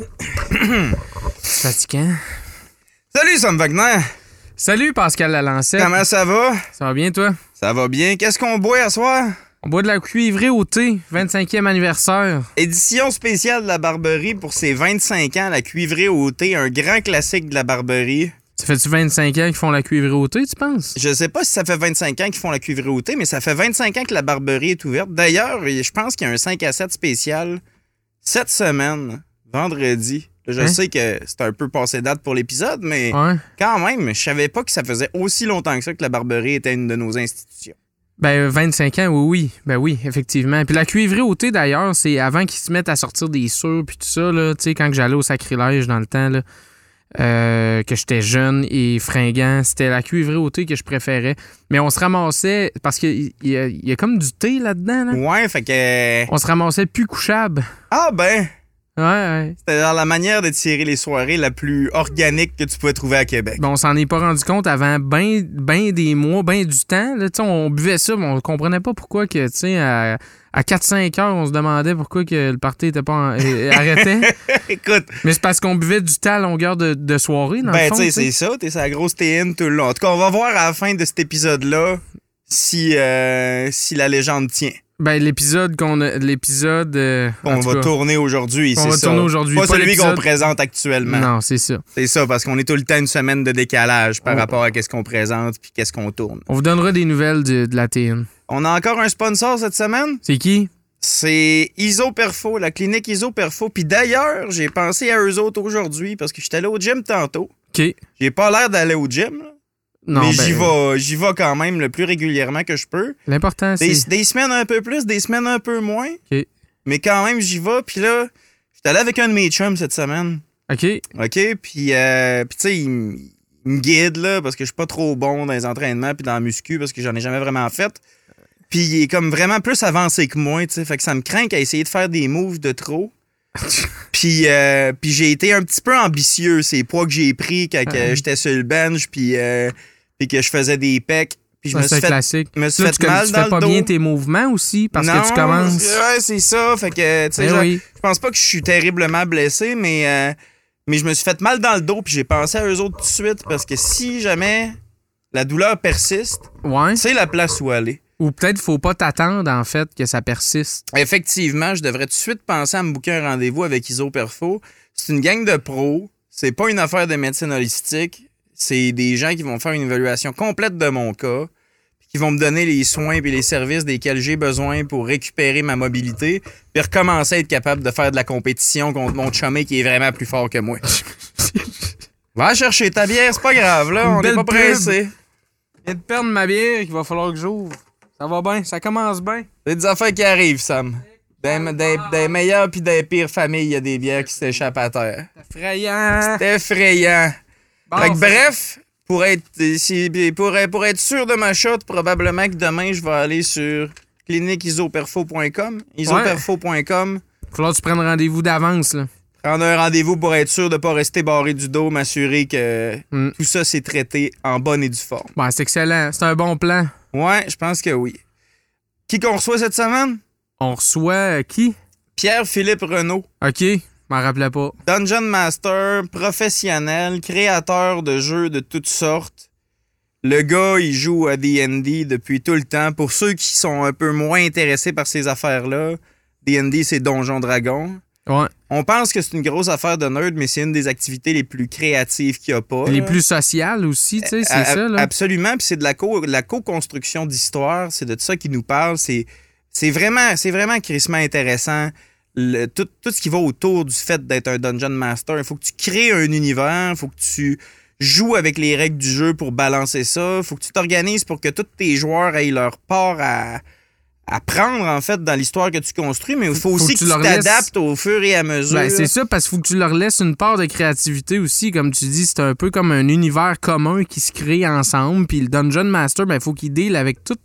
Fatigant. Salut, Sam Wagner. Salut Pascal Lalancette. Comment ça va? Ça va bien toi? Ça va bien. Qu'est-ce qu'on boit à soir? On boit de la cuivrée au thé, 25e anniversaire. Édition spéciale de la Barberie pour ses 25 ans, la cuivrée au thé, un grand classique de la Barberie. Ça fait-tu 25 ans qu'ils font la cuivrée au thé, tu penses? Je sais pas si ça fait 25 ans qu'ils font la cuivrée au thé, mais ça fait 25 ans que la Barberie est ouverte. D'ailleurs, je pense qu'il y a un 5 à 7 spécial cette semaine, vendredi. Je Hein? sais que c'est un peu passé date pour l'épisode, mais Ouais. quand même, je savais pas que ça faisait aussi longtemps que ça que la Barberie était une de nos institutions. Ben, 25 ans, oui, oui. Ben oui, effectivement. Puis la cuivrée au thé, d'ailleurs, c'est avant qu'ils se mettent à sortir des surs puis tout ça, là. Tu sais, quand j'allais au sacrilège dans le temps, là, euh, que j'étais jeune et fringant, c'était la cuivrée au thé que je préférais. Mais on se ramassait, parce qu'il y, il y a comme du thé là-dedans, là. Ouais, fait que. On se ramassait plus couchable. Ah ben! Ouais, dans la manière de tirer les soirées la plus organique que tu pouvais trouver à Québec. Ben, on s'en est pas rendu compte avant ben, ben des mois, ben du temps. Là, on buvait ça, mais on comprenait pas pourquoi que, tu sais, à, à 4-5 heures, on se demandait pourquoi que le party était pas en- euh, arrêté. Écoute, mais c'est parce qu'on buvait du thé à longueur de, de soirée, dans ben le fond. tu sais, tu sais. c'est ça, t'es sa grosse TN tout le long. En tout cas, on va voir à la fin de cet épisode-là si, euh, si la légende tient. Ben, l'épisode qu'on a. L'épisode. euh, On va cas. tourner aujourd'hui, On c'est va ça. tourner aujourd'hui, Pas, pas celui qu'on présente actuellement. Non, c'est ça. C'est ça, parce qu'on est tout le temps une semaine de décalage par rapport à qu'est-ce qu'on présente puis qu'est-ce qu'on tourne. On vous donnera des nouvelles de, de la TN. On a encore un sponsor cette semaine? C'est qui? C'est Isoperfo, la clinique Isoperfo. Puis d'ailleurs, j'ai pensé à eux autres aujourd'hui parce que j'étais allé au gym tantôt. OK. J'ai pas l'air d'aller au gym, là, Non, mais ben, j'y vais, j'y vais quand même le plus régulièrement que je peux. L'important, c'est. Des, des semaines un peu plus, des semaines un peu moins. Mais quand même, j'y vais. Puis là, j'étais allé avec un de mes chums cette semaine. OK. OK? Puis, euh, puis tu sais, il me guide, là, parce que je suis pas trop bon dans les entraînements puis dans la muscu parce que j'en ai jamais vraiment fait. Puis il est comme vraiment plus avancé que moi, tu sais. Fait que ça me craint qu'à essayer de faire des moves de trop. puis euh, puis j'ai été un petit peu ambitieux, ces poids que j'ai pris quand j'étais sur le bench puis, euh, puis que je faisais des pecs. Puis je Ça, me c'est suis fait, classique. me suis Là, fait tu, mal tu dans fais pas dos. bien tes mouvements aussi parce non, que tu commences? Ouais, c'est ça. Fait que, tu sais, Ben oui. je pense pas que je suis terriblement blessé, mais, euh, mais je me suis fait mal dans le dos, puis j'ai pensé à eux autres tout de suite, parce que si jamais la douleur persiste, Ouais. c'est la place où aller. Ou peut-être faut pas t'attendre, en fait, que ça persiste. Effectivement, je devrais tout de suite penser à me booker un rendez-vous avec Isoperfo. C'est une gang de pros, c'est pas une affaire de médecine holistique, c'est des gens qui vont faire une évaluation complète de mon cas, qui vont me donner les soins et les services desquels j'ai besoin pour récupérer ma mobilité, puis recommencer à être capable de faire de la compétition contre mon chumé qui est vraiment plus fort que moi. Va chercher ta bière, c'est pas grave, là, Une on n'est pas pressé. Je viens de perdre ma bière qu'il va falloir que j'ouvre. Ça va bien, ça commence bien? C'est des affaires qui arrivent, Sam. Des, des, des meilleures puis des pires familles, il y a des bières qui s'échappent à terre. C'est effrayant. C'est effrayant. Bon, Fait que bref, pour être, si- pour, pour être sûr de ma shot, probablement que demain, je vais aller sur cliniqueisoperfo.com. Isoperfo.com. Falloir que tu prennes rendez-vous d'avance, là. Prendre un rendez-vous pour être sûr de pas rester barré du dos, m'assurer que Mm. tout ça s'est traité en bonne et due forme. Bon, c'est excellent. C'est un bon plan. Ouais, je pense que oui. Qui qu'on reçoit cette semaine? On reçoit euh, qui? Pierre-Philippe Renault. OK. Je m'en rappelais pas. Dungeon Master, professionnel, créateur de jeux de toutes sortes. Le gars, il joue à D&D depuis tout le temps. Pour ceux qui sont un peu moins intéressés par ces affaires-là, D&D, c'est Donjon Dragon. Ouais. On pense que c'est une grosse affaire de nerd, mais c'est une des activités les plus créatives qu'il y a pas. Les là. plus sociales aussi, tu sais, c'est ça, là. Absolument, puis c'est de la co-construction d'histoire, c'est de ça qu'il nous parle, c'est vraiment c'est vraiment crissement intéressant. Le- tout, tout ce qui va autour du fait d'être un dungeon master, il faut que tu crées un univers, il faut que tu joues avec les règles du jeu pour balancer ça, il faut que tu t'organises pour que tous tes joueurs aient leur part à à prendre en fait dans l'histoire que tu construis, mais il faut, Faut aussi que que tu laisses- t'adaptes au fur et à mesure. Ben, c'est ça, parce qu'il faut que tu leur laisses une part de créativité aussi. Comme tu dis, c'est un peu comme un univers commun qui se crée ensemble. Puis le Dungeon Master, ben, il faut qu'il deal avec tout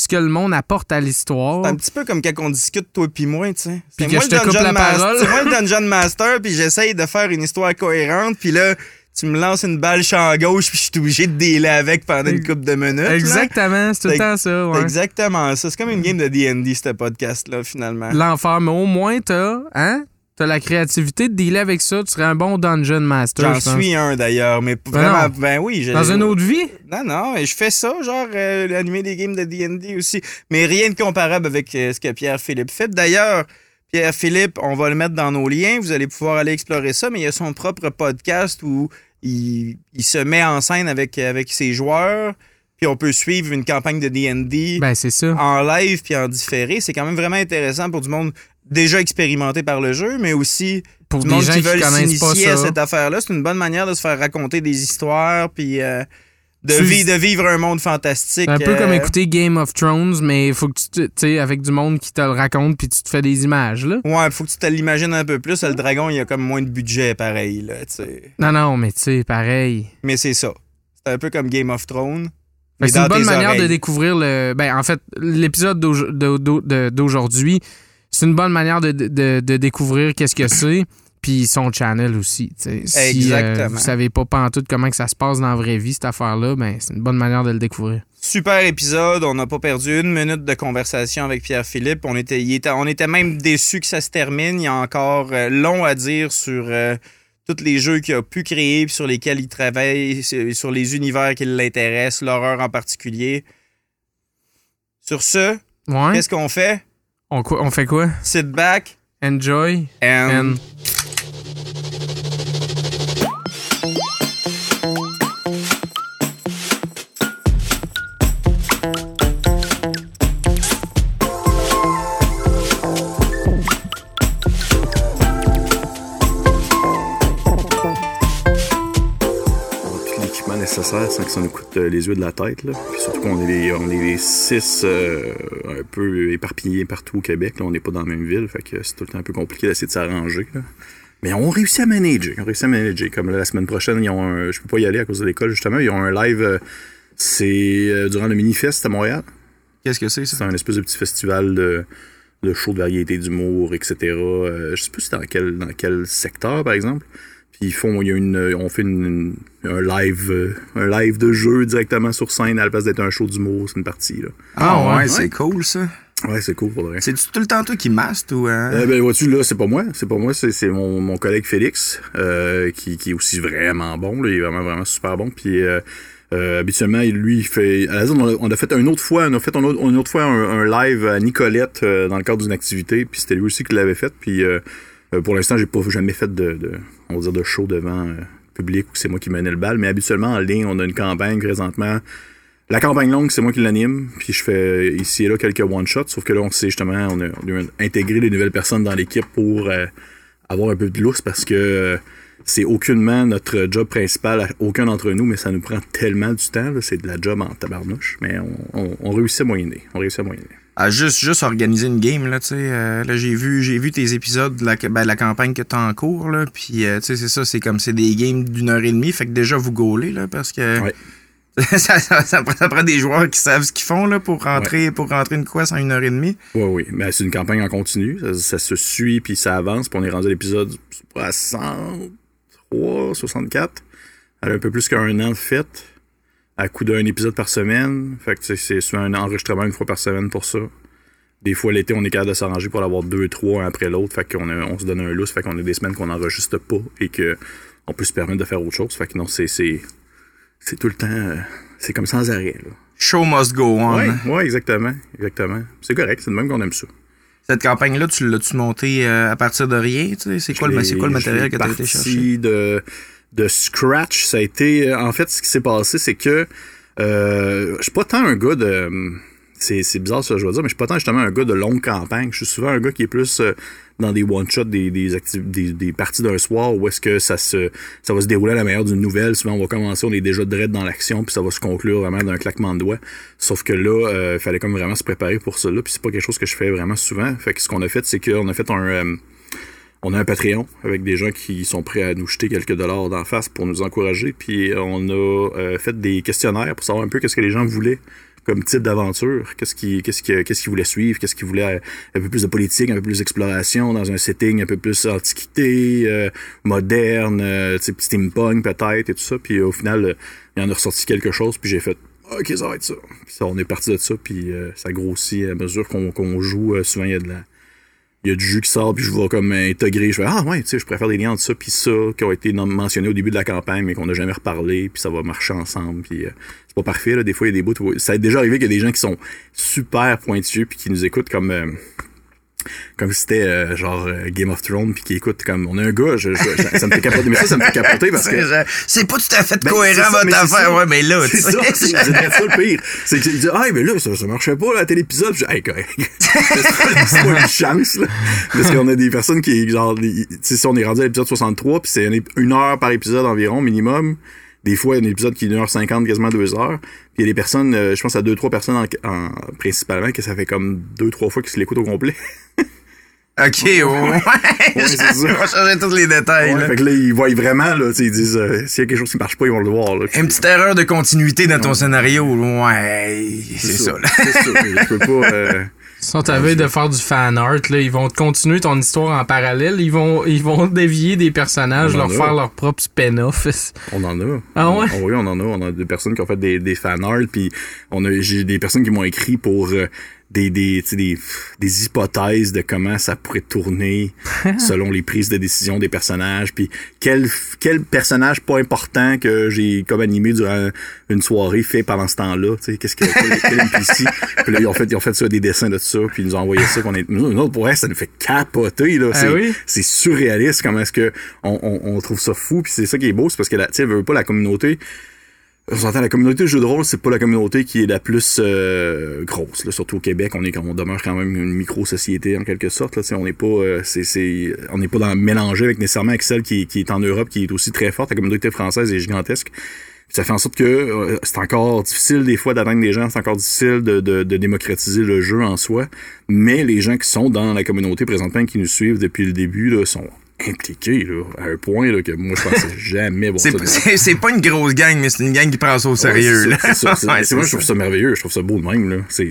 ce que le monde apporte à l'histoire. C'est un petit peu comme quand on discute, toi puis moi, tu sais. Puis que moi je te coupe la parole. C'est moi le Dungeon Master, puis j'essaye de faire une histoire cohérente, puis là, tu me lances une balle champ gauche, puis je suis obligé de dealer avec pendant une couple de minutes. Exactement, c'est tout le temps ça. Ouais. exactement ça. C'est comme une game de D&D, ce podcast-là, finalement. L'enfer, mais au moins, t'as, hein? t'as la créativité de dealer avec ça, tu serais un bon dungeon master. J'en suis un d'ailleurs, mais Ben vraiment, non. ben oui. Dans une autre vie? Non, non, et je fais ça, genre euh, animer des games de D&D aussi. Mais rien de comparable avec euh, ce que Pierre-Philippe fait. D'ailleurs, Pierre-Philippe, on va le mettre dans nos liens, vous allez pouvoir aller explorer ça, mais il y a son propre podcast où il, il se met en scène avec, avec ses joueurs, puis on peut suivre une campagne de D&D Ben, c'est ça. en live puis en différé. C'est quand même vraiment intéressant pour du monde déjà expérimenté par le jeu, mais aussi Pour du des monde gens qui veulent s'initier à cette affaire-là. C'est une bonne manière de se faire raconter des histoires puis euh, de, Tu- vi- de vivre un monde fantastique. Un peu euh, comme écouter Game of Thrones, mais il faut que tu, sais, avec du monde qui te le raconte puis tu te fais des images, là. Ouais, faut que tu te l'imagines un peu plus. Le dragon, il a comme moins de budget, pareil, là. Non, non, mais tu sais, pareil. Mais c'est ça. C'est un peu comme Game of Thrones. C'est une bonne manière de découvrir le. Ben, en fait, l'épisode d'auj- d'au- d'au- de- d'aujourd'hui, c'est une bonne manière de, de- de découvrir qu'est-ce que c'est, puis son channel aussi. tu sais. Si euh, vous savez pas pantoute comment que ça se passe dans la vraie vie, cette affaire-là, ben, c'est une bonne manière de le découvrir. Super épisode. On n'a pas perdu une minute de conversation avec Pierre-Philippe. On était, il était, on était même déçus que ça se termine. Il y a encore euh, long à dire sur euh, tous les jeux qu'il a pu créer puis sur lesquels il travaille, sur sur les univers qui l'intéressent, l'horreur en particulier. Sur ce, Ouais. qu'est-ce qu'on fait? On, on fait quoi? Sit back Enjoy and... and. Nécessaire sans que ça nous coûte euh, les yeux de la tête. Là. Puis surtout qu'on est les, on est les six euh, un peu éparpillés partout au Québec. Là. On n'est pas dans la même ville, fait que c'est tout le temps un peu compliqué d'essayer de s'arranger. là. Mais on réussit à manager. On réussit à manager. Comme là, la semaine prochaine, ils ont un, je peux pas y aller à cause de l'école justement. Ils ont un live. euh, c'est euh, durant le Minifest à Montréal. Qu'est-ce que c'est, ça? C'est un espèce de petit festival de, de shows de variété d'humour, etc. Je sais pas si dans quel, dans quel secteur, par exemple. Puis ils font, il y a une, on fait une, une- un live, euh, un live de jeu directement sur scène à la place d'être un show d'humour, c'est une partie là. Ah ouais, ouais. c'est cool, ça. Ouais, c'est cool pour le vrai. C'est tout le temps toi qui maste ou... hein? Euh, ben vois-tu là, c'est pas moi, c'est pas moi, c'est c'est mon, mon collègue Félix euh, qui, qui est aussi vraiment bon, là, il est vraiment vraiment super bon. Puis euh, euh, habituellement, lui, il fait. À la zone, on a, on a fait une autre fois, on a fait une autre, une autre fois un, un live à Nicolette euh, dans le cadre d'une activité, puis c'était lui aussi qui l'avait fait. Puis euh, euh, pour l'instant, j'ai pas jamais fait de, de, on va dire de show devant euh, public où c'est moi qui menais le bal, mais habituellement en ligne, on a une campagne présentement. La campagne longue, c'est moi qui l'anime, puis je fais ici et là quelques one-shots, sauf que là, on sait justement, on a, intégré des nouvelles personnes dans l'équipe pour euh, avoir un peu de lousse parce que euh, c'est aucunement notre job principal aucun d'entre nous, mais ça nous prend tellement du temps, c'est de la job en tabarnouche, mais on, on, on réussit à moyenner, on réussit à moyenner. À juste, juste organiser une game, là, tu sais. euh, là, j'ai vu, j'ai vu tes épisodes de la, ben, la campagne que t'as en cours, là. Puis, euh, tu sais, c'est ça, c'est comme, c'est des games d'une heure et demie. Fait que déjà, vous gaulez, là, parce que. Ouais. ça, ça, ça prend, ça prend des joueurs qui savent ce qu'ils font, là, pour rentrer, pour rentrer une quest en une heure et demie. Oui, oui, mais c'est une campagne en continu, ça, se suit, puis ça avance, puis on est rendu à l'épisode à 103, 64, elle a un peu plus qu'un an de fête, à coup d'un épisode par semaine, fait que tu sais, c'est souvent un enregistrement une fois par semaine pour ça. Des fois, l'été, on est capable de s'arranger pour l'avoir deux, trois, un après l'autre. Fait qu'on on se donne un lousse. Fait qu'on a des semaines qu'on n'enregistre pas et que on peut se permettre de faire autre chose. Fait que non, c'est, tout le temps, euh, c'est comme sans arrêt, là. Show must go on. Ouais, ouais, exactement, exactement. C'est correct, c'est de même qu'on aime ça. Cette campagne-là, tu l'as-tu montée euh, à partir de rien, tu sais? C'est quoi, le, c'est quoi le matériel que t'as été chercher? de, de scratch. Ça a été. En fait, ce qui s'est passé, c'est que euh, je suis pas tant un gars de. C'est, c'est bizarre ce que je veux dire, mais je suis pas tant justement un gars de longue campagne. Je suis souvent un gars qui est plus euh, dans des one-shots, des, des, des, des parties d'un soir où est-ce que ça se ça va se dérouler à la meilleure d'une nouvelle. Souvent, on va commencer, on est déjà dread dans l'action, puis ça va se conclure vraiment d'un claquement de doigts. Sauf que là, euh, il fallait comme vraiment se préparer pour ça là, puis c'est pas quelque chose que je fai vraiment souvent. Fait que ce qu'on a fait, c'est qu'on a fait un. Euh, on a un Patreon avec des gens qui sont prêts à nous jeter quelques dollars d'en face pour nous encourager. Puis on a euh, fait des questionnaires pour savoir un peu qu'est-ce que les gens voulaient comme type d'aventure, qu'est-ce qu'ils qui, qu'est-ce voulaient suivre, qu'est-ce qu'ils voulaient euh, un peu plus de politique, un peu plus d'exploration dans un setting un peu plus antiquité, euh, moderne, euh, type steampunk peut-être et tout ça. Puis au final, euh, il y en a ressorti quelque chose, puis j'ai fait OK, ça va être ça. On est parti de ça, puis euh, ça grossit à mesure qu'on qu'on joue. Euh, souvent, il y a de la il y a du jus qui sort, puis je vois comme intégrer. Je fais Ah ouais, tu sais, je préfère des liens entre ça puis ça, qui ont été mentionnés au début de la campagne, mais qu'on n'a jamais reparlé, puis ça va marcher ensemble. Puis euh, c'est pas parfait, là. Des fois, il y a des bouts. Ça a déjà arrivé qu'il y a des gens qui sont super pointus puis qui nous écoutent comme. euh, comme si c'était euh, genre euh, Game of Thrones puis qui écoute comme on a un gars je, je- ça me fait capoter mais ça ça me fait capoter parce que C'est pas tout à fait Ben, cohérent ça, votre affaire. ça. Ouais, mais là, tu c'est ça, c'est ça le pire. C'est qu'il dit, ah, mais là, ça, ça marchait pas, là, à télépisode. Je hey, correct. c'est pas une chance, là. Parce qu'on a des personnes qui, genre, les- tu sais, si on est rendu à l'épisode 63, puis c'est une heure par épisode environ, minimum. Des fois, il y a un épisode qui est 1h50, quasiment 2 heures. Puis il y a des personnes, euh, je pense à deux, trois personnes en, en- principalement, que ça fait comme deux, trois fois qu'ils se l'écoutent au complet. OK, ouais. c'est ça. On va changer tous les détails. Ouais, là. fait que là, ils voient vraiment, là, ils disent, euh, s'il y a quelque chose qui marche pas, ils vont le voir, là. Une petite erreur de continuité dans ton scénario. Ouais, c'est ça. là. C'est ça. Je peux pas, euh, sont à veille de faire du fan art, là. Ils vont continuer ton histoire en parallèle. Ils vont, ils vont dévier des personnages, leur a. faire leur propre spin-off. On en a. Ah ouais? On- oui, on en a. On a des personnes qui ont fait des, des fan art, puis on a, j'ai des personnes qui m'ont écrit pour euh, des, des, tu sais, des, des hypothèses de comment ça pourrait tourner selon les prises de décision des personnages, puis quel, quel personnage pas important que j'ai comme animé durant une soirée fait pendant ce temps-là, tu sais, qu'est-ce que, quel, NPC. Puis là, ils ont fait, ils ont fait ça, des dessins de ça, puis ils nous ont envoyé ça, qu'on est, nous, autres, pour vrai, ça nous fait capoter, là. Ah c'est, oui? c'est surréaliste comment est-ce que on, on, on trouve ça fou puis c'est ça qui est beau c'est parce que la tu sais veut pas la communauté on s'entend la communauté de jeux de rôle c'est pas la communauté qui est la plus euh, grosse là, surtout au Québec on est on demeure quand même une micro société en quelque sorte là. On n'est pas euh, c'est on n'est pas dans mélangé avec nécessairement avec celle qui, est- qui est en Europe qui est aussi très forte. La communauté française est gigantesque. Ça fait en sorte que euh, c'est encore difficile des fois d'atteindre des gens, c'est encore difficile de, de, de démocratiser le jeu en soi, mais les gens qui sont dans la communauté présentement, qui nous suivent depuis le début, là, sont impliqués là, à un point là, que moi je pensais jamais voir C'est ça. c'est- pas une grosse gang, mais c'est une gang qui prend ça au sérieux. Ouais, c'est. Ouais, moi, je trouve ça merveilleux, je trouve ça beau de même. Là. C'est,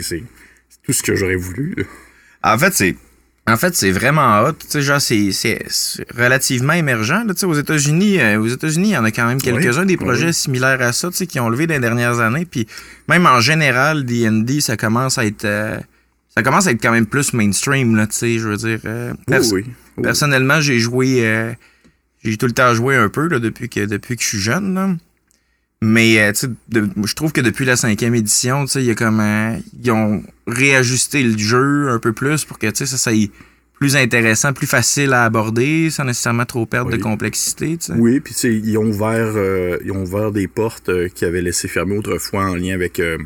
tout ce que j'aurais voulu. là. En fait, c'est. En fait, c'est vraiment hot. Tu sais, genre, c'est, relativement émergent. Là, tu sais, aux États-Unis, euh, aux États-Unis, il y en a quand même quelques-uns des projets oui. similaires à ça, tu sais, qui ont levé dans les dernières années. Puis même en général, D&D, ça commence à être, euh, ça commence à être quand même plus mainstream, là, tu sais, je veux dire. euh, oui. Personnellement, j'ai joué, euh, j'ai tout le temps joué un peu là, depuis que depuis que je suis jeune. Là. Mais euh, de- je trouve que depuis la cinquième édition, il y a comme euh, ils ont réajusté le jeu un peu plus pour que tu sais ça soit plus intéressant, plus facile à aborder, sans nécessairement trop perdre de complexité. Tu sais. Oui, puis ils ont ouvert, euh, ils ont ouvert des portes euh, qui avaient laissé fermer autrefois en lien avec euh,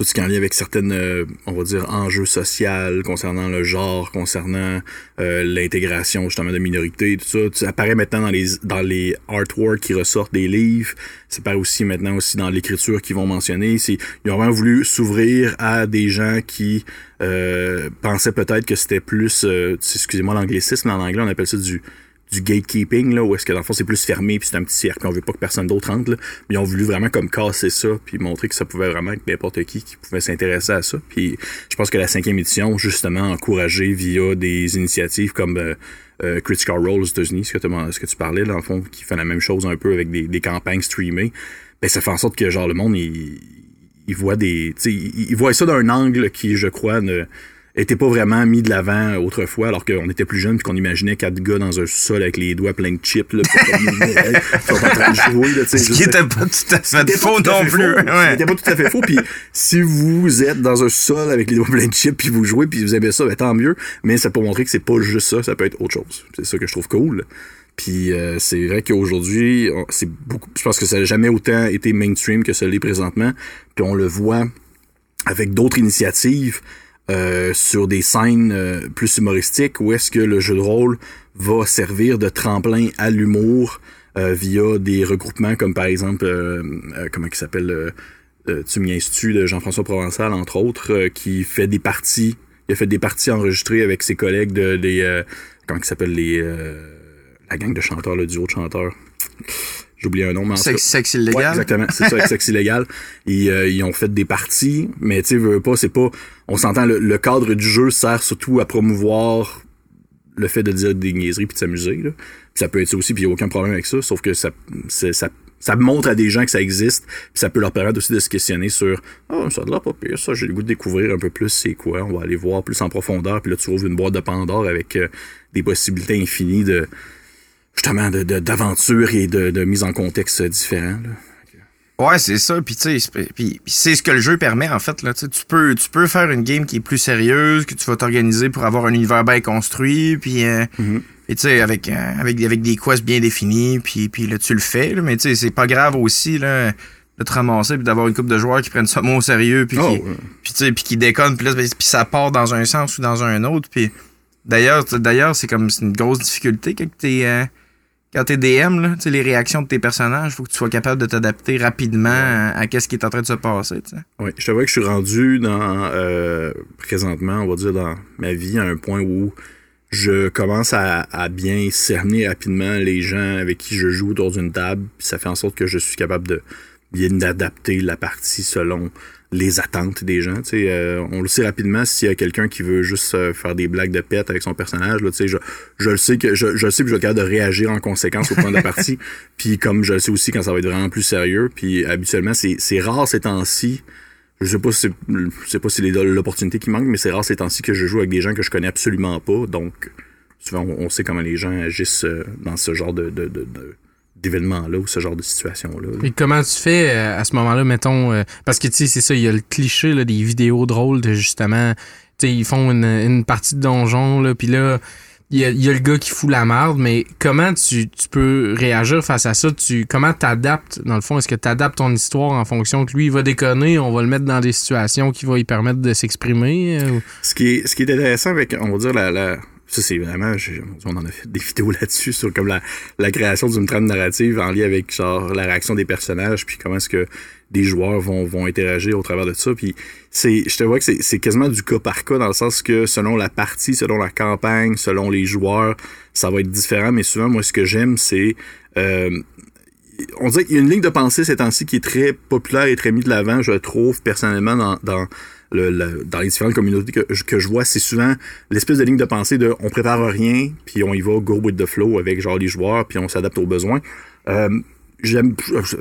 tout ce qui est en lien avec certaines, euh, on va dire, enjeux sociaux concernant le genre, concernant euh, l'intégration justement de minorités, tout ça. Ça apparaît maintenant dans les dans les artworks qui ressortent des livres. Ça apparaît aussi maintenant aussi dans l'écriture qu'ils vont mentionner. Ils ont vraiment voulu s'ouvrir à des gens qui euh, pensaient peut-être que c'était plus, euh, excusez-moi l'anglicisme, en anglais on appelle ça du du gatekeeping, là, où est-ce que dans le fond c'est plus fermé, puis c'est un petit cercle, on veut pas que personne d'autre entre. Mais ils ont vraiment comme casser ça, puis montrer que ça pouvait vraiment être n'importe qui qui pouvait s'intéresser à ça. Puis je pense que la cinquième édition, justement, encouragée via des initiatives comme euh, euh, Critical Role aux États-Unis, ce que, tu parlais, dans le fond, qui fait la même chose un peu avec des, campagnes streamées, ben ça fait en sorte que genre le monde, il, il voit des. Il, il voit ça d'un angle qui, je crois, ne était pas vraiment mis de l'avant autrefois, alors qu'on était plus jeune puis qu'on imaginait quatre gars dans un sol avec les doigts pleins de chips, là, sont en train de jouer, là, Ce qui était pas tout à fait faux non plus. C'était pas tout à fait faux. Puis si vous êtes dans un sol avec les doigts pleins de chips, puis vous jouez, puis vous aimez ça, ben, tant mieux. Mais c'est pour montrer que c'est pas juste ça, ça peut être autre chose. C'est ça que je trouve cool. Puis euh, c'est vrai qu'aujourd'hui, c'est beaucoup. Je pense que ça n'a jamais autant été mainstream que ça l'est présentement. Puis on le voit avec d'autres initiatives euh, sur des scènes euh, plus humoristiques où est-ce que le jeu de rôle va servir de tremplin à l'humour euh, via des regroupements comme par exemple comment il s'appelle Tu m'y de Jean-François Provençal entre autres qui fait des parties il a fait des parties enregistrées avec ses collègues de la gang de chanteurs le duo de chanteurs j'ai oublié un nom mais Sexe, sexe Ouais, illégal. exactement, c'est ça, avec Sexe illégal. Ils, euh, ils ont fait des parties, mais tu sais, veux pas, c'est pas. On s'entend, le, le cadre du jeu sert surtout à promouvoir le fait de dire des niaiseries puis de s'amuser. Là. Puis ça peut être ça aussi, puis il n'y a aucun problème avec ça, sauf que ça, c'est- ça, ça montre à des gens que ça existe, puis ça peut leur permettre aussi de se questionner sur Ah, ça a l'air pas pire, ça, j'ai le goût de découvrir un peu plus c'est quoi, on va aller voir plus en profondeur, puis là, tu ouvres une boîte de Pandore avec euh, des possibilités infinies de justement de, d'aventure et de, de, mise en contexte différents. Là. Ouais, c'est ça. Puis tu sais, c'est ce que le jeu permet en fait là. Tu peux, tu peux faire une game qui est plus sérieuse, que tu vas t'organiser pour avoir un univers bien construit, puis euh, mm-hmm. tu sais avec, euh, avec avec des quests bien définis, puis puis là tu le fais. Là, mais tu sais, c'est pas grave aussi là de te ramasser puis d'avoir une coupe de joueurs qui prennent ça au sérieux puis oh, qui, puis tu sais, puis qui déconnent puis là puis ça part dans un sens ou dans un autre. Puis d'ailleurs, d'ailleurs c'est comme c'est une grosse difficulté quand t'es euh, quand t'es DM, là, les réactions de tes personnages, faut que tu sois capable de t'adapter rapidement à, ce qui est en train de se passer. Oui, je te vois que je suis rendu dans euh, présentement, on va dire dans ma vie, à un point où je commence à, à bien cerner rapidement les gens avec qui je joue autour d'une table, puis ça fait en sorte que je suis capable de bien adapter la partie selon les attentes des gens. Euh, on le sait rapidement s'il y a quelqu'un qui veut juste euh, faire des blagues de pète avec son personnage. Là, je, je le sais que je, je le sais que je vais de réagir en conséquence au point de la partie. Puis comme je le sais aussi quand ça va être vraiment plus sérieux. Puis habituellement, c'est rare ces temps-ci. Je sais pas si c'est pas si c'est l'opportunité qui manque, mais c'est rare ces temps-ci que je joue avec des gens que je connais absolument pas. Donc souvent on, sait comment les gens agissent euh, dans ce genre de, de, de d'événements-là ou ce genre de situation-là. Et comment tu fais euh, à ce moment-là, mettons, euh, parce que tu sais, c'est ça, il y a le cliché là, des vidéos drôles de justement, tu sais, ils font une, une, partie de donjon, là, puis là, il y, a, y a, le gars qui fout la merde, mais comment tu, tu peux réagir face à ça? Tu, comment t'adaptes, dans le fond? Est-ce que tu adaptes ton histoire en fonction que lui, il va déconner, on va le mettre dans des situations qui vont lui permettre de s'exprimer? Euh, ce, qui est, ce qui est intéressant avec, on va dire, la, la ça, c'est vraiment, on en a fait des vidéos là-dessus sur comme la, la création d'une trame narrative en lien avec genre la réaction des personnages, puis comment est-ce que des joueurs vont, vont interagir au travers de ça. Puis c'est, je te vois que c'est quasiment du cas par cas dans le sens que selon la partie, selon la campagne, selon les joueurs, ça va être différent. Mais souvent, moi, ce que j'aime, c'est euh, on dirait qu'il y a une ligne de pensée ces temps-ci qui est très populaire et très mise de l'avant, je trouve personnellement dans, dans le, dans les différentes communautés que, que je vois, c'est souvent l'espèce de ligne de pensée de on prépare rien, puis on y va go with the flow avec genre les joueurs, puis on s'adapte aux besoins. Euh, j'aime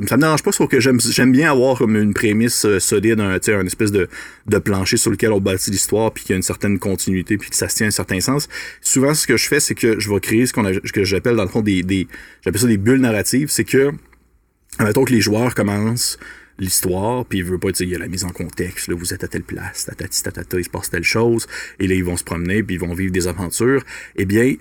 ça me dérange pas sauf que j'aime j'aime bien avoir comme une prémisse euh, solide un un espèce de, de plancher sur lequel on bâtit l'histoire puis qu'il y a une certaine continuité puis que ça se tient un certain sens souvent ce que je fais c'est que je vais créer ce qu'on que j'appelle dans le fond des, des j'appelle ça des bulles narratives c'est que mettons que les joueurs commencent l'histoire, puis il veut pas dire, il y a la mise en contexte, là, vous êtes à telle place, tatati, tatata, il se passe telle chose, et là, ils vont se promener, puis ils vont vivre des aventures. Eh bien,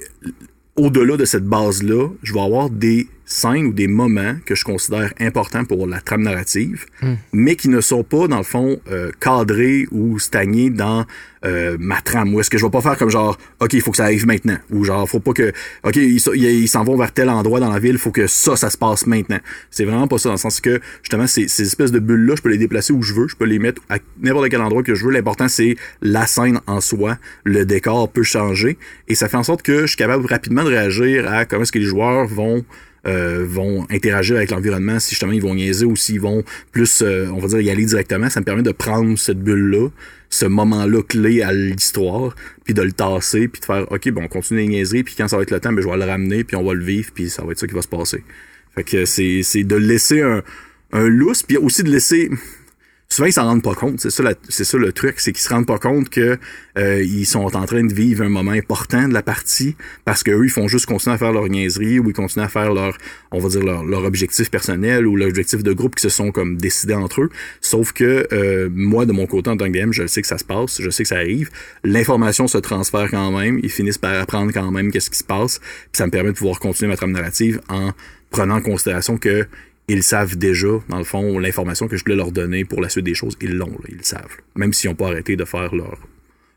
au-delà de cette base-là, je vais avoir des scènes ou des moments que je considère importants pour la trame narrative, hmm. mais qui ne sont pas, dans le fond, euh, cadrés ou stagnés dans euh, ma trame. Ou est-ce que je vais pas faire comme genre, OK, il faut que ça arrive maintenant. Ou genre, faut pas que, OK, ils s'en vont vers tel endroit dans la ville, il faut que ça, ça se passe maintenant. C'est vraiment pas ça, dans le sens que, justement, ces, ces espèces de bulles-là, je peux les déplacer où je veux, je peux les mettre à n'importe quel endroit que je veux. L'important, c'est la scène en soi. Le décor peut changer. Et ça fait en sorte que je suis capable rapidement de réagir à comment est-ce que les joueurs vont euh, vont interagir avec l'environnement, si justement ils vont niaiser ou s'ils vont plus, euh, on va dire, y aller directement, ça me permet de prendre cette bulle-là, ce moment-là clé à l'histoire, puis de le tasser, puis de faire, OK, bon, on continue les niaiseries, puis quand ça va être le temps, ben, je vais le ramener, puis on va le vivre, puis ça va être ça qui va se passer. Fait que c'est, de laisser un, un lousse, puis aussi de laisser souvent ils s'en rendent pas compte. C'est ça, c'est ça le truc, c'est qu'ils se rendent pas compte que euh, ils sont en train de vivre un moment important de la partie parce qu'eux, ils font juste continuer à faire leur niaiserie ou ils continuent à faire leur, on va dire leur, leur objectif personnel ou l'objectif de groupe qui se sont comme décidés entre eux. Sauf que euh, moi, de mon côté en tant que DM, je sais que ça se passe, je sais que ça arrive. L'information se transfère quand même. Ils finissent par apprendre quand même qu'est-ce qui se passe. Puis ça me permet de pouvoir continuer ma trame narrative en prenant en considération que ils savent déjà, dans le fond, l'information que je voulais leur donner pour la suite des choses. Ils l'ont, ils le savent. Même s'ils n'ont pas arrêté de faire leur,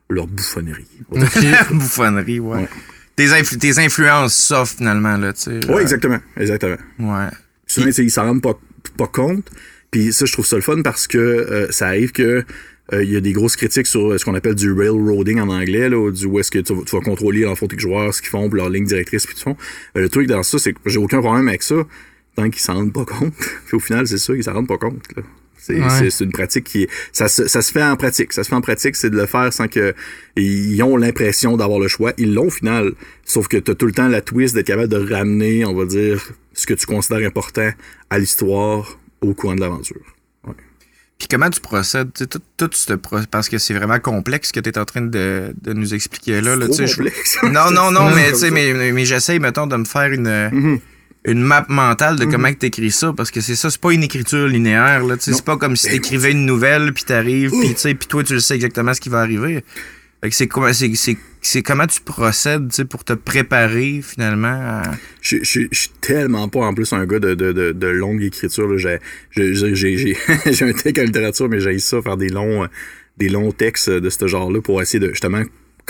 leur bouffonnerie. bouffonnerie, ouais. Tes, tes, influences soft, finalement, là, tu sais. Oui, exactement. Exactement. Ouais. Souvent, ils s'en rendent pas, pas compte. Puis ça, je trouve ça le fun parce que euh, ça arrive que euh, il y a des grosses critiques sur ce qu'on appelle du railroading en anglais, là, du où est-ce que tu, vas contrôler, en fond, tes joueurs, ce qu'ils font, leur ligne directrice, puis tout fond. Euh, le truc dans ça, c'est que j'ai aucun problème avec ça tant qu'ils s'en rendent pas compte. Puis au final, c'est ça, ils s'en rendent pas compte. C'est une pratique qui ça se, ça se fait en pratique. Ça se fait en pratique, c'est de le faire sans que ils ont l'impression d'avoir le choix. Ils l'ont au final. Sauf que tu as tout le temps la twist d'être capable de ramener, on va dire, ce que tu considères important à l'histoire au courant de l'aventure. Puis comment tu procèdes, tout, tout ce pro- parce que c'est vraiment complexe ce que tu es en train de, de nous expliquer là. là, Trop tu sais, je- complexe. Non, non, non, mais mais, mais, mais j'essaye, mettons, de me faire une, Mhm. Une map mentale de comment tu écris ça, parce que c'est ça, c'est pas une écriture linéaire, là, c'est pas comme si Ben, t'écrivais une nouvelle, puis t'arrives, puis tu puis toi, tu sais exactement ce qui va arriver. C'est comment, c'est, comment tu procèdes, pour te préparer, finalement, à... Je je- je suis tellement pas en plus un gars de, de, de, de longue écriture. là. J'ai- un tech en littérature, mais j'ai ça, faire des longs, des longs textes de ce genre-là pour essayer de justement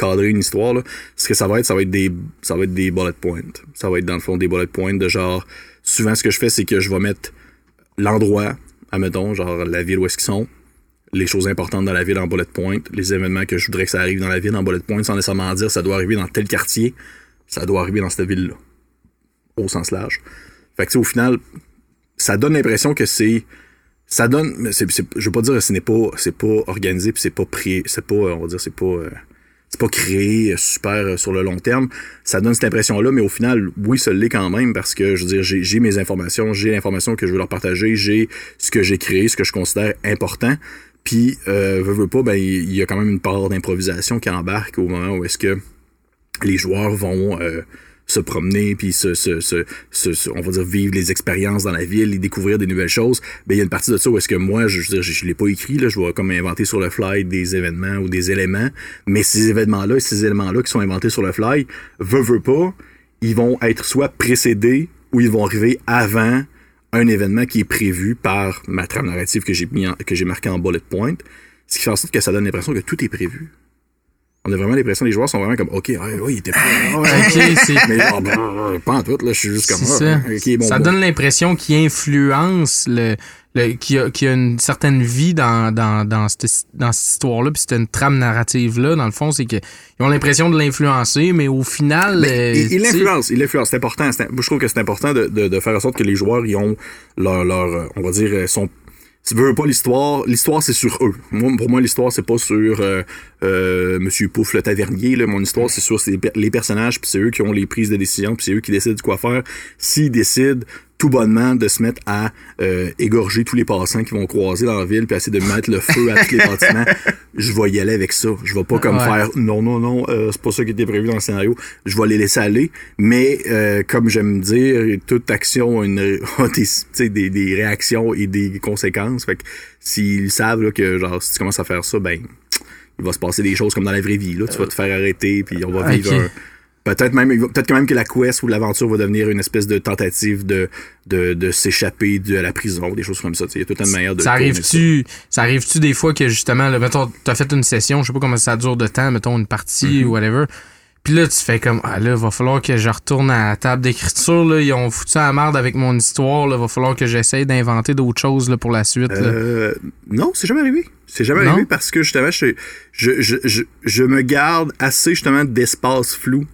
cadrer une histoire. Là. Ce que ça va être, ça va être des ça va être des bullet points. Ça va être dans le fond des bullet points de genre. Souvent ce que je fais, c'est que je vais mettre l'endroit, admettons, genre la ville où est-ce qu'ils sont, les choses importantes dans la ville en bullet point, les événements que je voudrais que ça arrive dans la ville en bullet point, sans nécessairement dire ça doit arriver dans tel quartier, ça doit arriver dans cette ville-là au sens large. Fait que, au final, ça donne l'impression que c'est. Ça donne. je veux pas dire que ce n'est pas, c'est pas organisé, puis c'est pas pré. C'est pas. On va dire, c'est pas. euh, c'est pas créé euh, super euh, sur le long terme. Ça donne cette impression-là, mais au final, oui, ça l'est quand même parce que, je veux dire, j'ai j'ai mes informations, j'ai l'information que je veux leur partager, j'ai ce que j'ai créé, ce que je considère important. Puis, euh, veux, veux pas, ben, il y a quand même une part d'improvisation qui embarque au moment où est-ce que les joueurs vont euh, se promener puis se, se, se, on va dire vivre les expériences dans la ville et découvrir des nouvelles choses. Ben il y a une partie de ça où est-ce que moi je, je, je, je l'ai pas écrit là je vais comme inventer sur le fly des événements ou des éléments. Mais ces événements là ces éléments là qui sont inventés sur le fly veut veut pas ils vont être soit précédés ou ils vont arriver avant un événement qui est prévu par ma trame narrative que j'ai mis en- que j'ai marqué en bullet point. Ce qui fait en sorte que ça donne l'impression que tout est prévu on a vraiment l'impression les joueurs sont vraiment comme ok ouais, ouais, il était prêt ouais, ouais, Ok, c'est mais genre, brrr, pas en tout, là, je suis juste comme C'est ah, ça. bon, ça bon. donne l'impression qu'il influence le, le qu'il y, a- qu'il y a une certaine vie dans, dans, dans cette, dans cette histoire-là, puis c'est une trame narrative-là. Dans le fond, c'est qu'ils ont l'impression de l'influencer, mais au final. Mais euh, il, il tu sais, influence, il influence. C'est important. c'est- je trouve que c'est important de, de, de faire en sorte que les joueurs, ils ont leur, leur euh, on va dire, euh, son si tu veux pas l'histoire, l'histoire c'est sur eux. Moi, pour moi, l'histoire c'est pas sur euh, euh, Monsieur Pouf le tavernier. Là. Mon histoire c'est sur les personnages, puis c'est eux qui ont les prises de décision, puis c'est eux qui décident de quoi faire. S'ils décident tout bonnement de se mettre à euh, égorger tous les passants qui vont croiser dans la ville, puis essayer de mettre le feu à tous les bâtiments, je vais y aller avec ça. Je vais pas comme Ouais. faire non, non, non, euh, c'est pas ça qui était prévu dans le scénario. Je vais les laisser aller. Mais euh, comme j'aime dire, toute action a, une, a des, des, des réactions et des conséquences. Fait que s'ils savent là, que genre si tu commences à faire ça, ben il va se passer des choses comme dans la vraie vie. Là. Tu vas te faire arrêter, puis on va vivre un. Peut-être même, peut-être quand même que la quest ou l'aventure va devenir une espèce de tentative de, de, de s'échapper de la prison, des choses comme ça. Il y a toute une manière de. ça arrive-tu ça arrive-tu des fois que justement, là, mettons, t'as fait une session, je sais pas comment ça dure de temps, mettons une partie Mm-hmm. ou whatever. Puis là, tu fais comme, ah là, va falloir que je retourne à la table d'écriture, là. Ils ont foutu à la merde avec mon histoire, là. Va falloir que j'essaye d'inventer d'autres choses, là, pour la suite, là. Euh, non, c'est jamais arrivé. C'est jamais Non? arrivé parce que justement, je, je, je, je me garde assez justement d'espace flou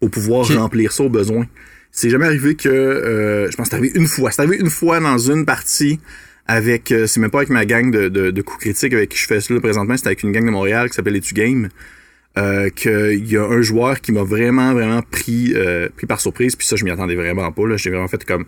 pour pouvoir remplir ça au besoin. C'est jamais arrivé que. euh, je pense que c'est arrivé une fois. C'est arrivé une fois dans une partie avec. euh, c'est même pas avec ma gang de, de, de coups critiques avec qui je fais ça là, présentement. C'était avec une gang de Montréal qui s'appelle Etu Game. Euh, qu'il y a un joueur qui m'a vraiment, vraiment pris, euh, pris par surprise. Puis ça, je m'y attendais vraiment pas. Là. J'ai vraiment fait comme.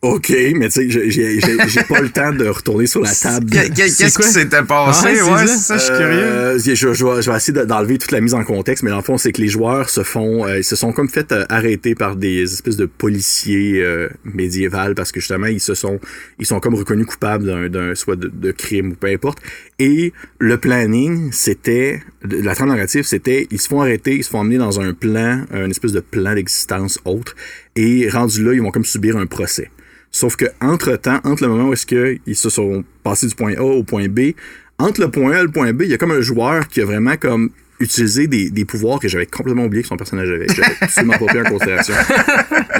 OK, mais tu sais, j'ai- j'ai j'ai- j'ai pas le temps de retourner sur la table. Qu'est-ce qui s'était passé? Ouais, c'est Ouais, ça. je suis curieux. Euh, je, je vais, je vais essayer de- d'enlever toute la mise en contexte, mais dans le fond, c'est que les joueurs se font, euh, ils se sont comme fait euh, arrêter par des espèces de policiers euh, médiévals parce que justement, ils se sont, ils sont comme reconnus coupables d'un, d'un soit de, de crime ou peu importe. Et le planning, c'était, la trame narrative, c'était, ils se font arrêter, ils se font emmener dans un plan, un espèce de plan d'existence autre, et rendu là, ils vont comme subir un procès. Sauf que entre temps, entre le moment où est-ce qu'ils se sont passés du point A au point B, entre le point A et le point B, il y a comme un joueur qui a vraiment comme utilisé des, des pouvoirs que j'avais complètement oublié que son personnage avait. J'avais absolument pas pris en considération.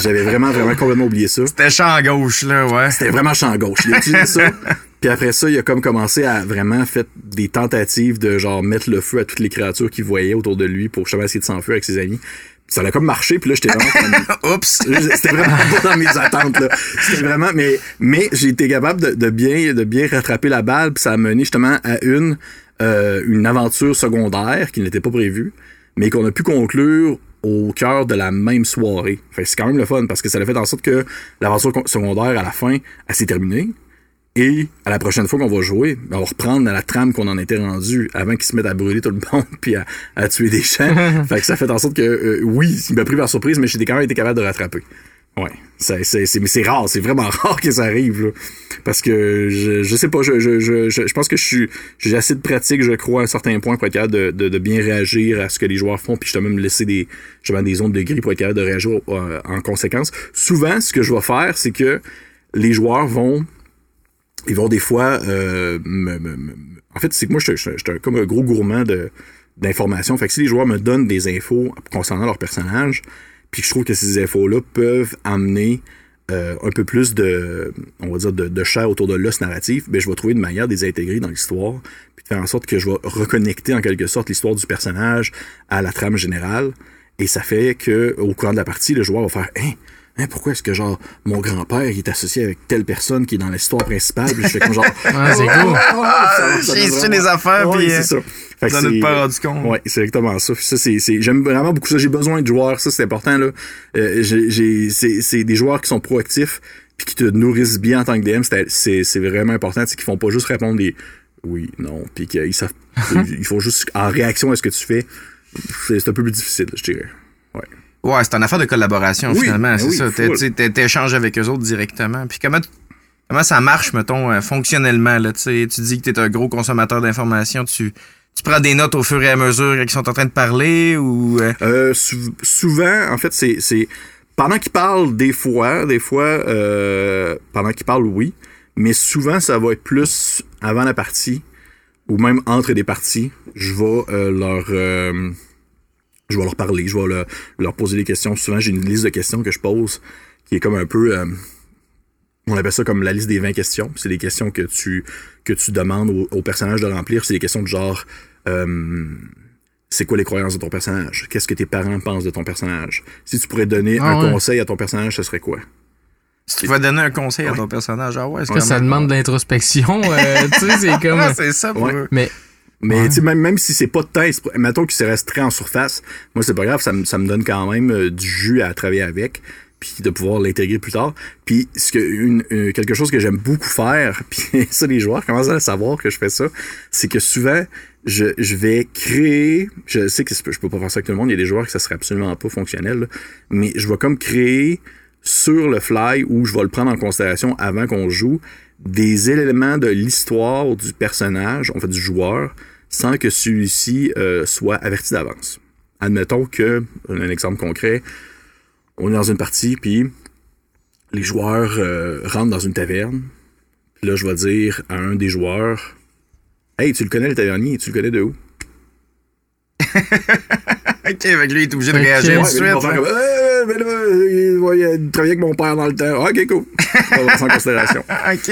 J'avais vraiment, vraiment complètement oublié ça. C'était champ à gauche, là, ouais. C'était vraiment champ gauche. Il a utilisé ça. Puis après ça, il a comme commencé à vraiment faire des tentatives de genre mettre le feu à toutes les créatures qu'il voyait autour de lui pour justement essayer de s'enfuir avec ses amis. Ça a comme marché, puis là j'étais vraiment comme, Oups! c'était vraiment pas dans mes attentes là. C'était vraiment mais mais j'ai été capable de, de bien de bien rattraper la balle puis ça a mené justement à une euh, une aventure secondaire qui n'était pas prévue mais qu'on a pu conclure au cœur de la même soirée. Fait que c'est quand même le fun parce que ça a fait en sorte que l'aventure con- secondaire à la fin, elle s'est terminée. Et à la prochaine fois qu'on va jouer, ben, on va reprendre dans la trame qu'on en était rendu avant qu'ils se mettent à brûler tout le monde puis à, à tuer des gens. fait que ça fait en sorte que euh, oui, il m'a pris par surprise, mais j'ai quand même été capable de rattraper. Ouais, c'est, c'est, c'est, mais c'est rare, c'est vraiment rare que ça arrive, là. Parce que je, je sais pas, je, je, je, je je pense que je suis, j'ai assez de pratique, je crois, à un certain point pour être capable de, de, de bien réagir à ce que les joueurs font, puis justement me laisser des, justement, des zones de gris pour être capable de réagir euh, en conséquence. Souvent, ce que je vais faire, c'est que les joueurs vont, ils vont des fois, euh, me, en fait, c'est que moi, je suis comme un gros gourmand de, d'informations. Fait que si les joueurs me donnent des infos concernant leur personnage, puis je trouve que ces infos-là peuvent amener euh, un peu plus de, on va dire, de, de chair autour de l'os narratif, ben, je vais trouver une manière de les intégrer dans l'histoire, puis de faire en sorte que je vais reconnecter en quelque sorte l'histoire du personnage à la trame générale. Et ça fait que au courant de la partie, le joueur va faire Hein, hein, pourquoi est-ce que genre mon grand-père il est associé avec telle personne qui est dans l'histoire principale? Puis je fais comme genre Ah, c'est cool. Ah, ça j'ai su des affaires, Ouais, puis, c'est euh, ça. Fait que c'est- pas rendu compte. Ouais, c'est exactement ça. ça c'est, c'est- j'aime vraiment beaucoup ça. J'ai besoin de joueurs. Ça, c'est important, là. Euh, j'ai, j'ai- c'est, c'est des joueurs qui sont proactifs puis qui te nourrissent bien en tant que DM. C'est, c'est, vraiment important. C'est qu'ils font pas juste répondre des oui, non, puis qu'ils savent, ils font juste en réaction à ce que tu fais. C'est, c'est un peu plus difficile, je dirais. Ouais. C'est une affaire de collaboration, Oui, finalement. ben c'est oui, ça. T'échanges avec eux autres directement. Puis comment, comment ça marche, mettons, euh, fonctionnellement, là? Tu dis que t'es un gros consommateur d'informations. Tu, tu prends des notes au fur et à mesure qu'ils sont en train de parler ou. euh, Euh, sou- souvent, en fait, c'est, c'est pendant qu'ils parlent, des fois, des fois, euh, pendant qu'ils parlent, oui, mais souvent, ça va être plus avant la partie ou même entre des parties. Je vais euh, leur, je vais leur parler, je vais leur, leur poser des questions. Souvent, j'ai une liste de questions que je pose qui est comme un peu, euh, on appelle ça comme la liste des 20 questions. C'est des questions que tu que tu demandes au, au personnage de remplir. C'est des questions de genre. euh, c'est quoi les croyances de ton personnage? Qu'est-ce que tes parents pensent de ton personnage? Si tu pourrais donner Ah un ouais. conseil à ton personnage, ce serait quoi? si tu vas donner un conseil à Ouais. ton personnage, ah ouais, c'est Ça, demande de l'introspection. euh, tu sais, c'est comme. Ah, c'est ça pour Ouais. eux. Mais Mais Ouais. même, même si c'est pas de test, mettons qu'il se reste très en surface, moi c'est pas grave, ça me, ça me donne quand même euh, du jus à travailler avec, puis de pouvoir l'intégrer plus tard. Puis ce que une, euh, quelque chose que j'aime beaucoup faire, puis ça les joueurs commencent à savoir que je fais ça, c'est que souvent je, je vais créer, je sais que je peux pas faire ça avec tout le monde, il y a des joueurs que ça serait absolument pas fonctionnel, là, mais je vais comme créer sur le fly ou je vais le prendre en considération avant qu'on joue des éléments de l'histoire du personnage, en fait du joueur, sans que celui-ci euh, soit averti d'avance. Admettons que, un exemple concret, on est dans une partie, puis les joueurs euh, rentrent dans une taverne. Puis là, je vais dire à un des joueurs Hey, tu le connais le tavernier, tu le connais de où? Ok, avec lui, il est obligé de réagir Ouais, tout de suite. comme, Euh, mais là, il, travaillé avec mon père dans le temps. Ah, ok, cool. En considération. Ok.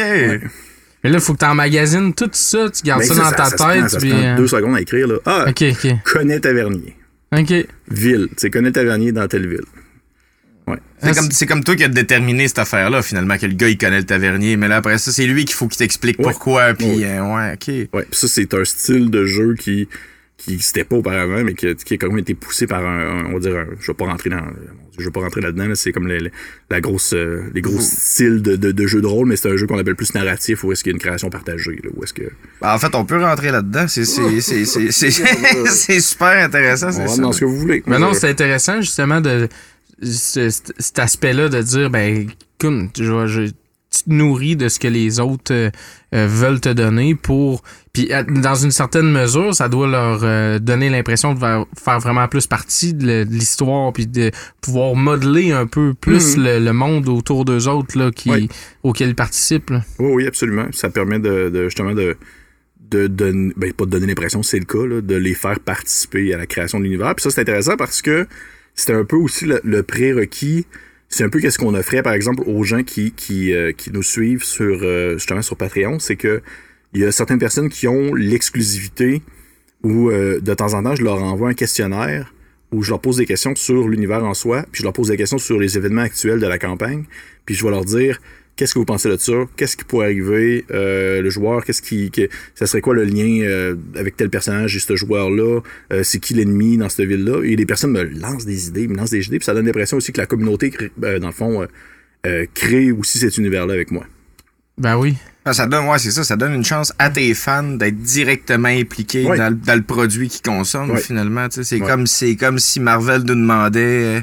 Mais là, il faut que tu emmagasines tout ça, tu gardes Mais ça, ça, dans ça- ta tête. prend- ça se puis, prend euh, deux secondes à écrire. Là. Ah, Ok, ok. connais tavernier. Ok. Ville. Tu sais, connais tavernier dans telle ville. C'est Ah, comme, c'est comme toi qui as déterminé cette affaire-là, finalement, que le gars, il connaît le tavernier. Mais là, après ça, c'est lui qu'il faut qu'il t'explique Ouais. pourquoi. Puis, Ouais. euh, ouais, ok. Ouais, pis ça, c'est un style de jeu qui qui n'existait pas auparavant, mais qui, a- qui a quand même été poussé par un, un- on va dire, un- je vais pas rentrer dans, Dieu, je vais pas rentrer là-dedans, là, c'est comme les, les- la grosse, euh, les gros styles de, de, de jeu de rôle, mais c'est un jeu qu'on appelle plus narratif, où est-ce qu'il y a une création partagée, là, où est-ce que, Ben, en fait, on peut rentrer là-dedans. C'est, c'est, c'est, c'est, c'est, c'est super intéressant, c'est ça. dans ce que vous voulez. Mais non, Euh, c'est intéressant justement de ce- cet aspect-là de dire ben comme je, vais- je- tu te nourris de ce que les autres euh, euh, veulent te donner pour puis à- dans une certaine mesure ça doit leur euh, donner l'impression de faire, vraiment plus partie de l'histoire puis de pouvoir modeler un peu plus Mhm. le, le monde autour d'eux autres là qui Oui. auquel ils participent là. Oui, oui, absolument. Ça permet de, de- justement de, de donner, ben, pas de donner l'impression, c'est le cas, là, de les faire participer à la création de l'univers. Puis ça, c'est intéressant parce que c'est un peu aussi le, le prérequis. C'est un peu qu'est-ce qu'on offrait, par exemple, aux gens qui, qui, euh, qui nous suivent sur, euh, justement, sur Patreon. C'est que il y a certaines personnes qui ont l'exclusivité où, euh, de temps en temps, je leur envoie un questionnaire où je leur pose des questions sur l'univers en soi, puis je leur pose des questions sur les événements actuels de la campagne, puis je vais leur dire qu'est-ce que vous pensez de ça? Qu'est-ce qui pourrait arriver? Euh, le joueur, qu'est-ce qui, que- ça serait quoi le lien euh, avec tel personnage et ce joueur-là? Euh, c'est qui l'ennemi dans cette ville-là? Et les personnes me lancent des idées, me lancent des idées, puis ça donne l'impression aussi que la communauté, euh, dans le fond, euh, euh, crée aussi cet univers-là avec moi. Ben oui. Ah, Ça donne, ouais, c'est ça, ça donne une chance à tes fans d'être directement impliqués Ouais. dans, le- dans le produit qu'ils consomment, Ouais. finalement. tu sais. C'est Ouais. comme, c'est comme si Marvel nous demandait euh,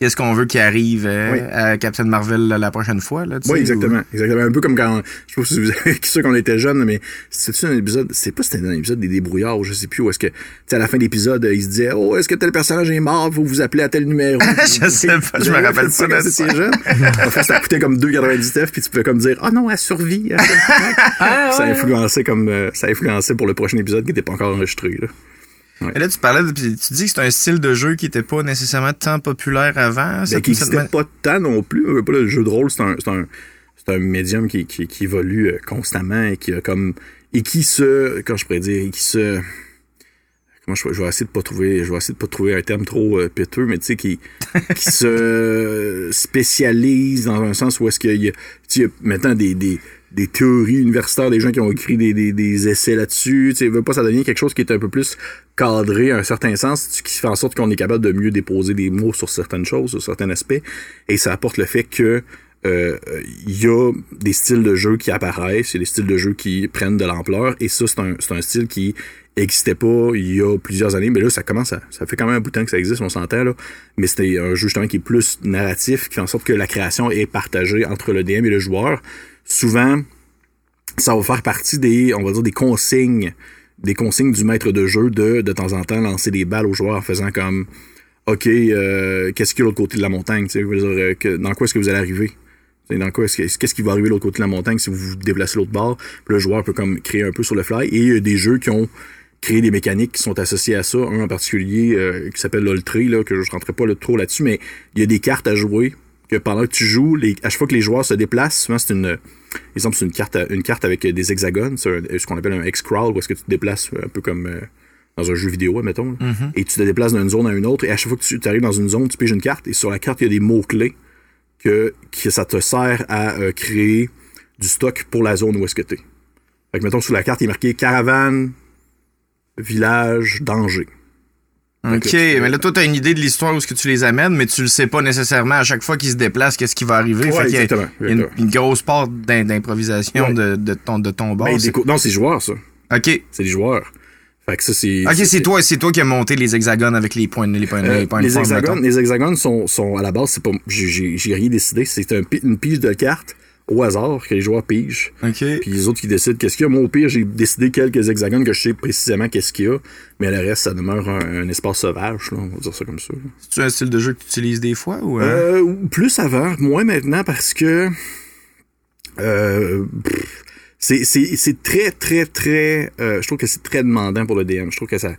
qu'est-ce qu'on veut qui arrive euh, Oui. à Captain Marvel la, prochaine fois. Là, Oui, ou- exactement. Exactement. Un peu comme quand, je sais pas si vous avez sûr qu'on était jeunes, mais c'était un épisode, c'est pas si c'était un épisode des débrouillards ou je sais plus où est-ce que, à la fin de l'épisode, euh, il se disait, oh, est-ce que tel personnage est mort, vous vous appelez à tel numéro? Je sais pas, je me rappelle ça quand ça. t'étais jeune. En fait, ça coûtait comme 2,99 puis tu pouvais comme dire, ah non, elle survit. elle survit. Ah, ça ouais. influençait comme, euh, ça influençait pour le prochain épisode qui était pas encore enregistré, là. Et là, tu parlais, de, tu dis que c'est un style de jeu qui était pas nécessairement tant populaire avant. Ben, qui n'existait pas tant non plus. Le jeu de rôle, c'est un, c'est un, un médium qui, qui, qui évolue euh, constamment et qui a comme. Et qui se. Comment je pourrais dire et qui se. Comment je, je vais essayer de pas trouver. Je vais essayer de pas trouver un terme trop euh, péteux, mais tu sais, qui, qui se spécialise dans un sens où est-ce qu'il y a. Tu sais, maintenant des. des des théories universitaires, des gens qui ont écrit des, essais là-dessus. Tu veut pas, ça devient quelque chose qui est un peu plus cadré un certain sens, qui fait en sorte qu'on est capable de mieux déposer des mots sur certaines choses, sur certains aspects. Et ça apporte le fait que euh, il y a des styles de jeu qui apparaissent, il y a des styles de jeu qui prennent de l'ampleur, et ça, c'est un, c'est un style qui existait pas il y a plusieurs années, mais là, ça commence à, ça fait quand même un bout de temps que ça existe, on s'entend, là. Mais c'était un jeu, justement, qui est plus narratif, qui fait en sorte que la création est partagée entre le DM et le joueur. Souvent, ça va faire partie des, on des consignes, des consignes du maître de jeu de, de temps en temps, lancer des balles aux joueurs en faisant comme, OK, euh, qu'est-ce qu'il y a de l'autre côté de la montagne, euh, dans quoi est-ce que vous allez arriver? Dans quoi est-ce que- qu'est-ce qui va arriver de l'autre côté de la montagne si vous vous déplacez l'autre bord? Le joueur peut comme créer un peu sur le fly. Et il y a des jeux qui ont créé des mécaniques qui sont associées à ça. Un en particulier euh, qui s'appelle l'Oltré, que je ne rentrerai pas là, trop là-dessus, mais il y a des cartes à jouer que pendant que tu joues, les, à chaque fois que les joueurs se déplacent, souvent c'est une. Exemple, c'est une carte, une carte avec des hexagones, c'est ce qu'on appelle un X-Crawl, où est-ce que tu te déplaces un peu comme euh, dans un jeu vidéo, admettons. là. Et tu te déplaces d'une zone à une autre, et à chaque fois que tu arrives dans une zone, tu piges une carte, et sur la carte, il y a des mots-clés que, que ça te sert à euh, créer du stock pour la zone où est-ce que tu es. Fait que, mettons, sur la carte, il est marqué caravane, village, danger. OK, mais là, toi, t'as une idée de l'histoire où est-ce que tu les amènes, mais tu le sais pas nécessairement à chaque fois qu'ils se déplacent, qu'est-ce qui va arriver. Ouais, fait exactement, il y a une, grosse part d'im- d'improvisation Ouais. de, de ton, de ton bord. Ben, non, c'est les joueurs, ça. OK. C'est les joueurs. Fait que ça, c'est. OK, c'est toi, c'est toi qui as monté les hexagones avec les points, les points, Euh, les points de les, forme, hexagones, les hexagones sont, sont à la base, c'est pas. J'ai, rien décidé. C'est un, une pige de cartes au hasard que les joueurs pigent. Puis les autres qui décident qu'est-ce qu'il y a. Moi, au pire, j'ai décidé quelques hexagones que je sais précisément qu'est-ce qu'il y a. Mais le reste, ça demeure un, un espace sauvage, là, on va dire ça comme ça. là. C'est-tu un style de jeu que tu utilises des fois ou. hein? Euh, plus avant, moins maintenant parce que euh, c'est, c'est, c'est très, très, très. euh, je trouve que c'est très demandant pour le DM. Je trouve que ça,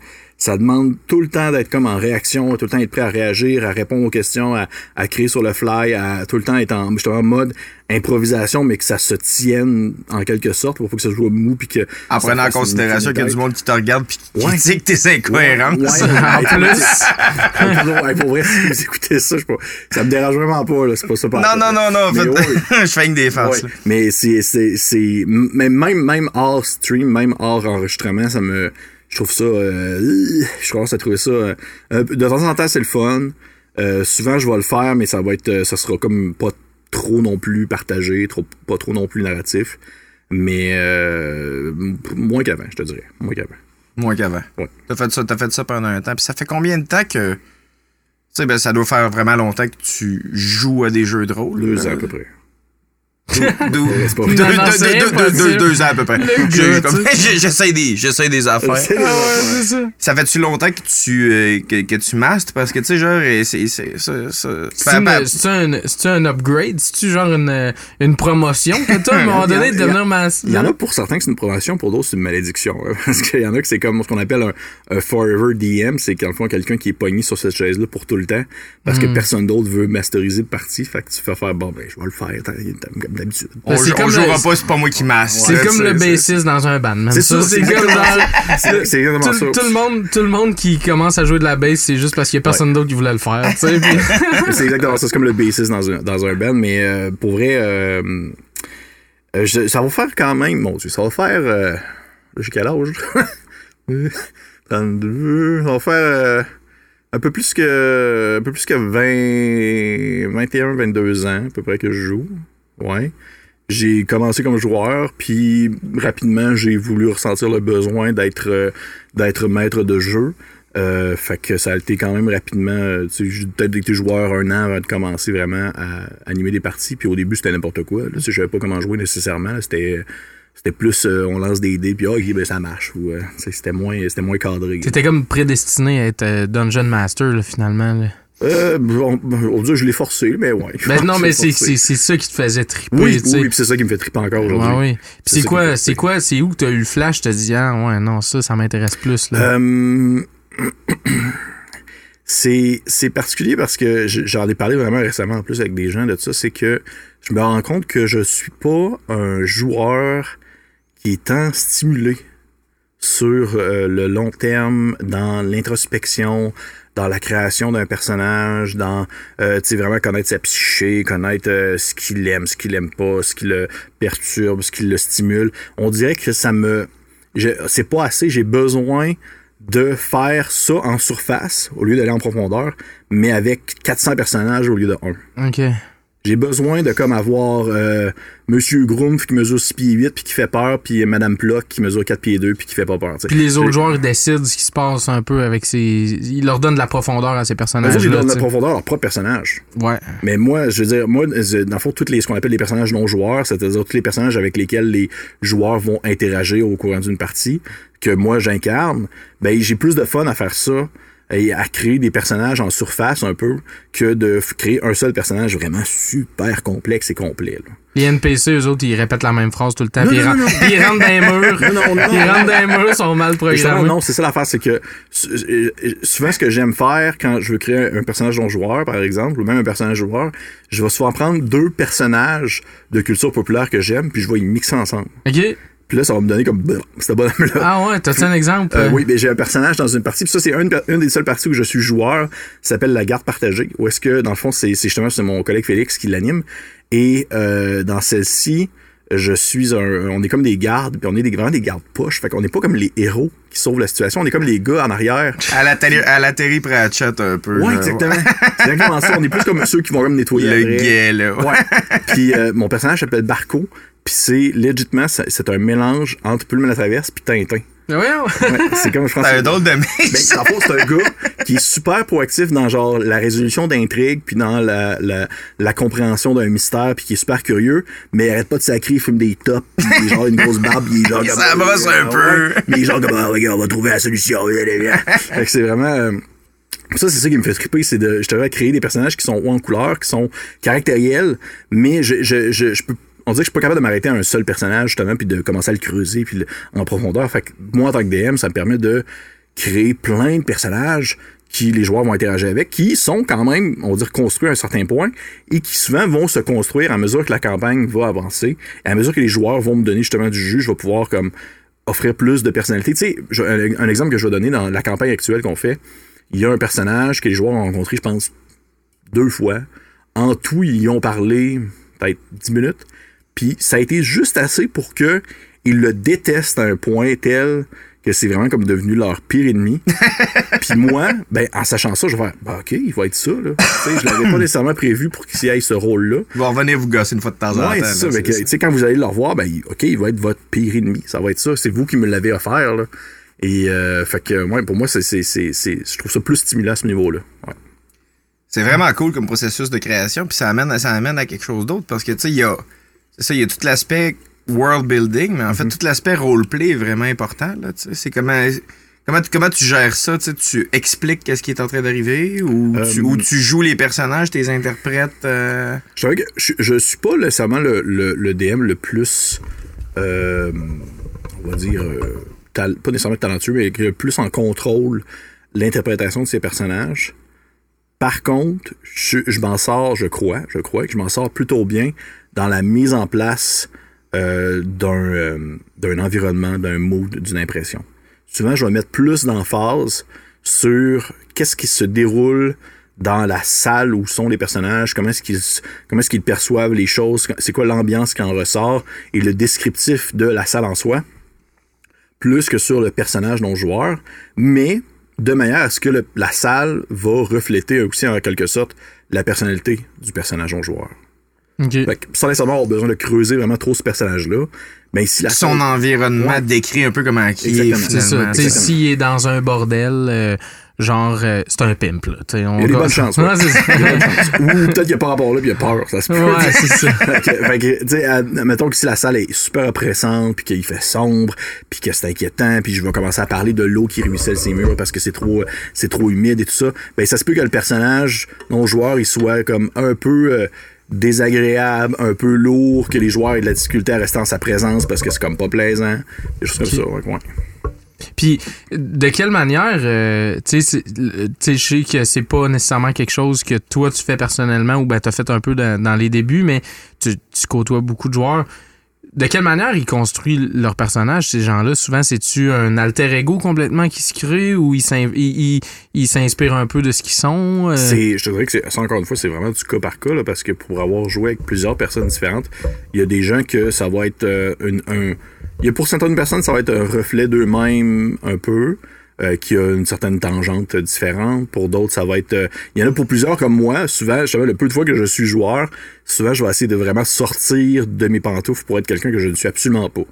ça demande tout le temps d'être comme en réaction, tout le temps être prêt à réagir, à répondre aux questions, à, à créer sur le fly, à tout le temps être en, justement, en mode improvisation, mais que ça se tienne en quelque sorte pour pas que ça soit mou puis que. en prenant en considération qu'il y a du monde qui te regarde puis qui Ouais. critique tes incohérences. Ouais, En plus. Hey, pour- vrai, si vous écoutez ça, je pas, ça me dérange vraiment pas, là. C'est pas ça. Non, non, non, non, faites- ouais. je fais une là. mais c'est c'est c'est même même même hors stream, même hors enregistrement, ça me je trouve ça euh, je commence à trouver ça euh, de temps en temps c'est le fun. Euh, souvent je vais le faire mais ça va être ça sera comme pas trop non plus partagé, trop pas trop non plus narratif. Mais moins qu'avant, je te dirais. Moins qu'avant. Moins qu'avant. Ouais. T'as fait ça, t'as fait ça pendant un temps. Puis ça fait combien de temps que. Tu sais, ben, ça doit faire vraiment longtemps que tu joues à des jeux de rôle. Deux ans à peu près. Deux, deux, ans à peu près. J'essaie des, j'essaie des affaires. Ah ça. Fait-tu longtemps que tu, euh, que, que tu mastes? Parce que, tu sais, genre, euh, c'est, c'est, ça, ça, C'est ben, ben, c'est un, c'est un upgrade? C'est-tu genre une, une promotion que t'as à un moment donné de devenir masse? Il y en a pour certains que c'est une promotion, pour d'autres c'est une malédiction. hein. Parce qu'il y en a que c'est comme ce qu'on appelle un, un forever DM, c'est qu'en fond quelqu'un qui est pogné sur cette chaise-là pour tout le temps, parce Hmm. que personne d'autre veut masteriser le parti, fait que tu fais faire bon ben je vais le faire d'habitude. on, c'est on comme jouera le- pas, c'est pas moi qui masse. C'est comme le bassiste dans un band, man. C'est ça. C'est comme dans... C'est exactement ça. Tout, le monde, tout le monde qui commence à jouer de la bass, c'est juste parce qu'il y a personne d'autre qui voulait le faire. c'est exactement ça. C'est comme le bassiste dans un, dans un band, mais euh, pour vrai, euh, Euh, je- ça va faire quand même, mon Dieu, ça va faire. euh, là, j'ai quel âge? Euh, 32. Ça va faire euh, un peu plus que. Un peu plus que 20. 21, 22 ans, à peu près que je joue. Ouais. J'ai commencé comme joueur, puis rapidement, j'ai voulu ressentir le besoin d'être euh, d'être maître de jeu. Euh, fait que ça a été quand même rapidement. euh, J'ai peut-être été joueur un an avant de commencer vraiment à animer des parties. Puis au début, c'était n'importe quoi. Là, je savais pas comment jouer nécessairement. C'était c'était plus on lance des dés puis ok ben ça marche ou c'était moins c'était moins cadré. T'étais comme prédestiné à être Dungeon Master, finalement. là. Euh, on, on dit je l'ai forcé mais ouais. Ben non, mais c'est ça qui te faisait triper, oui, oui, c'est ça qui me fait triper encore aujourd'hui. Ouais, oui. C'est quoi, c'est quoi, c'est où que t'as eu le flash, t'as dit, ah ouais, non, ça, ça m'intéresse plus, là. Euh, c'est c'est particulier parce que j'en ai parlé vraiment récemment en plus avec des gens de ça, c'est que je me rends compte que je suis pas un joueur qui est tant stimulé sur euh, le long terme dans l'introspection, dans la création d'un personnage, dans euh, vraiment connaître sa psyché, connaître euh, ce qu'il aime, ce qu'il aime pas, ce qui le perturbe, ce qui le stimule. On dirait que ça me c'est pas assez, j'ai besoin de faire ça en surface au lieu d'aller en profondeur, mais avec 400 personnages au lieu de 1. OK. J'ai besoin de comme avoir euh, Monsieur Groomf qui mesure 6 pieds 8 puis qui fait peur, puis Madame Plock qui mesure 4 pieds 2 puis qui fait pas peur. Puis les autres joueurs, décident ce qui se passe un peu avec ces... Ils leur donnent de la profondeur à ces Eux personnages ils donnent de la profondeur à leur propre personnage. Ouais. Mais moi, je veux dire, moi, dans le fond, tous les, ce qu'on appelle les personnages non joueurs, c'est-à-dire tous les personnages avec lesquels les joueurs vont interagir au courant d'une partie, que moi j'incarne, ben j'ai plus de fun à faire ça et à créer des personnages en surface un peu que de créer un seul personnage vraiment super complexe et complet. là. Les NPC, eux autres, ils répètent la même phrase tout le temps. Non, ils, non, ils rentrent dans les murs. Ils rentrent dans les murs, ils sont mal programmés. non, c'est ça l'affaire, c'est que s- euh, souvent ce que j'aime faire quand je veux créer un personnage non joueur, par exemple, ou même un personnage joueur, je vais souvent prendre deux personnages de culture populaire que j'aime, puis je vais les mixer ensemble. OK. Puis là, ça va me donner comme bonhomme-là. Ah ouais, t'as-tu un exemple? Euh, oui, mais j'ai un personnage dans une partie, puis ça, c'est une, une des seules parties où je suis joueur, ça s'appelle la garde partagée, où est-ce que, dans le fond, c'est justement c'est mon collègue Félix qui l'anime, et euh, dans celle-ci, je suis un, on est comme des gardes, puis on est des, vraiment des gardes poches, fait qu'on n'est pas comme les héros qui sauvent la situation, on est comme les gars en arrière. À la, Terry- à la Terry Pratchett un peu. Ouais, là. exactement. c'est exactement ça, on est plus comme ceux qui vont comme nettoyer Le après. gay, là. Ouais. puis euh, mon personnage s'appelle Barco, puis c'est, légitimement, c'est c'est un mélange entre Plume à la traverse puis Tintin. C'est comme je pense C'est un drôle de. Ben, le fond, c'est un gars qui est super proactif dans genre la résolution d'intrigues puis dans la, la, la compréhension d'un mystère puis qui est super curieux, mais il arrête pas de sacrer, il fume des tops puis il genre une grosse barbe, il est genre Il comme- s'embrasse un Ouais, peu. Mais il est genre comme ah, regarde, on va trouver la solution. fait que c'est vraiment euh, ça, c'est ça qui me fait triper, c'est de justement créer des personnages qui sont en couleur, qui sont caractériels, mais je, je, je, je peux on dirait que je suis pas capable de m'arrêter à un seul personnage, justement, puis de commencer à le creuser puis en profondeur. Fait que moi, en tant que DM, ça me permet de créer plein de personnages qui les joueurs vont interagir avec, qui sont quand même, on va dire, construits à un certain point et qui souvent vont se construire à mesure que la campagne va avancer et à mesure que les joueurs vont me donner justement du jus, je vais pouvoir comme offrir plus de personnalité. Tu sais, un, exemple que je vais donner dans la campagne actuelle qu'on fait, il y a un personnage que les joueurs ont rencontré, je pense, deux fois. En tout, ils y ont parlé peut-être 10 minutes. Puis ça a été juste assez pour que ils le détestent à un point tel que c'est vraiment comme devenu leur pire ennemi. Puis moi, ben, en sachant ça, je vais faire, bah, OK, il va être ça, là. Je l'avais pas nécessairement prévu pour qu'il aille ce rôle-là. Ils vont revenir vous gosser une fois de temps en temps. Ouais, c'est ça. que, sais, quand vous allez le revoir, ben, il- OK, il va être votre pire ennemi. Ça va être ça. C'est vous qui me l'avez offert, là. Et, euh, fait que, ouais, pour moi, c'est, c'est, c'est, je trouve ça plus stimulant à ce niveau-là. Ouais. C'est vraiment cool comme processus de création, puis ça amène, ça amène à quelque chose d'autre parce que tu sais, il y a, c'est ça, il y a tout l'aspect world building, mais en fait, tout l'aspect roleplay est vraiment important. C'est comment, comment, tu- comment tu gères ça, tu expliques qu'est-ce qui est en train d'arriver ou, tu, Euh, ou tu joues les personnages, tu les interprètes. euh, Je, je, je suis pas nécessairement le, le, le DM le plus, euh, on va dire, euh, pas nécessairement talentueux, mais qui a le plus en contrôle l'interprétation de ces personnages. Par contre, je, je m'en sors, je crois, je crois que je m'en sors plutôt bien dans la mise en place euh, d'un euh, d'un environnement, d'un mood, d'une impression. Souvent, je vais mettre plus d'emphase sur qu'est-ce qui se déroule dans la salle où sont les personnages, comment est-ce qu'ils est-ce perçoivent les choses, c'est quoi l'ambiance qui en ressort et le descriptif de la salle en soi, plus que sur le personnage non joueur, mais de manière à ce que la salle va refléter aussi en quelque sorte la personnalité du personnage non joueur. OK. Fait que, sans nécessairement avoir besoin de creuser vraiment trop ce personnage-là, mais si la Son environnement Ouais. décrit un peu comment il est Exactement. C'est ça. finalement. S'il est dans un bordel, euh, genre, euh, c'est un pimp, là. Tu sais, on Il y a des bonnes chances, ouais. Ouais, c'est ça. Ou peut-être qu'il n'y a pas rapport là, puis il y a peur, ça se peut. Ouais, c'est ça. fait que, fait que, tu sais, à- mettons que si la salle est super oppressante, puis qu'il fait sombre, puis que c'est inquiétant, puis je vais commencer à parler de l'eau qui ruisselle ses murs parce que c'est trop, c'est trop humide et tout ça, ben ça se peut que le personnage non joueur il soit comme un peu euh, désagréable, un peu lourd, que les joueurs aient de la difficulté à rester en sa présence parce que c'est comme pas plaisant, des choses comme ça. Ouais. Puis, de quelle manière, euh, tu sais, je sais que c'est pas nécessairement quelque chose que toi tu fais personnellement ou ben t'as fait un peu dans, dans les débuts, mais tu, tu côtoies beaucoup de joueurs. De quelle manière ils construisent leur personnage, ces gens-là? Souvent, c'est-tu un alter ego complètement qui se crée ou ils s'in- ils- ils- ils s'inspirent un peu de ce qu'ils sont? euh? C'est, je te dirais que c'est, ça, encore une fois, c'est vraiment du cas par cas, là, parce que pour avoir joué avec plusieurs personnes différentes, il y a des gens que ça va être euh, un. Il y a pour certaines personnes, ça va être un reflet d'eux-mêmes un peu, euh, qui a une certaine tangente différente. Pour d'autres, ça va être. euh, il y en a pour plusieurs comme moi. Souvent, justement, le peu de fois que je suis joueur, souvent, je vais essayer de vraiment sortir de mes pantoufles pour être quelqu'un que je ne suis absolument pas.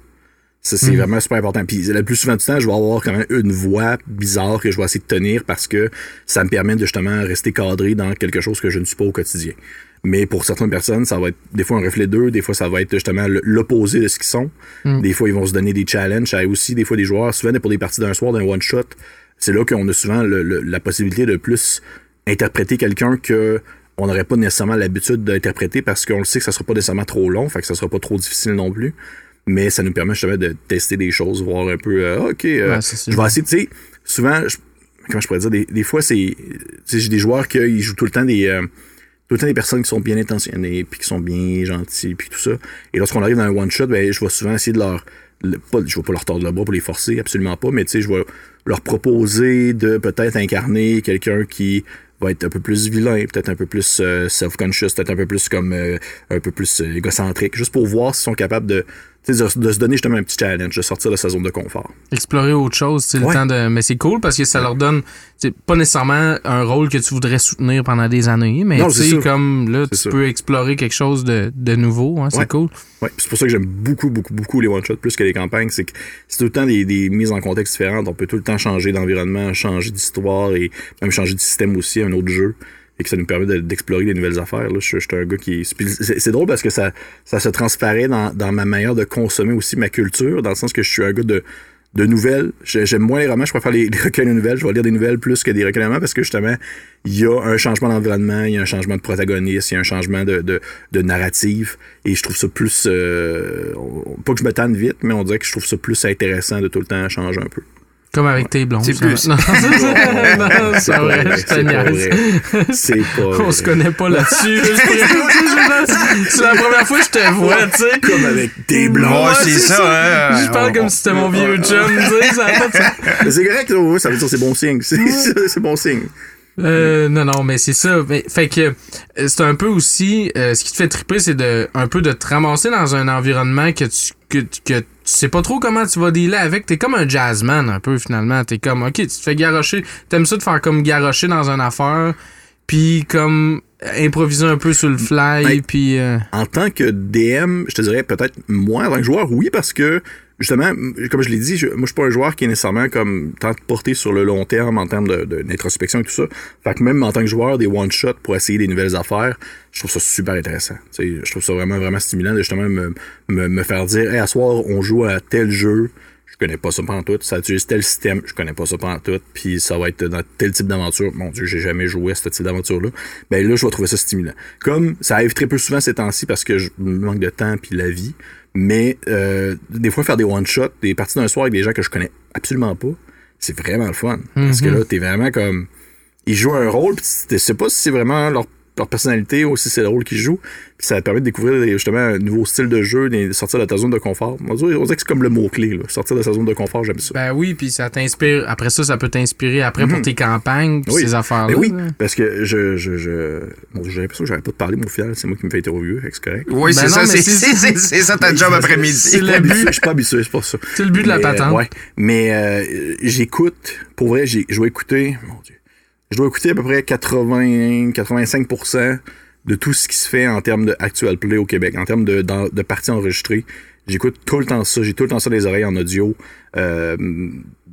Ça, c'est vraiment super important. Puis le plus souvent du temps, je vais avoir quand même une voix bizarre que je vais essayer de tenir parce que ça me permet de justement rester cadré dans quelque chose que je ne suis pas au quotidien. Mais pour certaines personnes, ça va être des fois un reflet d'eux, des fois ça va être justement l'opposé de ce qu'ils sont. Des fois, ils vont se donner des challenges. Aussi des fois des joueurs, souvent pour des parties d'un soir, d'un one-shot, c'est là qu'on a souvent le- le- la possibilité de plus interpréter quelqu'un que on n'aurait pas nécessairement l'habitude d'interpréter parce qu'on le sait que ça sera pas nécessairement trop long, fait que ça sera pas trop difficile non plus. Mais ça nous permet justement de tester des choses, voir un peu, euh, ok, euh, Ouais, je vais essayer, tu sais, souvent, je- comment je pourrais dire, des, des fois, c'est, j'ai des joueurs qui ils jouent tout le temps des, euh, tout le temps des personnes qui sont bien intentionnées, puis qui sont bien gentils, puis tout ça. Et lorsqu'on arrive dans un one-shot, ben, je vais souvent essayer de leur, le- pas, je vais pas leur tordre le bras pour les forcer, absolument pas, mais tu sais, je vais leur proposer de peut-être incarner quelqu'un qui va être un peu plus vilain, peut-être un peu plus euh, self-conscious, peut-être un peu plus comme euh, un peu plus euh, égocentrique, juste pour voir s'ils sont capables de, de, de se donner justement un petit challenge, de sortir de sa zone de confort. explorer autre chose, c'est le temps de mais c'est cool parce que ça leur donne c'est pas nécessairement un rôle que tu voudrais soutenir pendant des années mais tu sais comme là tu peux explorer quelque chose de, de nouveau hein, c'est Ouais. cool Ouais, c'est pour ça que j'aime beaucoup, beaucoup, beaucoup les one-shots plus que les campagnes. C'est que c'est tout le temps des, des mises en contexte différentes. On peut tout le temps changer d'environnement, changer d'histoire et même changer de système aussi, un autre jeu. Et que ça nous permet de- d'explorer des nouvelles affaires. Là. Je, suis un gars qui. C'est drôle parce que ça, ça se transparaît dans, ma manière de consommer aussi ma culture, dans le sens que je suis un gars de, nouvelles. J'ai- J'aime moins les romans, je préfère les, les recueils de nouvelles. Je vais lire des nouvelles plus que des recueils de romans parce que justement, il y a un changement d'environnement, il y a un changement de protagoniste, il y a un changement de, narrative. Et je trouve ça plus. euh, pas que je me tanne vite, mais on dirait que je trouve ça plus intéressant de tout le temps changer un peu. Comme avec tes blondes C'est plus- non, c'est pas vrai je c'est pas vrai. C'est pas. on se connaît pas là-dessus c'est la première fois que je te vois tu sais Comme avec des blondes. Ouais, c'est c'est ça. hein. je parle comme si c'était mon vieux chum tu sais ça c'est correct, là, ça veut dire que c'est bon signe. C'est c'est bon signe. Euh, non, non, mais c'est ça. Mais, fait que euh, c'est un peu aussi euh, ce qui te fait triper, c'est de un peu de te ramasser dans un environnement que tu que, tu- que tu sais pas trop comment tu vas dealer avec. T'es comme un jazzman un peu finalement. T'es comme ok, tu te fais garrocher. T'aimes ça de faire comme garrocher dans une affaire, puis comme improviser un peu sur le fly, Ben, puis euh, En tant que DM, je te dirais peut-être moi en tant que joueur, oui, parce que justement, comme je l'ai dit, je, moi je suis pas un joueur qui est nécessairement comme tant porté sur le long terme en termes de- de- d'introspection et tout ça. Fait que même en tant que joueur des one shot pour essayer des nouvelles affaires, je trouve ça super intéressant. Je trouve ça vraiment vraiment stimulant de justement me, me, me faire dire, hey, à soir on joue à tel jeu. Je connais pas ça pendant tout. Ça utilise tel système, je connais pas ça pendant tout. Puis ça va être dans tel type d'aventure. Mon Dieu, j'ai jamais joué à ce type d'aventure-là. Ben là, je vais trouver ça stimulant. Comme ça arrive très peu souvent ces temps-ci parce que je manque de temps puis la vie. Mais euh, des fois, faire des one-shots, des parties d'un soir avec des gens que je connais absolument pas, c'est vraiment le fun. Parce que là, t'es vraiment comme. Ils jouent un rôle, puis tu sais pas si c'est vraiment leur leur personnalité, aussi c'est le rôle qu'ils jouent. Puis ça permet de découvrir justement un nouveau style de jeu, de sortir de ta zone de confort. On dirait, on dirait que c'est comme le mot-clé, là. sortir de sa zone de confort, j'aime ça. Ben oui, puis ça t'inspire. Après ça, ça peut t'inspirer après pour tes campagnes, Oui. ces affaires-là. Ben oui, parce que je, je, je... Bon, j'ai l'impression que j'arrête pas de parler, mais au final, c'est moi qui me fais interviewer, fait que c'est correct. Oui, Ben c'est non, ça, mais c'est c'est- c'est- c'est- c'est ça ta job après-midi. C'est Je suis le pas habitué, but. Je suis pas habitué, c'est pour ça. C'est le but de la patente. euh, ouais. Mais euh, j'écoute, pour vrai, j'ai- je dois écouter, mon Dieu, je dois écouter à peu près 80-85% de tout ce qui se fait en termes de actual play au Québec, en termes de, d'en- de parties enregistrées. J'écoute tout le temps ça, j'ai tout le temps ça des oreilles en audio. Euh,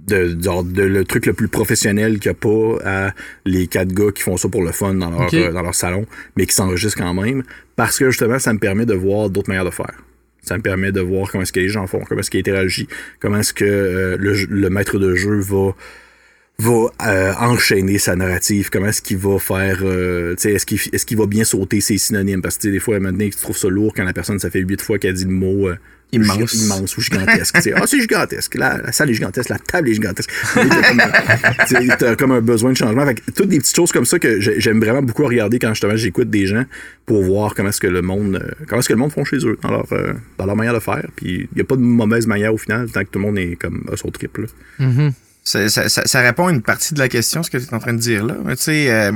de, genre, de le truc le plus professionnel qu'il n'y a pas à les quatre gars qui font ça pour le fun dans leur, euh, dans leur salon, mais qui s'enregistrent quand même, parce que justement, ça me permet de voir d'autres manières de faire. Ça me permet de voir comment est-ce que les gens font, comment est-ce qu'ils interagissent, comment est-ce que euh, le, le maître de jeu va va euh, enchaîner sa narrative, comment est-ce qu'il va faire, euh, tu sais, est-ce qu'il va bien sauter ses synonymes, parce que des fois, maintenant, tu trouves ça lourd quand la personne, ça fait huit fois qu'elle dit le mot euh, Immense. immense ou gigantesque. ah, c'est gigantesque, la, la salle est gigantesque, la table est gigantesque. T'as comme, comme un besoin de changement. Fait que toutes des petites choses comme ça que j'ai- j'aime vraiment beaucoup regarder quand justement j'écoute des gens pour voir comment est-ce que le monde, euh, comment est-ce que le monde font chez eux, dans leur, euh, dans leur manière de faire. Puis il n'y a pas de mauvaise manière au final, tant que tout le monde est comme à son trip. là. Mhm. Ça, ça- ça- ça répond à une partie de la question, ce que tu es en train de dire là. Mais tu sais, euh,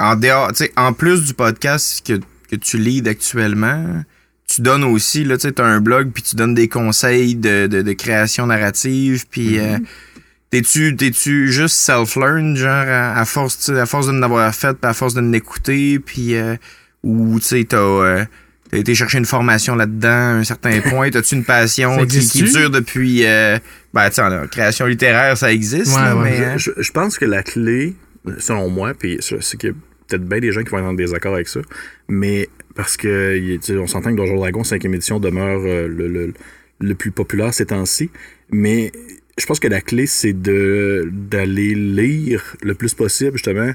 en dehors, tu sais, en plus du podcast que, que tu leads actuellement, tu donnes aussi, là, tu sais, as un blog, puis tu donnes des conseils de, de, de création narrative, puis euh, t'es-tu, t'es-tu juste self-learn, genre, à, à force, tu à force de n'avoir fait, puis à force de l'écouter, puis euh, ou, tu sais, t'as... T'as été chercher une formation là-dedans à un certain point? T'as-tu une passion? Qui, dure depuis... Euh, ben, tu sais, en création littéraire, ça existe, Ouais, là, ouais. mais... hein? Je, je pense que la clé, selon moi, puis sais qu'il y a peut-être bien des gens qui vont être en désaccord avec ça, mais parce que on s'entend que Donjon Dragon 5e édition demeure euh, le, le, le plus populaire ces temps-ci, mais je pense que la clé, c'est de d'aller lire le plus possible, justement,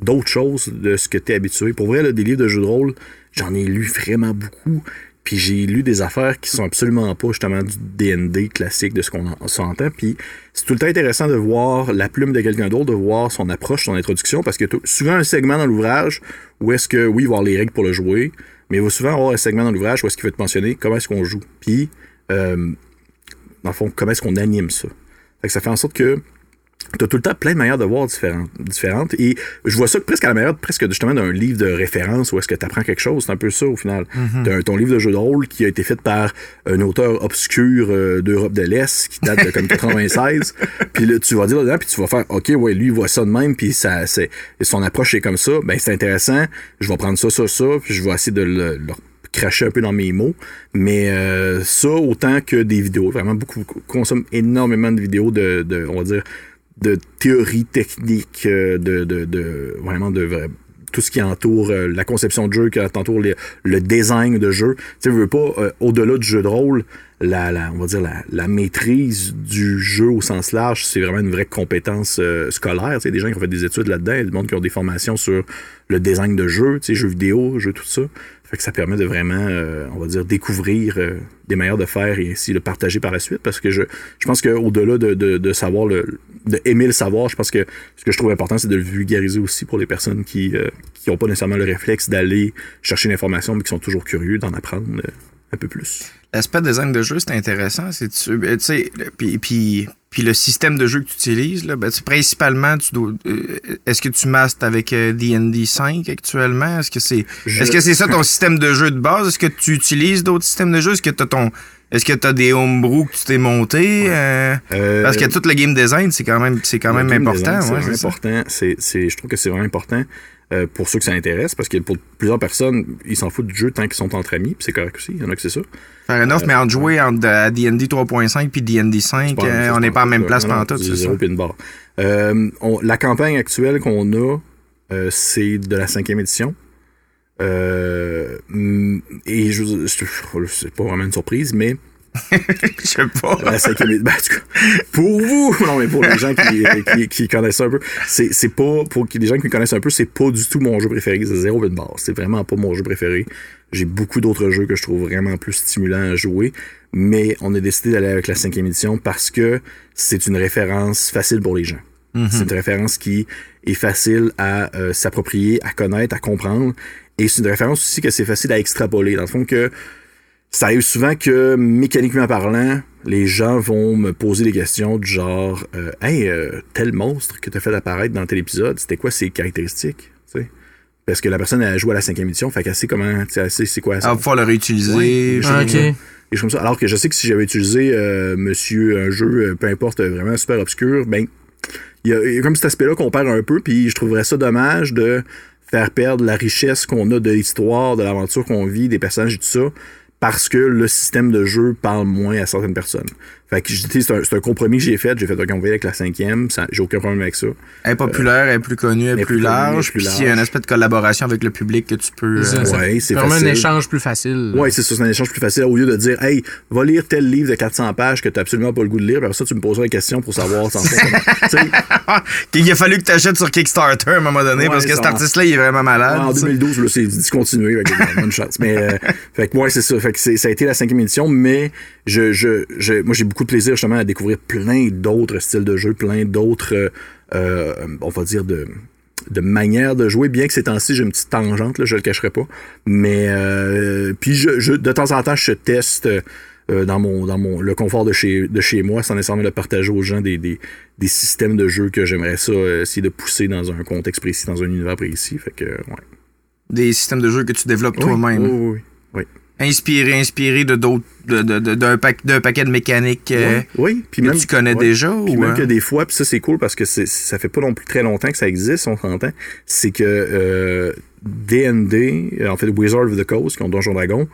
d'autres choses de ce que tu es habitué. Pour vrai, là, des livres de jeux de rôle, j'en ai lu vraiment beaucoup. Puis j'ai lu des affaires qui sont absolument pas justement du D&D classique de ce qu'on en- s'entend. Puis c'est tout le temps intéressant de voir la plume de quelqu'un d'autre, de voir son approche, son introduction, parce que souvent un segment dans l'ouvrage où est-ce que, oui, avoir les règles pour le jouer, mais il va souvent avoir un segment dans l'ouvrage où est-ce qu'il va te mentionner comment est-ce qu'on joue. Puis, euh, dans le fond, comment est-ce qu'on anime ça. Fait que ça fait en sorte que T'as tout le temps plein de manières de voir différentes. différentes et je vois ça presque à la manière presque justement d'un livre de référence où est-ce que tu apprends quelque chose. C'est un peu ça au final. Un- ton livre de jeu de rôle qui a été fait par un auteur obscur euh, d'Europe de l'Est qui date de comme 96. puis là, tu vas dire là-dedans, puis tu vas faire OK, ouais, lui, il voit ça de même, puis ça, c'est, son approche est comme ça. Ben, c'est intéressant. Je vais prendre ça, ça, ça, puis je vais essayer de le, le cracher un peu dans mes mots. Mais euh, ça, autant que des vidéos. Vraiment, beaucoup, beaucoup consomme énormément de vidéos de, de on va dire, de théorie technique, euh, de, de, de vraiment de tout ce qui entoure euh, la conception de jeu, qui entoure le design de jeu. Tu veux pas, euh, au-delà du jeu de rôle, la, la, on va dire la, la maîtrise du jeu au sens large, c'est vraiment une vraie compétence scolaire. Tu sais, des gens qui ont fait des études là-dedans, des gens qui ont des formations sur le design de jeu, tu sais, jeux vidéo, jeux, tout ça. Fait que ça permet de vraiment, euh, on va dire, découvrir euh, des manières de faire et ainsi le partager par la suite. Parce que je, je pense qu'au-delà de, de, de savoir le, de aimer le savoir, je pense que ce que je trouve important, c'est de le vulgariser aussi pour les personnes qui euh, qui n'ont pas nécessairement le réflexe d'aller chercher l'information, mais qui sont toujours curieux d'en apprendre euh, un peu plus. L'aspect design de jeu, c'est intéressant. C'est tu tu sais, puis, puis, puis le système de jeu que tu utilises, là, ben, principalement, tu dois, euh, est-ce que tu mastes avec euh, D&D 5 actuellement? Est-ce que c'est, Je- est-ce que c'est ça ton système de jeu de base? Est-ce que tu utilises d'autres systèmes de jeu? Est-ce que t'as ton, est-ce que t'as des homebrew que tu t'es monté? euh, Euh, parce que tout le game design, c'est quand même, c'est quand même Le important. ouais, c'est important. C'est, c'est, je trouve que c'est vraiment important euh, pour ceux que ça intéresse, parce que pour plusieurs personnes, ils s'en foutent du jeu tant qu'ils sont entre amis, puis c'est correct aussi. Il y en a que c'est ça. Fair enough, mais entre jouer entre à D&D 3.5 puis D&D 5, C'est pas la même euh, chose on n'est pas en même place pendant tout, c'est c'est ça? zéro pin bar. Euh, on- la campagne actuelle qu'on a, euh, c'est de la cinquième édition. Euh, mm, et je, je, je- c'est pas vraiment une surprise, mais Je sais pas. la cinquième ben, pour vous, non mais pour les gens qui, qui, qui connaissent un peu, c'est, c'est pas, pour les gens qui me connaissent un peu, c'est pas du tout mon jeu préféré, c'est zéro pin bar. C'est vraiment pas mon jeu préféré. J'ai beaucoup d'autres jeux que je trouve vraiment plus stimulants à jouer, mais on a décidé d'aller avec la cinquième édition parce que c'est une référence facile pour les gens. C'est une référence qui est facile à euh, s'approprier, à connaître, à comprendre. Et c'est une référence aussi que c'est facile à extrapoler. Dans le fond, que ça arrive souvent que, mécaniquement parlant, les gens vont me poser des questions du genre euh, Hey, euh, tel monstre que tu as fait apparaître dans tel épisode, c'était quoi ses caractéristiques? Parce que la personne a joué à la cinquième édition, fait qu'elle sait comment, elle sait c'est quoi ça. Ah, pouvoir le réutiliser. Oui. Ah, des choses comme ça. Alors que je sais que si j'avais utilisé euh, monsieur un jeu, euh, peu importe, vraiment super obscur, ben, il y, y a comme cet aspect-là qu'on perd un peu, puis je trouverais ça dommage de faire perdre la richesse qu'on a de l'histoire, de l'aventure qu'on vit, des personnages et tout ça, parce que le système de jeu parle moins à certaines personnes. Fait que je dis, c'est un, un compromis que j'ai fait. J'ai fait, OK, on va avec la cinquième. J'ai aucun problème avec ça. Elle est populaire, elle est plus connue, elle est plus large. Puis il y a un aspect de collaboration avec le public que tu peux. C'est euh, ça. Ouais, c'est vraiment facile. un échange plus facile. Ouais, c'est ça, c'est un échange plus facile au lieu de dire Hey, va lire tel livre de 400 pages que tu absolument pas le goût de lire, puis après ça, tu me poseras des questions pour savoir sans Il a fallu que tu achètes sur Kickstarter à un moment donné Ouais, parce que cet artiste-là, il est vraiment malade. en tu sais. 2012, là, c'est discontinué, que, bonne chance. Mais, euh, fait que, ouais, c'est ça. Fait que ça a été la cinquième édition, mais je, je, je- moi, j'ai beaucoup de plaisir, justement, à découvrir plein d'autres styles de jeu, plein d'autres, euh, euh, on va dire, de de manière de jouer, bien que ces temps-ci, j'ai une petite tangente, là, je le cacherai pas. Mais euh, puis je, je- de temps en temps, je teste euh, dans mon dans mon le confort de chez de chez moi, sans nécessairement le partager aux gens des, des, des systèmes de jeu que j'aimerais ça euh, essayer de pousser dans un contexte précis, dans un univers précis. Fait que ouais. Des systèmes de jeu que tu développes Oui, toi-même. oui, oui, oui. Inspiré, inspiré de d'autres. de- de- de- d'un paquet de mécaniques euh, Oui, oui, puis que même tu connais ouais. déjà. Puis ou, même euh, que des fois, puis ça c'est cool parce que c'est- ça fait pas non plus très longtemps que ça existe, on s'entend, c'est que euh, D&D, euh, en fait Wizard of the Coast, qui ont Donjon Dragon,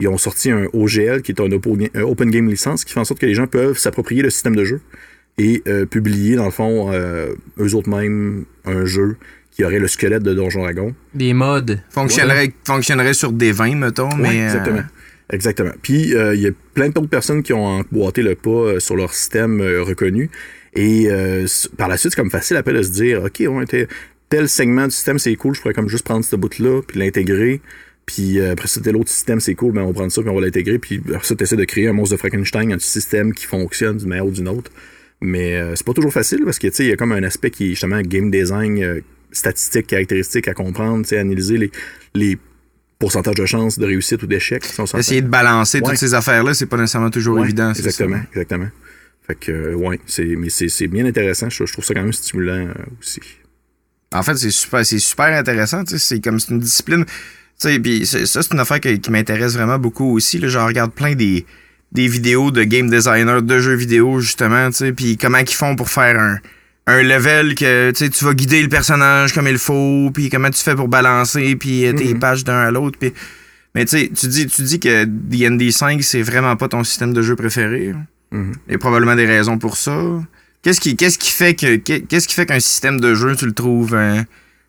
ils ont sorti un OGL qui est un open, un open game licence qui fait en sorte que les gens peuvent s'approprier le système de jeu et euh, publier dans le fond eux autres mêmes un jeu qui aurait le squelette de Donjon Dragon. Des modes. fonctionnerait, fonctionnerait sur des vins, mettons, mais. Ouais, euh, exactement. Exactement. Puis, euh, il y a plein d'autres personnes qui ont emboîté le pas euh, sur leur système euh, reconnu. Et euh, par la suite, c'est comme facile après de se dire, OK, t'es- tel segment du système, c'est cool, je pourrais comme juste prendre ce bout-là, puis l'intégrer. Puis après ça, tel autre système, c'est cool, ben on va prendre ça, puis on va l'intégrer. Puis après ça, t'essaies de créer un monstre de Frankenstein, un système qui fonctionne d'une manière ou d'une autre. Mais euh, c'est pas toujours facile parce que, tu sais, il y a comme un aspect qui est justement game design, euh, statistique, caractéristique à comprendre, analyser les, les pourcentages de chances de réussite ou d'échec. si. Essayer de balancer Ouais. toutes ces affaires-là, c'est pas nécessairement toujours Ouais, évident. Exactement, ça. exactement. Fait que, euh, ouais, c'est, mais c'est, c'est bien intéressant. Je, je trouve ça quand même stimulant euh, aussi. En fait, c'est super, c'est super intéressant. C'est comme c'est une discipline. Puis ça, c'est une affaire que- qui m'intéresse vraiment beaucoup aussi. Là, je regarde plein des, des vidéos de game designers de jeux vidéo, justement. Puis comment ils font pour faire un, un level que tu sais, tu vas guider le personnage comme il faut. Puis comment tu fais pour balancer. Puis euh, tes Mhm. pages d'un à l'autre. Puis... Mais tu sais, tu dis, tu dis que D&D 5, c'est vraiment pas ton système de jeu préféré. Mhm. Il y a probablement des raisons pour ça. Qu'est-ce qui, qu'est-ce qui fait que qu'est-ce qui fait qu'un système de jeu tu le trouves euh,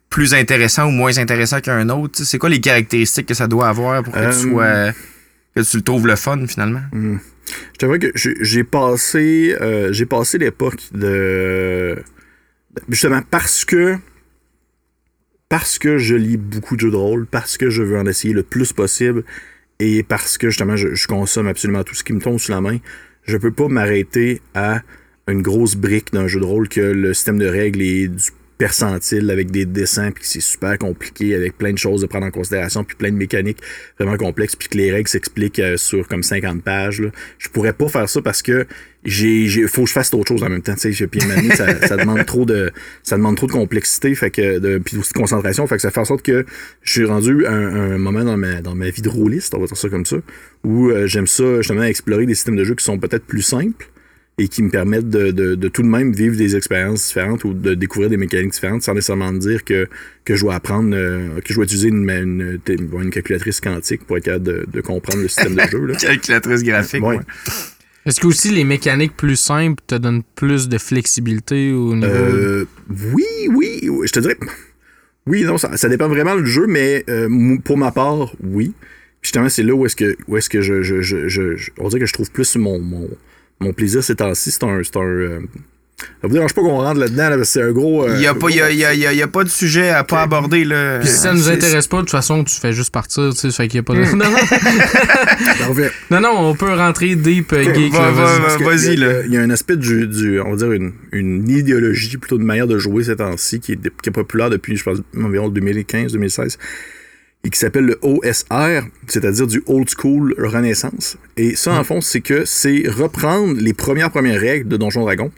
plus intéressant ou moins intéressant qu'un autre? C'est quoi les caractéristiques que ça doit avoir pour que Euh, tu sois que tu le trouves le fun finalement? Mm. Je que j'ai passé, euh, j'ai l'époque de. Justement, parce que. Parce que je lis beaucoup de jeux de rôle, parce que je veux en essayer le plus possible, et parce que justement je, je consomme absolument tout ce qui me tombe sous la main, je peux pas m'arrêter à une grosse brique d'un jeu de rôle que le système de règles est du percentile avec des dessins puis c'est super compliqué avec plein de choses à prendre en considération puis plein de mécaniques vraiment complexes puis que les règles s'expliquent euh, sur comme 50 pages là. je pourrais pas faire ça parce que j'ai j'ai faut que je fasse d'autres choses en même temps puis ça, ça demande trop de ça demande trop de complexité fait que de puis aussi de concentration fait que ça fait en sorte que je suis rendu un moment dans ma dans ma vie de rôliste on va dire ça comme ça où euh, j'aime ça justement explorer des systèmes de jeu qui sont peut-être plus simples et qui me permettent de, de, de tout de même vivre des expériences différentes ou de découvrir des mécaniques différentes sans nécessairement me dire que, que je dois apprendre, euh, que je dois utiliser une, une, une, une calculatrice quantique pour être capable de, de comprendre le système de jeu. Là. Calculatrice graphique. Ouais. ouais. Est-ce que aussi les mécaniques plus simples te donnent plus de flexibilité au niveau. Euh, oui, oui, oui, je te dirais. Oui, non, ça, ça dépend vraiment du jeu, mais euh, pour ma part, oui. Puis Justement, c'est là où est-ce que, où est-ce que je, je, je, je- je- On dirait que je trouve plus mon, mon, mon plaisir ces temps-ci. C'est un. C'est un euh, ça vous dérange pas qu'on rentre là-dedans, là, c'est un gros. euh, Il y a un pas gros il y a, il y a- il y a- il y a pas de sujet à pas aborder là. Puis si ça nous C'est- intéresse pas, de toute façon, tu fais juste partir, tu sais, ça fait qu'il y a pas de... non, non, Parfait. non, non, on peut rentrer deep euh, geek, Va- là, va- vas-y. il y a- là. Il y a un aspect du, du- on va dire une, une idéologie, plutôt une manière de jouer ces temps-ci qui est, qui est populaire depuis, je pense, environ 2015-2016. Et qui s'appelle le OSR, c'est-à-dire du Old School Renaissance. Et ça, en fond, c'est que c'est reprendre les premières premières règles de Donjon Dragon,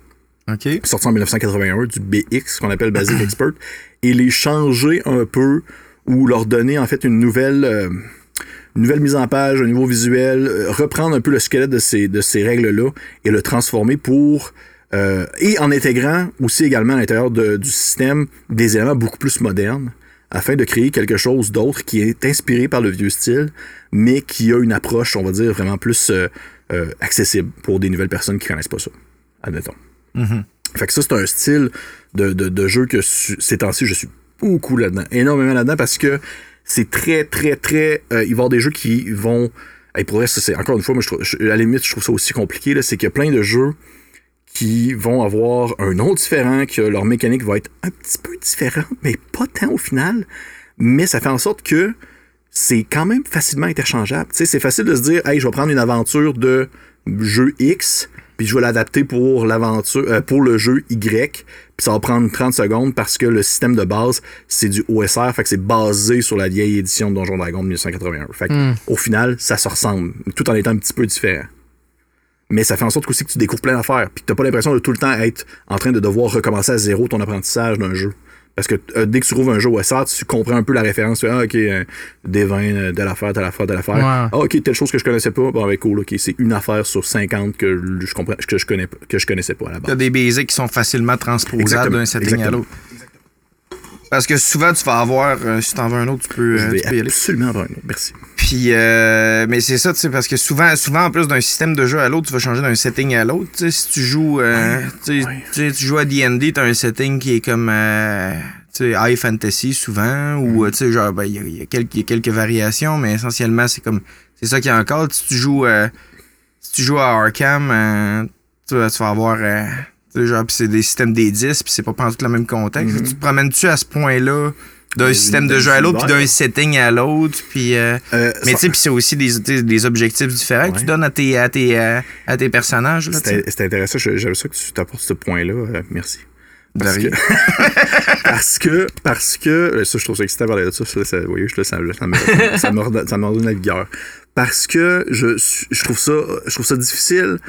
OK. sorti en 1981, du BX, qu'on appelle Basic Expert, et les changer un peu ou leur donner en fait une nouvelle, euh, une nouvelle mise en page, un nouveau visuel, euh, reprendre un peu le squelette de ces, de ces règles-là et le transformer pour. euh, et en intégrant aussi également à l'intérieur du système des éléments beaucoup plus modernes afin de créer quelque chose d'autre qui est inspiré par le vieux style, mais qui a une approche, on va dire, vraiment plus euh, euh, accessible pour des nouvelles personnes qui connaissent pas ça. Admettons. Fait que ça, c'est un style de, de, de jeu que ces temps-ci, je suis beaucoup là-dedans. Énormément là-dedans parce que c'est très, très, très. euh, il va y avoir des jeux qui vont. Et pour vrai, c'est encore une fois, moi, je trouve, je- à la limite, je trouve ça aussi compliqué. C'est qu'il y a plein de jeux qui vont avoir un nom différent, que leur mécanique va être un petit peu différente, mais pas tant au final. Mais ça fait en sorte que c'est quand même facilement interchangeable. Tu sais, c'est facile de se dire, hey, je vais prendre une aventure de jeu X, puis je vais l'adapter pour l'aventure, euh, pour le jeu Y, puis ça va prendre 30 secondes parce que le système de base, c'est du OSR, fait que c'est basé sur la vieille édition de Donjon Dragon de 1981. Fait que, au final, ça se ressemble, tout en étant un petit peu différent. Mais ça fait en sorte aussi que tu découvres plein d'affaires, puis que t'as pas l'impression de tout le temps être en train de devoir recommencer à zéro ton apprentissage d'un jeu. Parce que euh, dès que tu trouves un jeu OSR, tu comprends un peu la référence. Tu fais, ah, ok, euh, des vins, euh, telle affaire, telle affaire, telle affaire. Ouais. Ah, ok, telle chose que je connaissais pas. Bon, ben, cool, ok, c'est une affaire sur 50 que je comprends, que je connais, pas- que je connaissais pas à la T'as base. des basics qui sont facilement transposables d'un setting à exactement. l'autre. Parce que souvent, tu vas avoir, euh, si t'en veux un autre, tu peux, Je euh, vais tu peux y aller. absolument avoir un autre. Merci. Puis, euh, mais c'est ça, tu sais, parce que souvent, souvent, en plus d'un système de jeu à l'autre, tu vas changer d'un setting à l'autre. Tu sais, si tu joues, euh, tu joues à D&D, t'as un setting qui est comme, euh, tu sais, high fantasy souvent, ou, euh, tu sais, genre, ben, il y, a- y a quelques, y a variations, mais essentiellement, c'est comme, c'est ça qui est encore. Si tu joues, si tu joues à Arkham, tu, vas- avoir, tu sais, genre, c'est des systèmes des 10, puis c'est pas tout le même contexte. Tu te promènes-tu à ce point-là d'un Euh, système de jeu à l'autre, puis d'un setting à l'autre, puis... euh, Euh, mais tu sais, puis c'est aussi des, des, objectifs différents que tu donnes à tes, à tes, euh, à tes personnages. C'était intéressant. J'aime ça que tu t'apportes ce point-là. euh, merci. Parce que, parce que, parce que, ça, je trouve ça excitant de parler de ça. vous voyez, je- ça, ça, me, ça, me ça me redonne la vigueur. Parce que je, je trouve ça, je trouve ça difficile.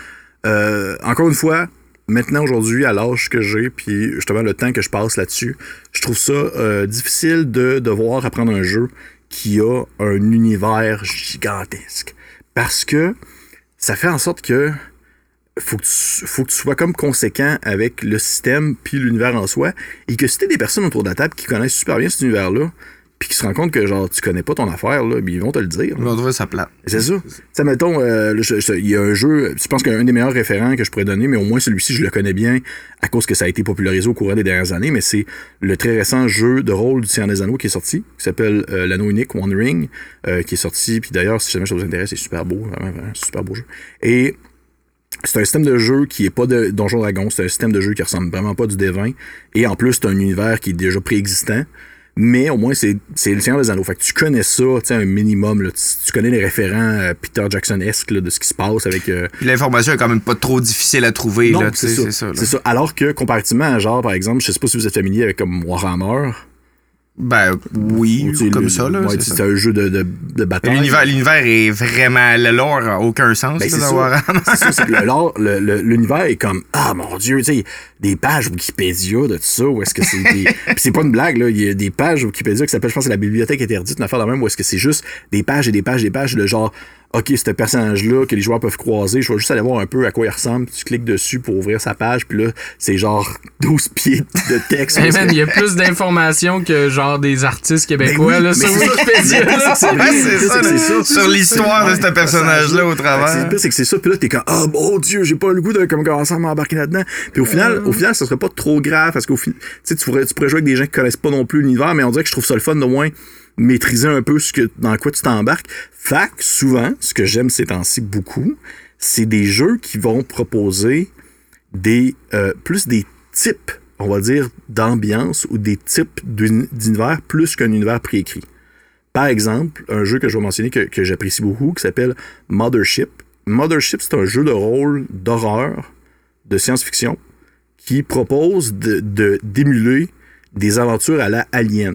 encore une fois, maintenant, aujourd'hui, à l'âge que j'ai, puis justement le temps que je passe là-dessus, je trouve ça euh, difficile de devoir apprendre un jeu qui a un univers gigantesque. Parce que ça fait en sorte que faut que, tu, faut que tu sois comme conséquent avec le système puis l'univers en soi. Et que si t'as des personnes autour de la table qui connaissent super bien cet univers-là, puis qui se rendent compte que genre tu connais pas ton affaire, là, ben, ils vont te le dire. On va trouver ça plate. C'est ça. Sais, mettons, euh, il y a un jeu, je pense qu'un des meilleurs référents que je pourrais donner, mais au moins celui-ci, je le connais bien à cause que ça a été popularisé au courant des dernières années, mais c'est le très récent jeu de rôle du Seigneur des Anneaux qui est sorti, qui s'appelle euh, L'Anneau Unique, One Ring, euh, qui est sorti, puis d'ailleurs, si jamais ça vous intéresse, c'est super beau, vraiment, vraiment, super beau jeu. Et c'est un système de jeu qui est pas de Donjon Dragon, c'est un système de jeu qui ressemble vraiment pas à du D20, et en plus, c'est un univers qui est déjà préexistant, mais au moins, c'est c'est le Seigneur des Anneaux. Fait que tu connais ça, tu sais, un minimum. Là. Tu, tu connais les référents euh, Peter Jackson-esque de ce qui se passe avec. euh, Puis l'information est quand même pas trop difficile à trouver. c'est sais, ça. c'est ça. ça. Alors que, comparativement à genre, par exemple, je sais pas si vous êtes familier avec comme Warhammer. Ben oui, ou, comme le- ça. Là, ouais, c'est tu sais, ça. c'est un jeu de, de, de bataille. L'univers, l'univers est vraiment. Le lore a aucun sens. Ben, c'est d'avoir- ça. C'est ça, c'est que le lore, le- le- l'univers est comme ah mon dieu, tu sais, des pages Wikipédia de tout ça, où est-ce que c'est des. Puis c'est pas une blague, là. Il y a des pages Wikipédia qui s'appellent, je pense, c'est la bibliothèque interdite, une affaire de même, où est-ce que c'est juste des pages et des pages et des pages de genre. OK, ce personnage-là que les joueurs peuvent croiser, je vais juste aller voir un peu à quoi il ressemble. Tu cliques dessus pour ouvrir sa page, puis là, c'est genre 12 pieds de texte. Hey man, il y a plus d'informations que genre des artistes québécois Ben oui, là, sur. Wikipédia. C'est ça, l'histoire de ce personnage-là au travers. C'est le pire, c'est que c'est ça. Puis là, t'es comme, ah, mon Dieu, j'ai pas le goût de comme, commencer à m'embarquer là-dedans. Puis au final, au final, ça serait pas trop grave parce qu'au final, tu sais, tu pourrais, tu pourrais jouer avec des gens qui connaissent pas non plus l'univers, mais on dirait que je trouve ça le fun de moins maîtriser un peu ce que, dans quoi tu t'embarques. Fait que souvent, ce que j'aime ces temps-ci beaucoup, c'est des jeux qui vont proposer des, euh, plus des types, on va dire, d'ambiance ou des types d'uni- d'univers plus qu'un univers préécrit. Par exemple, un jeu que je vais mentionner que, que j'apprécie beaucoup qui s'appelle Mothership. Mothership, c'est un jeu de rôle d'horreur, de science-fiction, qui propose de- de- d'émuler des aventures à la Alien.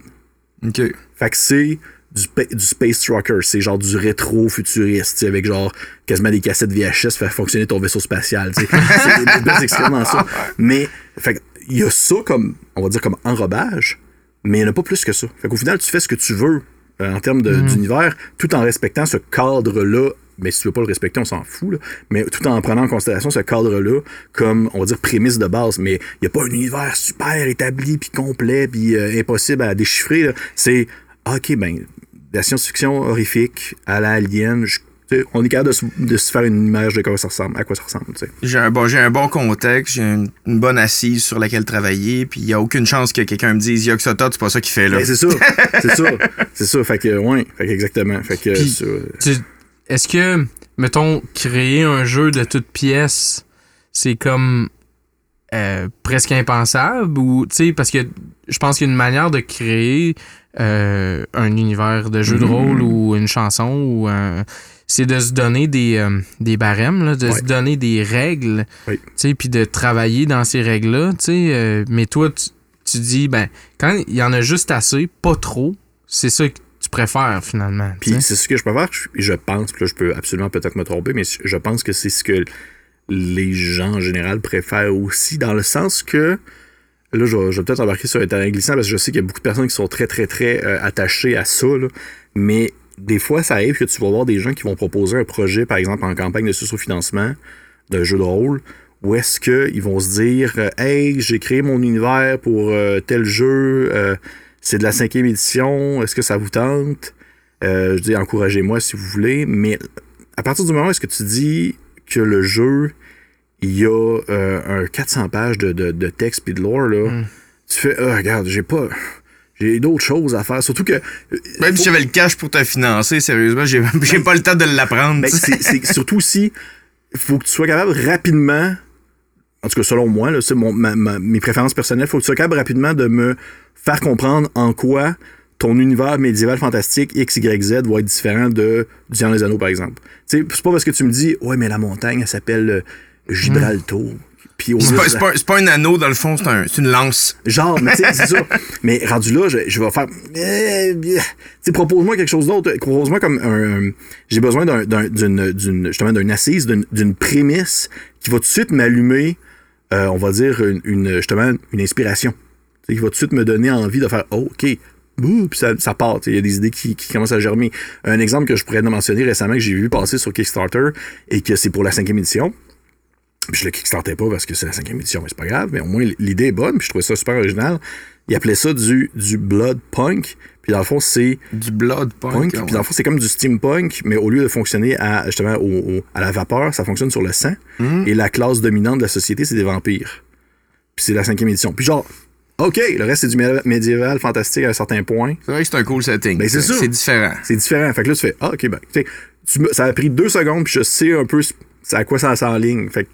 OK. Fait que c'est du, du Space Trucker. C'est genre du rétro-futuriste, avec genre quasiment des cassettes VHS faire fonctionner ton vaisseau spatial. c'est des dans ça. Mais, fait que, il y a ça comme, on va dire, comme enrobage, mais il n'y en a pas plus que ça. Fait qu'au final, tu fais ce que tu veux euh, en termes de- d'univers, tout en respectant ce cadre-là. Mais si tu veux pas le respecter, on s'en fout. là. Mais tout en prenant en considération ce cadre-là comme, on va dire, prémisse de base. Mais il n'y a pas un univers super établi, puis complet, puis euh, impossible à déchiffrer. C'est, ah, OK, ben, de la science-fiction horrifique à la alien, je- on est capable de, se- de se faire une image de quoi ça ressemble, à quoi ça ressemble. tu sais. J'ai un, bon, j'ai un bon contexte, j'ai une, une bonne assise sur laquelle travailler, puis il n'y a aucune chance que quelqu'un me dise Yoxota, c'est pas ça qu'il fait là. Ben, c'est ça, c'est ça, c'est ça. Fait que, ouais, fait que exactement. Fait que, ça, Tu- Est-ce que, mettons, créer un jeu de toutes pièces, c'est comme euh, presque impensable ou, tu sais, parce que je pense qu'il y a une manière de créer euh, un univers de jeu de Mhm. rôle ou une chanson ou un- c'est de se donner des, euh, des barèmes, là, de se donner des règles, Oui. puis de travailler dans ces règles-là, euh, mais toi, tu, tu dis, ben, quand il y en a juste assez, pas trop, c'est ça que tu préfères finalement. Puis c'est ce que je préfère. Je, je pense, puis là, je peux absolument peut-être me tromper, mais je pense que c'est ce que les gens en général préfèrent aussi, dans le sens que. Là, je vais, vais peut-être embarquer sur un terrain glissant parce que je sais qu'il y a beaucoup de personnes qui sont très, très, très euh, attachées à ça. là. Mais des fois, ça arrive que tu vas voir des gens qui vont proposer un projet, par exemple, en campagne de sous-financement d'un jeu de rôle, où est-ce qu'ils vont se dire euh, Hey, j'ai créé mon univers pour euh, tel jeu, euh, c'est de la cinquième édition, est-ce que ça vous tente? Euh, Je dis encouragez-moi si vous voulez, mais à partir du moment où est-ce que tu dis que le jeu, il y a un 400 pages de, de, de texte puis de lore, là, tu fais Ah, regarde, j'ai pas. J'ai d'autres choses à faire. Surtout que. Même si j'avais le cash pour te financer, sérieusement, j'ai, pas le temps de l'apprendre. Ben, c'est surtout il faut que tu sois capable rapidement, en tout cas selon moi, là, c'est mon, ma- ma- mes préférences personnelles, il faut que tu sois capable rapidement de me faire comprendre en quoi ton univers médiéval fantastique X, Y, Z va être différent de du Seigneur des Anneaux, par exemple. C'est pas parce que tu me dis, ouais, mais la montagne, elle s'appelle euh, Gibraltar. Puis c'est, pas, un anneau, dans le fond, c'est, un- c'est une lance. Genre, mais c'est ça. Mais rendu là, je, je vais faire. bien. Tu sais, propose-moi quelque chose d'autre. Propose-moi comme un. un- J'ai besoin d'un, d'un- d'une, justement, d'une assise, d'une, d'une prémisse qui va tout de suite m'allumer, euh, on va dire, une, une- justement, une inspiration. Tu sais, qui va tout de suite me donner envie de faire, oh, OK. Bouh, puis ça, ça part. Il y a des idées qui, qui commencent à germer. Un exemple que je pourrais mentionner récemment que j'ai vu passer sur Kickstarter et que c'est pour la cinquième édition. Puis je le kickstartais pas parce que c'est la cinquième édition, mais c'est pas grave. Mais au moins, l'idée est bonne, puis je trouvais ça super original. Il appelait ça du, du blood punk. Puis dans le fond, c'est Du blood punk. punk. ah Puis dans le fond, c'est comme du steampunk, mais au lieu de fonctionner à, justement au- au- à la vapeur, ça fonctionne sur le sang. Mhm. Et la classe dominante de la société, c'est des vampires. Puis c'est la cinquième édition. Puis genre, OK, le reste, c'est du mé- médiéval fantastique à un certain point. C'est vrai que c'est un cool setting. Ben, c'est ça. C'est différent. C'est différent. Fait que là, tu fais, ah, OK, ben, tu sais, ça a pris deux secondes, puis je sais un peu à quoi ça s'enligne. Fait que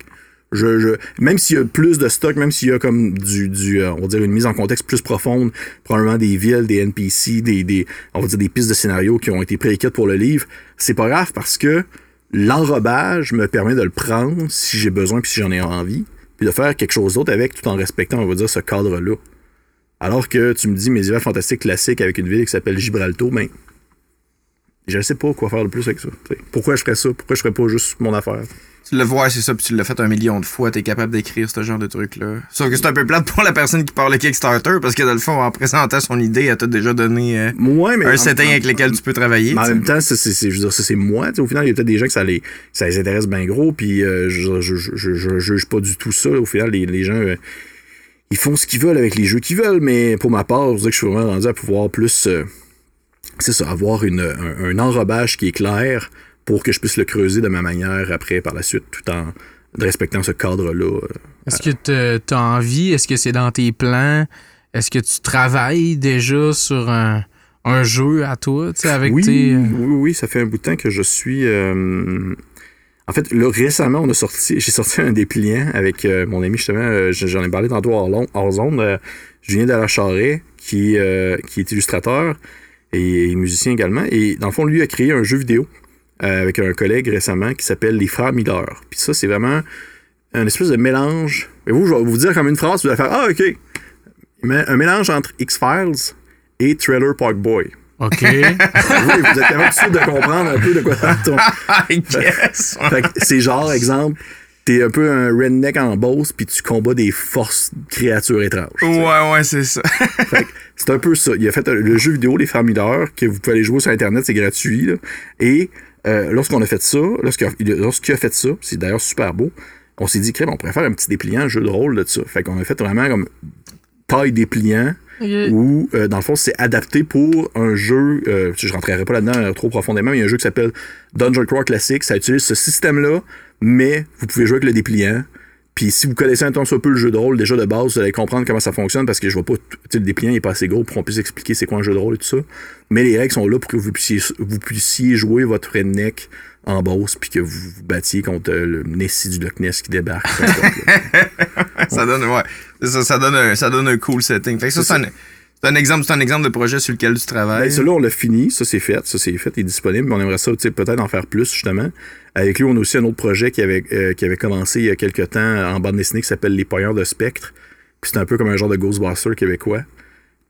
je, même s'il y a plus de stock, même s'il y a comme du, euh, on va dire une mise en contexte plus profonde, probablement des villes, des NPC, des, on va dire des pistes de scénario qui ont été préécrites pour le livre, c'est pas grave parce que l'enrobage me permet de le prendre si j'ai besoin puis si j'en ai envie, puis de faire quelque chose d'autre avec tout en respectant, on va dire, ce cadre-là. Alors que tu me dis médiéval fantastique classique avec une ville qui s'appelle Gibraltar, ben, je sais pas quoi faire de plus avec ça. Pourquoi je ferais ça? Pourquoi je ferais pas juste mon affaire? Tu le vois, c'est ça, puis tu l'as fait un million de fois, t'es capable d'écrire ce genre de truc-là. Sauf que c'est un peu plate pour la personne qui parle le Kickstarter, parce que dans le fond, en présentant son idée, elle t'a déjà donné euh, Ouais, mais un setting avec lequel tu peux travailler. Mais en même temps, c'est, c'est- je veux dire, ça, c'est moi. T'sais, Au final, il y a peut-être des gens que ça les, ça les intéresse bien gros, puis euh, je, je, je, je, je juge pas du tout ça. Au final, les, les gens, euh, ils font ce qu'ils veulent avec les jeux qu'ils veulent, mais pour ma part, je dire que je suis vraiment rendu à pouvoir plus, c'est ça, avoir une, un, un enrobage qui est clair pour que je puisse le creuser de ma manière après, par la suite, tout en respectant ce cadre-là. euh. Est-ce que tu as envie? Est-ce que c'est dans tes plans? Est-ce que tu travailles déjà sur un, un jeu à toi, avec oui, tes... euh, oui, oui, ça fait un bout de temps que je suis. euh, En fait, là, récemment, on a sorti, j'ai sorti un dépliant avec euh, mon ami, justement, euh, j'en ai parlé tantôt hors, zone, Julien Dalacharret, qui, qui est illustrateur et, et musicien également. Et dans le fond, lui a créé un jeu vidéo euh, avec un collègue récemment qui s'appelle Les Frères Miller. Puis ça, c'est vraiment un espèce de mélange. Et vous, je vais vous dire comme une phrase, vous allez faire Ah, ok. Mais un mélange entre X-Files et Trailer Park Boy. OK. oui, vous êtes capable tout de comprendre un peu de quoi ça retourne. I guess. Fait que c'est genre, exemple, t'es un peu un redneck en boss, puis tu combats des forces créatures étranges. sais. Ouais, ouais, c'est ça. Fait que c'est un peu ça. Il a fait le jeu vidéo Les Frères Miller, que vous pouvez aller jouer sur Internet, c'est gratuit. là. Et euh, lorsqu'on a fait ça, lorsqu'il a, a- fait ça, c'est d'ailleurs super beau, on s'est dit, crème, on pourrait faire un petit dépliant, jeu de rôle de ça. Fait qu'on a fait vraiment comme taille dépliant, où, euh, dans le fond, c'est adapté pour un jeu, euh, je rentrerai pas là-dedans euh, trop profondément, mais il y a un jeu qui s'appelle Dungeon Crawl Classic, ça utilise ce système-là, mais vous pouvez jouer avec le dépliant. Puis si vous connaissez un tant soit peu le jeu de rôle déjà de base, vous allez comprendre comment ça fonctionne parce que je vois pas, tu sais, le dépliant n'est pas assez gros pour qu'on puisse expliquer c'est quoi un jeu de rôle et tout ça. Mais les règles sont là pour que vous puissiez, vous puissiez jouer votre redneck en boss puis que vous vous battiez contre le Nessie du Loch Ness qui débarque. ça donne, ouais. Ça, ça donne un, ça donne un cool setting. Fait que ça, c'est un, c'est un exemple, c'est un exemple de projet sur lequel tu travailles. Ben, celui-là, on l'a fini, ça c'est fait, ça c'est fait, il est disponible, mais on aimerait ça peut-être en faire plus justement. Avec lui, on a aussi un autre projet qui avait, euh, commencé il y a quelques temps en bande dessinée qui s'appelle Les Poignards de Spectre. Puis c'est un peu comme un genre de Ghostbuster québécois.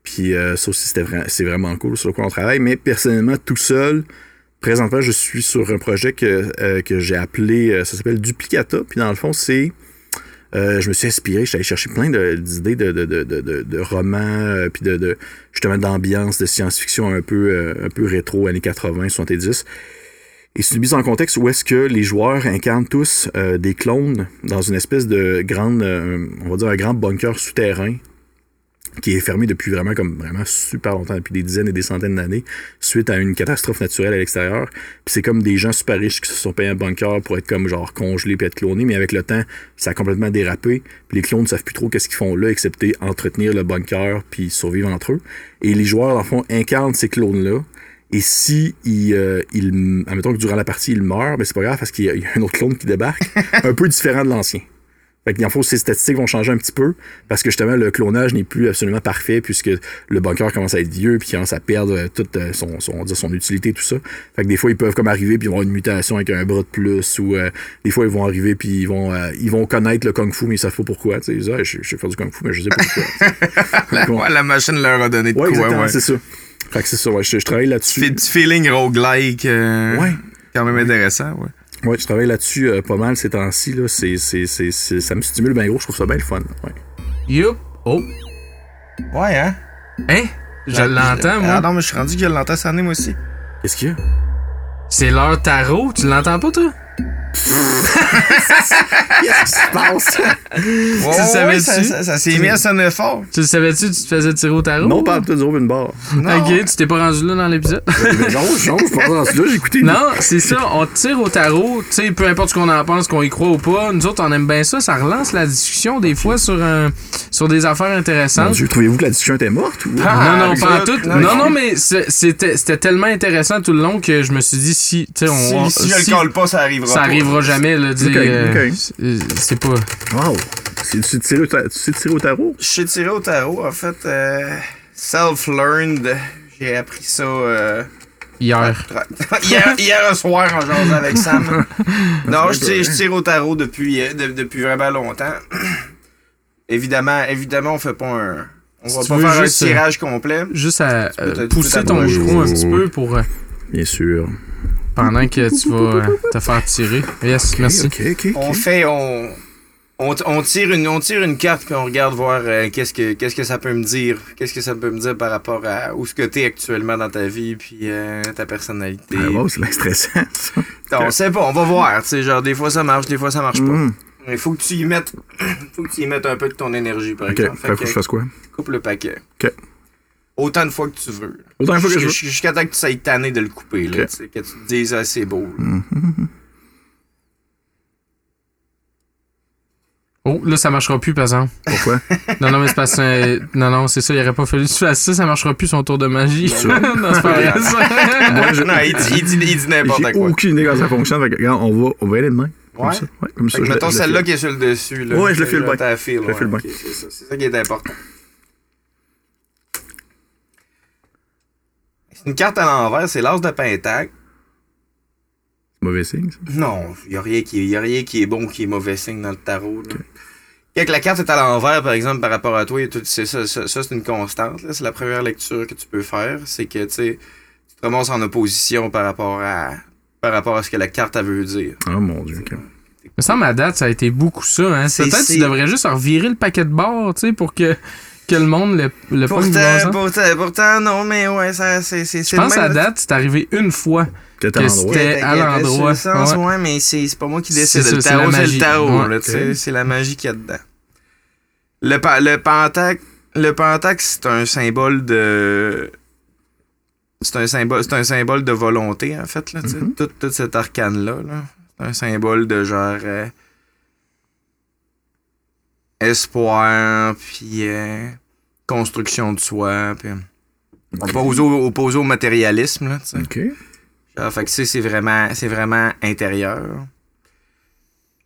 Puis euh, ça aussi, c'est vraiment cool sur quoi on travaille. Mais personnellement, tout seul, présentement, je suis sur un projet que, euh, que j'ai appelé, ça s'appelle Duplicata. Puis dans le fond, c'est euh, je me suis inspiré, j'allais chercher plein d'idées de, de, de, de, romans, euh, puis de, justement d'ambiance, de science-fiction un peu, euh, un peu rétro, années 80, 70. Et c'est une mise en contexte où est-ce que les joueurs incarnent tous euh, des clones dans une espèce de grande, on va dire un grand bunker souterrain qui est fermé depuis vraiment comme vraiment super longtemps, depuis des dizaines et des centaines d'années, suite à une catastrophe naturelle à l'extérieur. Puis c'est comme des gens super riches qui se sont payés un bunker pour être comme genre congelés puis être clonés, mais avec le temps, ça a complètement dérapé. Puis les clones ne savent plus trop qu'est-ce qu'ils font là, excepté entretenir le bunker puis survivre entre eux. Et les joueurs, le fond, incarnent ces clones-là. Et si il, euh, il admettons que durant la partie, il meurt, ben c'est pas grave parce qu'il y, y a un autre clone qui débarque, un peu différent de l'ancien. Fait que, dans le fond, ces statistiques vont changer un petit peu parce que justement, le clonage n'est plus absolument parfait puisque le bunker commence à être vieux puis commence à perdre euh, toute euh, son, utilité, tout ça. Fait que des fois, ils peuvent comme arriver puis ils vont avoir une mutation avec un bras de plus ou euh, des fois, ils vont arriver puis ils vont, euh, ils vont connaître le kung fu mais ils savent pas pourquoi. Ils disent, Ah, je, je sais faire du kung fu mais je sais pas pourquoi. la, machine leur a donné de ouais, quoi, ouais. c'est ça. Fait que c'est ça, ouais, je, je travaille là-dessus. Fait petit feeling roguelike. euh, Ouais. Quand même intéressant, ouais. Ouais, je travaille là-dessus euh, pas mal ces temps-ci. Là. C'est, c'est, c'est, c'est- ça me stimule bien gros, je trouve ça bien le fun. Ouais. Yup. Oh. Ouais, hein? Hein? Je l'entends, Ah moi. non, mais je suis rendu que je l'entends sonner, moi aussi. Qu'est-ce qu'il y a? C'est l'heure tarot. Tu l'entends pas, toi? Qu'est-ce qui se passe? Ouais, ouais, savais-tu? ça, ça, ça s'est mis à sonner fort. Tu le savais-tu, tu te faisais tirer au tarot? non, pas peut-être une barre. Non. Ok, tu t'es pas rendu là dans l'épisode? Mais non, je change, pas dans celui-là, j'ai écouté. Non, c'est ça, on tire au tarot, tu sais, peu importe ce qu'on en pense, qu'on y croit ou pas, nous autres on aime bien ça, ça relance la discussion des fois sur, un, sur des affaires intéressantes. Trouvez-vous que la discussion était morte? Ou... Ah, non, non, ça, pas en tout. non, Non, non. non, mais c'était c'était tellement intéressant tout le long que je me suis dit, si, tu sais, on. Si, si je si- le colle pas, ça arrivera Ça pas. Arrivera jamais, là, dire, Ok, euh, c'est- pas. Wow! Tu, sais tirer au tarot? Je suis tiré au tarot, en fait, euh, self-learned. J'ai appris ça euh, Hier. hier, hier soir en jasant avec Sam. non, je tire, je tire au tarot depuis, de- depuis vraiment longtemps. évidemment, évidemment, on fait pas un. On va pas faire juste, un tirage complet. Juste à pousser ton micro un petit peu pour. Bien sûr. Pendant que tu vas euh, te faire tirer. Yes, merci. On fait, on, on, on tire une, on tire une carte puis on regarde voir euh, qu'est-ce que, qu'est-ce que ça peut me dire, qu'est-ce que ça peut me dire par rapport à où ce que t'es actuellement dans ta vie puis euh, ta personnalité. Ah, wow, c'est bien stressant, ça. Non, on sait pas, on va voir. Tu sais, genre des fois ça marche, des fois ça marche pas. Mm. Il faut que tu y mettes, faut que tu y mettes un peu de ton énergie par exemple. fait que je fasse quoi? coupe le paquet. Ok. Autant de fois que tu veux. Autant de fois que je veux. Jusqu'- Jusqu'à temps que tu sois tanné de le couper, là, que tu te dises ah, c'est beau. là. Oh, là, ça marchera plus, par exemple. Pourquoi? Non, non, mais c'est parce que. Non, non, c'est ça, il aurait pas fallu que tu fasses ça, ça marchera plus son tour de magie. non, c'est pas vrai, ça. Moi, je- non, il dit, il dit, il dit n'importe quoi. aucune idée comment ça fonctionne. Fait que, regarde, on va, on va aller demain. Comme Ouais. ça. Ouais, comme ça. Fait mettons celle-là qui est sur le dessus. Là, Ouais, je le file file, Je le file ouais. C'est ça qui est important. Une carte à l'envers, c'est l'as de pentacle. Mauvais signe, ça. Non, il n'y a, rien qui y a rien qui est bon qui est mauvais signe dans le tarot. Là. Quand la carte est à l'envers, par exemple, par rapport à toi, et tout, c'est ça, ça, ça, c'est une constante. là. C'est la première lecture que tu peux faire. C'est que, tu te ramasses en opposition par rapport à par rapport à ce que la carte elle veut dire. Oh mon dieu. ok. Me semble à date, ça a été beaucoup ça. Hein. C'est- Peut-être tu devrais juste revirer le paquet de barres, tu sais, pour que, que le monde le, le Pourtant, pourtant, pourtant, non, mais ouais, ça, c'est, c'est, Je pense à date, c'est arrivé une fois. Que l'endroit. c'était- à l'endroit. Ouais. ouais, mais c'est, pas moi qui décide. Le tarot, c'est le tarot, Ouais. là, c'est la magie qu'il y a dedans. Le, pa- le pentacle, le pentacle, c'est un symbole de. C'est un symbole, c'est un symbole de volonté, en fait, là, sais. Mm-hmm. tout, tout cet arcane-là, là. C'est un symbole de genre. euh, espoir, puis euh, construction de soi, puis. Opposé au, opposé au matérialisme, là, tu sais. Ok. Genre, fait que ça, c'est vraiment, c'est vraiment intérieur.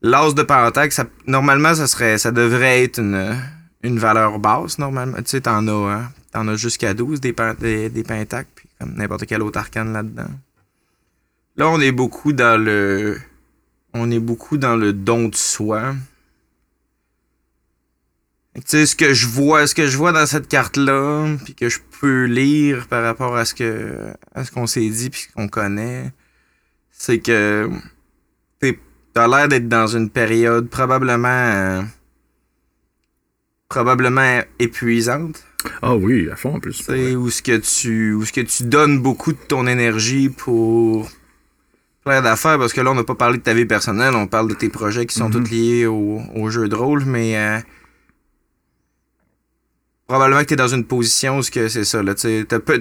L'as de pentacle, ça, normalement, ça serait, ça devrait être une, une valeur basse, normalement. Tu sais, t'en as, hein, t'en as jusqu'à 12 des, pen- des, des pentacles, puis comme n'importe quel autre arcane là-dedans. Là, on est beaucoup dans le, on est beaucoup dans le don de soi. Tu sais, ce que je vois, ce que je vois dans cette carte-là, puis que je peux lire par rapport à ce que, à ce qu'on s'est dit puis ce qu'on connaît, c'est que t'as l'air d'être dans une période probablement, euh, probablement épuisante. Ah oui, à fond en plus. Sais, où ce que tu, où ce que tu donnes beaucoup de ton énergie pour plein d'affaires, parce que là, on n'a pas parlé de ta vie personnelle, on parle de tes projets qui sont tous liés au, au jeu de rôle, mais euh, probablement que tu es dans une position où c'est ça, là, tu peu,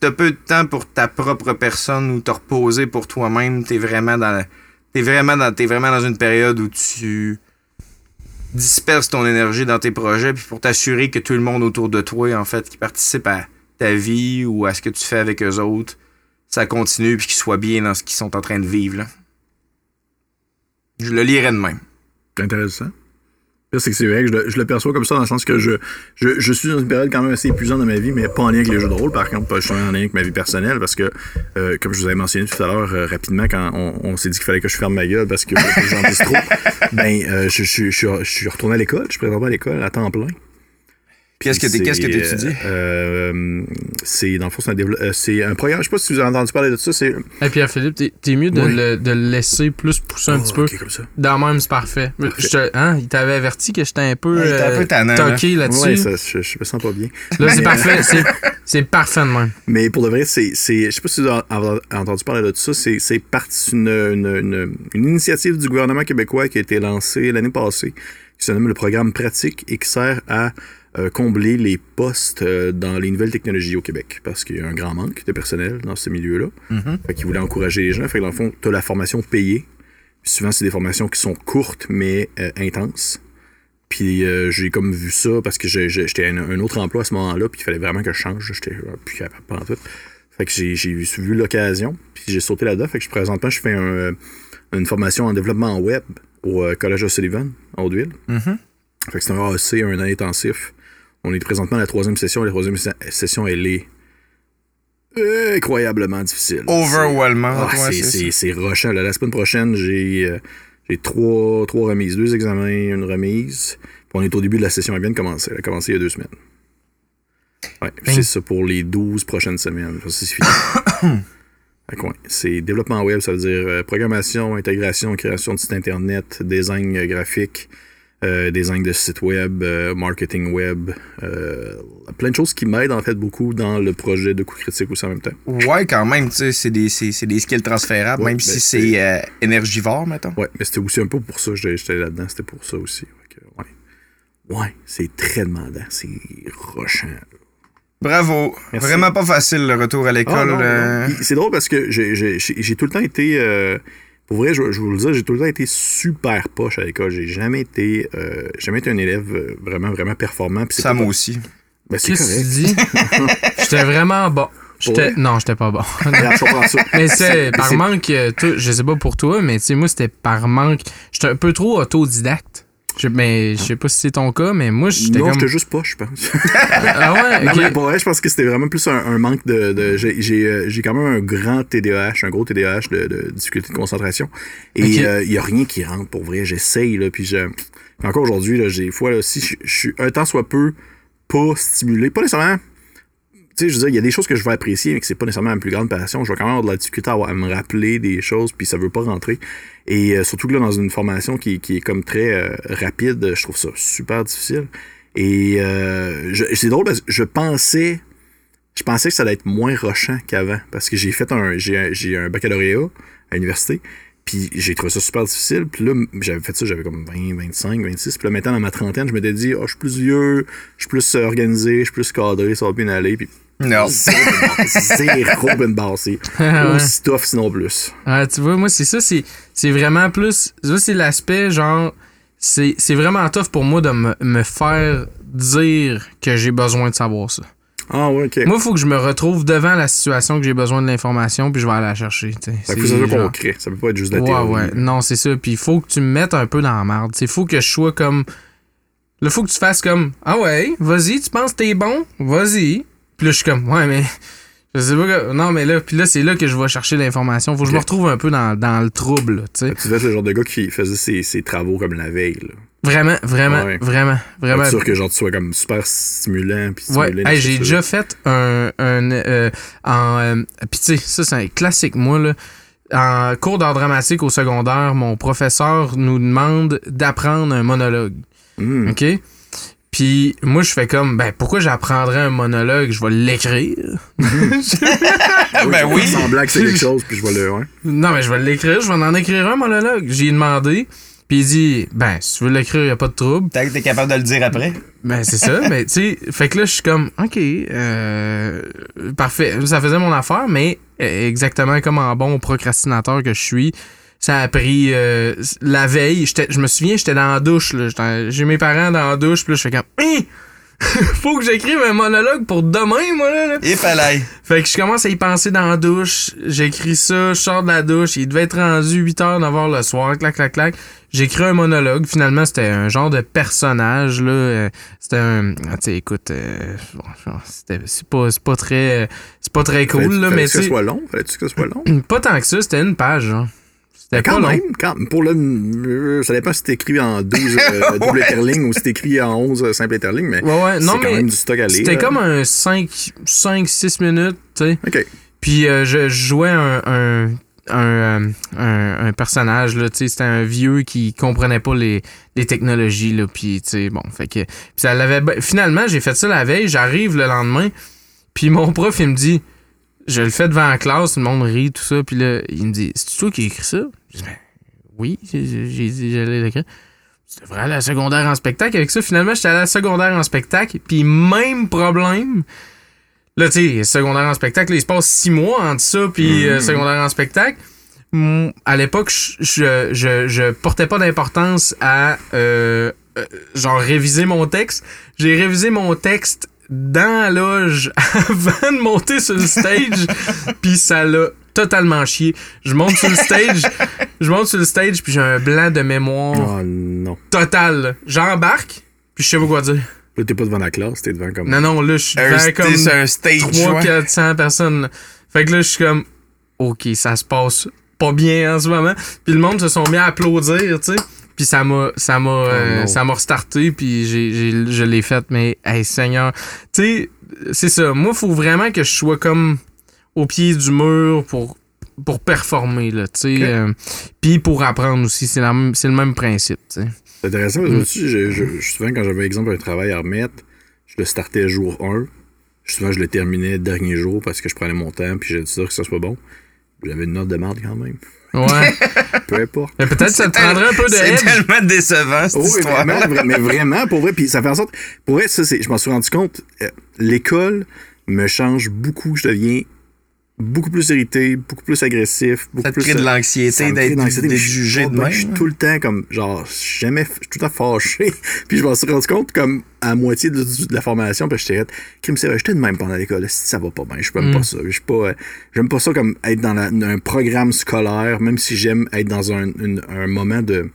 peu, de temps pour ta propre personne ou te reposer pour toi-même, t'es vraiment dans, t'es vraiment dans, vraiment dans une période où tu disperses ton énergie dans tes projets puis pour t'assurer que tout le monde autour de toi en fait qui participe à ta vie ou à ce que tu fais avec eux autres ça continue puis qu'ils soient bien dans ce qu'ils sont en train de vivre je le lirais de même. Intéressant. C'est vrai que je le, perçois comme ça dans le sens que je, je, suis dans une période quand même assez épuisante de ma vie, mais pas en lien avec les jeux de rôle, par contre, pas justement en lien avec ma vie personnelle, parce que, euh, comme je vous avais mentionné tout à l'heure, euh, rapidement, quand on, s'est dit qu'il fallait que je ferme ma gueule parce que j'en dise trop, ben, euh, je suis retourné à l'école, je suis présentement à l'école à temps plein. Qu'est-ce que tu qu'est-ce que c'est, t'étudies? euh, euh, c'est, dans le fond, c'est un, dévelop- euh, c'est un programme, je sais pas si vous avez entendu parler de ça, c'est... Hey, Pierre-Philippe, t'es, t'es mieux de, Oui. le, de le laisser plus pousser un Oh, petit peu. comme ça. Dans le même, c'est parfait. Je te- hein, il t'avait averti que j'étais un peu, Ouais, un euh, peu tannant, là. toqué là-dessus. Ouais, ça, je, je me sens pas bien. Là, c'est parfait. C'est, parfait de même. Mais pour de vrai, c'est, c'est, je sais pas si vous avez entendu parler de ça, c'est, c'est parti d'une une, une, une initiative du gouvernement québécois qui a été lancée l'année passée, qui se nomme le programme pratique et qui sert à euh, combler les postes euh, dans les nouvelles technologies au Québec, parce qu'il y a un grand manque de personnel dans ce milieu-là. Fait qu'ils voulaient encourager les gens. Fait que dans le fond, tu as la formation payée. Puis souvent, c'est des formations qui sont courtes, mais euh, intenses. Puis j'ai comme vu ça parce que j'étais à un, un autre emploi à ce moment-là, puis il fallait vraiment que je change. J'étais plus capable pendant tout. Fait que j'ai vu l'occasion, puis j'ai sauté là-dedans. Fait que je, présentement, je fais un, une formation en développement web au Collège O'Sullivan, à Hauteville. Fait que c'est un AEC, un an intensif. On est présentement à la troisième session. La troisième se- session, elle est incroyablement difficile. overwhelmant Ah, c'est- là. La semaine prochaine, j'ai euh, trois, trois remises. Deux examens, une remise. Puis on est au début de la session. Elle vient de commencer. Elle a commencé il y a deux semaines. Ouais, c'est ça pour les 12 prochaines semaines. Ça, C'est fini. C'est développement web, ça veut dire euh, programmation, intégration, création de site internet, design euh, graphique, design de site web, euh, marketing web, euh, plein de choses qui m'aident en fait beaucoup dans le projet de coup critique aussi en même temps. ouais quand même tu sais c'est des c'est c'est des skills transférables Ouais, même ben, si c'est- euh, énergivore mettons Ouais, mais c'était aussi un peu pour ça, j'étais j'étais là-dedans, c'était pour ça aussi. Que, ouais, ouais c'est très demandant, c'est rushant. bravo Merci. vraiment pas facile le retour à l'école Ah, euh, C'est drôle parce que j'ai- j'ai j'ai- j'ai tout le temps été. euh, pour vrai, je, je vous le dis, j'ai tout le temps été super poche à l'école. J'ai jamais été, euh, jamais été un élève euh, vraiment, vraiment performant. Ça pas- moi aussi Ben, c'est Qu'est-ce que tu dis? J'étais vraiment bon. J'étais... Non, j'étais pas bon. Mais c'est par c'est- manque, euh, je sais pas pour toi, mais tu sais, moi, c'était par manque. J'étais un peu trop autodidacte. Je, mais je sais pas si c'est ton cas, mais moi, j'étais Non, comme. j'étais juste poche, je pense. Ah ouais, Non, mais pour vrai, je pense que c'était vraiment plus un, un manque de. de- j'ai- j'ai euh, j'ai quand même un grand TDAH, un gros TDAH de, de difficulté de concentration. Et il n'y a rien qui rentre pour vrai. J'essaye, là. Puis je. encore aujourd'hui, là, j'ai des fois, là, si je je suis un temps soit peu pas stimulé, pas nécessairement tu sais, je veux dire, il y a des choses que je vais apprécier, mais que c'est pas nécessairement ma plus grande passion. Je vais quand même avoir de la difficulté à, me rappeler des choses, puis ça veut pas rentrer. Et euh, surtout que là, dans une formation qui, qui est comme très euh, rapide, je trouve ça super difficile. Et euh, c'est drôle parce que je pensais, je pensais que ça allait être moins rushant qu'avant, parce que j'ai fait un, j'ai un baccalauréat à l'université. Puis j'ai trouvé ça super difficile. Puis là, j'avais fait ça, j'avais comme 20, 25, 26. Puis là, maintenant, dans ma trentaine, je m'étais dit, oh, je suis plus vieux, je suis plus euh, organisé, je suis plus cadré, ça va bien aller. Puis Non. zéro. C'est Ouais. aussi tough, sinon plus. Ouais, tu vois, moi, c'est ça, c'est, c'est vraiment plus. Ça, c'est l'aspect, genre. C'est, c'est vraiment tough pour moi de me, me faire dire que j'ai besoin de savoir ça. Ah ouais, ok. Moi, il faut que je me retrouve devant la situation que j'ai besoin de l'information, puis je vais aller la chercher. ça peut C'est genre- concret. Ça peut pas être juste de la Ouais, théorie. ouais. Non, c'est ça. Puis il faut que tu me mettes un peu dans la merde. Il faut que je sois comme. Là, faut que tu fasses comme. Ah ouais, vas-y, tu penses que t'es bon? Vas-y. Puis là, je suis comme. Ouais, mais. Je sais pas que. Non, mais là, puis là, c'est là que je vais chercher l'information. Faut que je me retrouve un peu dans, dans le trouble, tu sais. Tu devais être le genre de gars qui faisait ses, ses travaux comme la veille. Là. Vraiment, vraiment, Ouais. vraiment, vraiment. Sûr que genre tu sois comme super stimulant. Puis Ouais, hey, j'ai déjà fait un. un euh, en, euh, Puis tu sais, ça, c'est un classique, moi, là. En cours d'art dramatique au secondaire, mon professeur nous demande d'apprendre un monologue. Hmm. OK? Puis moi, je fais comme, ben, pourquoi j'apprendrais un monologue? Je vais l'écrire. ben oui. semblant que c'est quelque chose, puis je vois le. Ouais. Non, mais je vais l'écrire. Je vais en écrire un monologue. J'ai demandé. Puis il dit, ben, si tu veux l'écrire, y a pas de trouble. Tant que t'es capable de le dire après? Ben, c'est ça. mais, tu sais, fait que là, je suis comme, OK, euh, parfait. Ça faisait mon affaire, mais euh, exactement comme en bon procrastinateur que je suis, ça a pris euh, la veille. Je me souviens, j'étais dans la douche. J'ai mes parents dans la douche, puis là, je fais comme, Hein? Faut que j'écrive un monologue pour demain, moi, là. Et fallait. Fait que je commence à y penser dans la douche. J'écris ça, je sors de la douche. Il devait être rendu 8h, 9h le soir. Clac, clac, clac. J'écris un monologue. Finalement, c'était un genre de personnage, là. Euh, C'était un... ah, Tu écoute... euh, C'est pas, c'est pas très... C'est pas très cool, Fallait- là, fallait mais que sais, soit long? Fallait-tu que ça soit long? Pas tant que ça, c'était une page, genre. C'était Quand même, quand, pour le, ça dépend si t'es écrit en 12 euh, double interling ou si t'es écrit en 11 euh, simple interling, mais Ouais, ouais. C'est quand mais même du stock à lire. c'était comme un 5-6 minutes, tu sais. OK. Puis euh, je, je jouais un, un, un, euh, un- un personnage, là, tu sais, c'était un vieux qui comprenait pas les, les technologies, là, puis tu sais, bon, fait que... Ça l'avait... Finalement, j'ai fait ça la veille, j'arrive le lendemain, puis mon prof, il me dit... Je le fais devant la classe, tout le monde rit, tout ça, puis là, il me dit, c'est toi qui as écrit ça? Je dis, ben, oui, j'ai dit, j'allais l'écrire. Tu devrais aller à la secondaire en spectacle avec ça. Finalement, j'étais allé à la secondaire en spectacle, puis même problème. Là, tu sais, secondaire en spectacle, là, il se passe six mois entre ça, puis euh, secondaire en spectacle. À l'époque, je, je, je, je portais pas d'importance à, euh, euh, genre, réviser mon texte. J'ai révisé mon texte dans la loge avant de monter sur le stage, puis ça l'a totalement chié. Je monte sur le stage, je monte sur le stage, puis j'ai un blanc de mémoire Oh non. total. J'embarque, puis je sais pas quoi dire. Là, t'es pas devant la classe, t'es devant comme. Non, non, là, je suis devant comme sur un stage. ouais. 300-400 personnes. Fait que là, je suis comme, OK, ça se passe pas bien en ce moment. Puis le monde se sont mis à applaudir, tu sais. Puis ça m'a ça m'a euh, non. ça m'a restarté puis j'ai j'ai- je l'ai fait mais hey Seigneur, tu sais c'est ça. Moi faut vraiment que je sois comme au pied du mur pour pour performer là, tu sais. Euh, puis pour apprendre aussi, c'est la c'est le même principe, tu sais. C'est intéressant parce que aussi, je, je, je- souvent, quand j'avais, exemple, un travail à remettre, je le startais jour 1. Souvent, je le terminais le dernier jour parce que je prenais mon temps puis j'étais sûr que ça soit bon. J'avais une note de merde quand même. Ouais. Peu importe. Mais peut-être ça te prendrait un peu de C'est tellement décevant, cette Oh, histoire vraiment, vra- mais vraiment, pour vrai. Puis ça fait en sorte. Pour vrai, ça, c'est, je m'en suis rendu compte. euh, l'école me change beaucoup. Je deviens beaucoup plus irrité, beaucoup plus agressif. Beaucoup Ça te plus, crée de euh, l'anxiété d'être de l'anxiété, d'être je suis jugé de bien, même. Je suis tout le temps comme, genre, jamais, je suis tout le temps fâché. puis je m'en suis rendu compte comme à moitié de, de la formation, puis j'étais, crime, c'est vrai, j'étais de même pendant l'école. Si ça va pas bien, je n'aime Mm. pas ça. Je suis pas, euh, j'aime pas ça comme être dans la- un programme scolaire, même si j'aime être dans un, une- un moment de,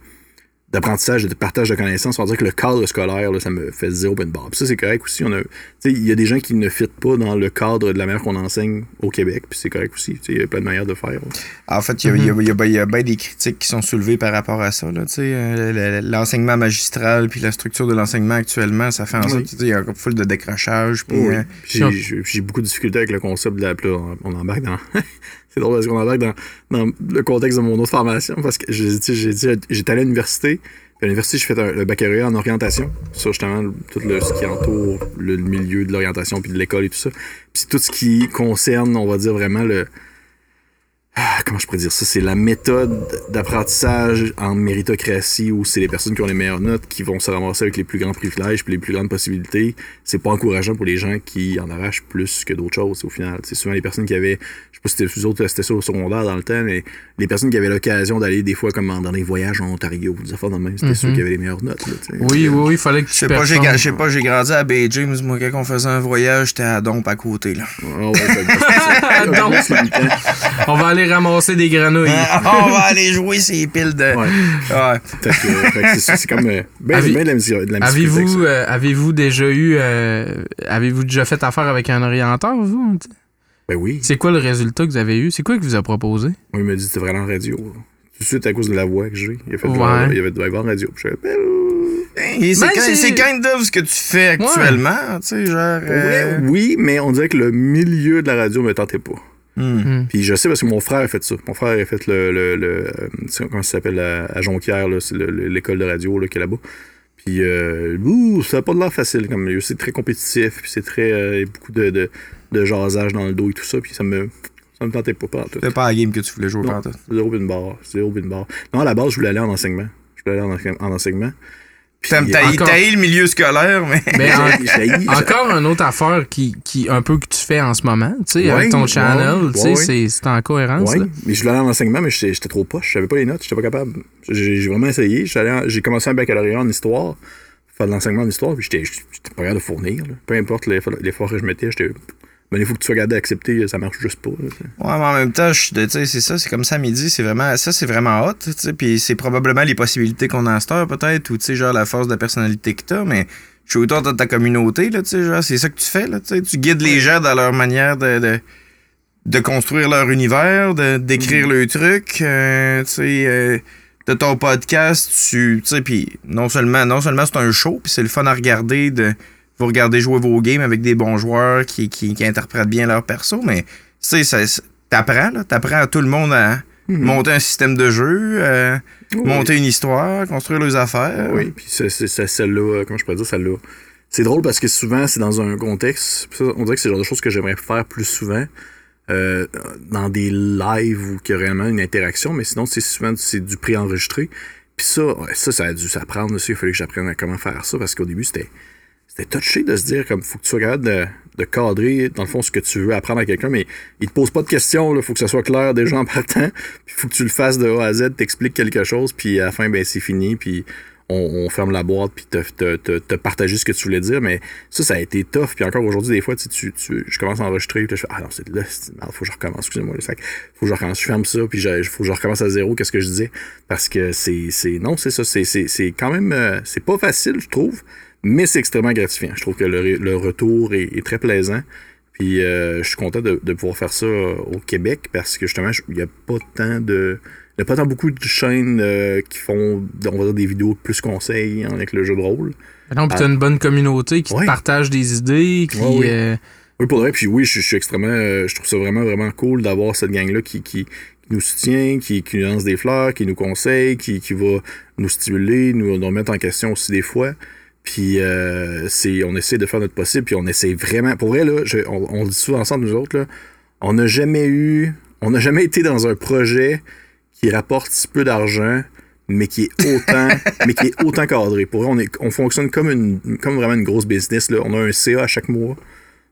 d'apprentissage et de partage de connaissances. On va dire que le cadre scolaire, là, ça me fait zéro open bar. Puis ça, c'est correct aussi. On a, il y a des gens qui ne fitent pas dans le cadre de la manière qu'on enseigne au Québec, puis c'est correct aussi. Il y a plein de manières de faire. En fait, il y, a, y, bien des critiques qui sont soulevées par rapport à ça. Là, euh, l'enseignement magistral puis la structure de l'enseignement actuellement, ça fait en sorte qu'il y a un full de décrochage. Puis, euh, J'ai beaucoup de difficultés avec le concept de la... On embarque dans... dans, le contexte de mon autre formation parce que j'étais allé à l'université à l'université, je fais le baccalauréat en orientation, sur justement tout le, ce qui entoure le milieu de l'orientation puis de l'école et tout ça. Puis tout ce qui concerne, on va dire vraiment le, ah, comment je pourrais dire ça, c'est la méthode d'apprentissage en méritocratie où c'est les personnes qui ont les meilleures notes qui vont se ramasser avec les plus grands privilèges puis les plus grandes possibilités. C'est pas encourageant pour les gens qui en arrachent plus que d'autres choses au final. C'est souvent les personnes qui avaient, je sais pas si c'était autres, c'était ça au secondaire dans le temps, mais les personnes qui avaient l'occasion d'aller des fois comme dans des voyages en Ontario, des affaires de même, c'était ceux mhm. qui avaient les meilleures notes. oui, oui, oui, il fallait que tu Je sais pas, j'ai, pas, j'ai grandi à Bay James, moi quand on faisait un voyage, j'étais à Dompe à côté là. Oh, on va aller ramasser des grenouilles. on va aller jouer ces piles de. Ouais. c'est comme euh, ben, ben de la, Avez-vous euh, avez-vous déjà eu. Euh, avez-vous déjà fait affaire avec un orienteur, vous? Ben oui. C'est quoi le résultat que vous avez eu? C'est quoi qu'il vous a proposé? il m'a dit que c'était vraiment radio. Tout de suite à cause de la voix que j'ai. Il a fait ouais. il avait de la radio. Je ben, c'est kind of ce que tu fais actuellement, tu sais, genre. Oui, mais on dirait que le milieu de la radio me tentait pas. Hmm. Hmm. Puis je sais parce que mon frère a fait ça. Mon frère a fait le. le, le comment ça s'appelle à, Jonquière, c'est l'école de radio là, qui est là-bas. Puis, euh, ça n'a pas de l'air facile comme milieu. C'est très compétitif, puis c'est très. Euh, beaucoup de, de, de, jasage dans le dos et tout ça. Puis ça me. Ça me tentait pas. C'était pas la game que tu voulais jouer, non, Zéro une barre. Zéro barre. Non, à la base, je voulais aller en enseignement. Je voulais aller en, en enseignement. T'as le milieu scolaire, mais. mais encore une autre affaire qui, qui, un peu que tu fais en ce moment, tu sais, avec ton channel, tu sais, c'est en cohérence. Oui, mais je voulais aller en enseignement, mais j'étais trop poche, j'avais pas les notes, j'étais pas capable. J'ai vraiment essayé, j'ai commencé un baccalauréat en histoire, faire de l'enseignement en histoire, puis j'étais pas capable de fournir. Peu importe l'effort que je mettais, j'étais mais il faut que tu sois gardé à accepter, ça marche juste pas. ouais, mais en même temps, c'est ça, c'est comme ça à midi, c'est vraiment, ça c'est vraiment hot, puis c'est probablement les possibilités qu'on a à cette heure peut-être, ou tu sais, genre la force de la personnalité que t'as, mais je suis autour de ta communauté, là, tu sais, genre, c'est ça que tu fais, là, tu sais, tu guides les gens dans leur manière de, de, construire leur univers, de, d'écrire mm. le truc, euh, tu sais, euh, de ton podcast, tu sais, puis non seulement, non seulement c'est un show, puis c'est le fun à regarder de vous regardez jouer vos games avec des bons joueurs qui, qui, interprètent bien leur perso, mais tu sais, t'apprends, là, t'apprends à tout le monde à mhm. monter un système de jeu, euh, monter une histoire, construire leurs affaires. Oui, puis celle-là, comment je peux dire, celle-là? C'est drôle parce que souvent, c'est dans un contexte, on dirait que c'est le genre de choses que j'aimerais faire plus souvent. Euh, dans des lives où il y a réellement une interaction, mais sinon, c'est souvent c'est du pré-enregistré. Puis ça, ça, ça a dû s'apprendre aussi. Il fallait que j'apprenne à comment faire ça parce qu'au début, c'était c'était touché de se dire comme faut que tu sois capable de, de, cadrer dans le fond ce que tu veux apprendre à quelqu'un mais il te pose pas de questions il faut que ça soit clair déjà en partant. Puis faut que tu le fasses de A à Z t'expliques quelque chose puis à la fin ben c'est fini puis on, ferme la boîte puis te, te, te, partager ce que tu voulais dire. Mais ça ça a été tough. Puis encore aujourd'hui des fois tu, tu, tu je commence à enregistrer puis je fais ah non c'est là faut que je recommence excusez-moi faut que je recommence je ferme ça puis il faut que je recommence à zéro qu'est-ce que je disais parce que c'est c'est non c'est ça c'est c'est quand même euh, c'est pas facile je trouve mais c'est extrêmement gratifiant. Je trouve que le, retour est, très plaisant. Puis euh, je suis content de, pouvoir faire ça euh, au Québec parce que justement, il n'y a pas tant de. Il n'y a pas tant beaucoup de chaînes euh, qui font, on va dire, des vidéos plus conseils avec le jeu de rôle. Non, puis tu as une bonne communauté qui partage des idées, qui. oui. pour vrai, puis oui, je, suis extrêmement. je trouve ça vraiment, vraiment cool d'avoir cette gang-là qui, qui, nous soutient, qui, qui, nous lance des fleurs, qui nous conseille, qui, qui va nous stimuler, nous, nous remettre en question aussi des fois. Puis euh, c'est, on essaie de faire notre possible, puis on essaie vraiment. Pour vrai, là, on, le dit souvent ensemble, nous autres, là, on n'a jamais eu. On n'a jamais été dans un projet qui rapporte si peu d'argent, mais qui est autant, mais qui est autant cadré. Pour vrai, on, est, on fonctionne comme une comme vraiment une grosse business. Là. On a un CA à chaque mois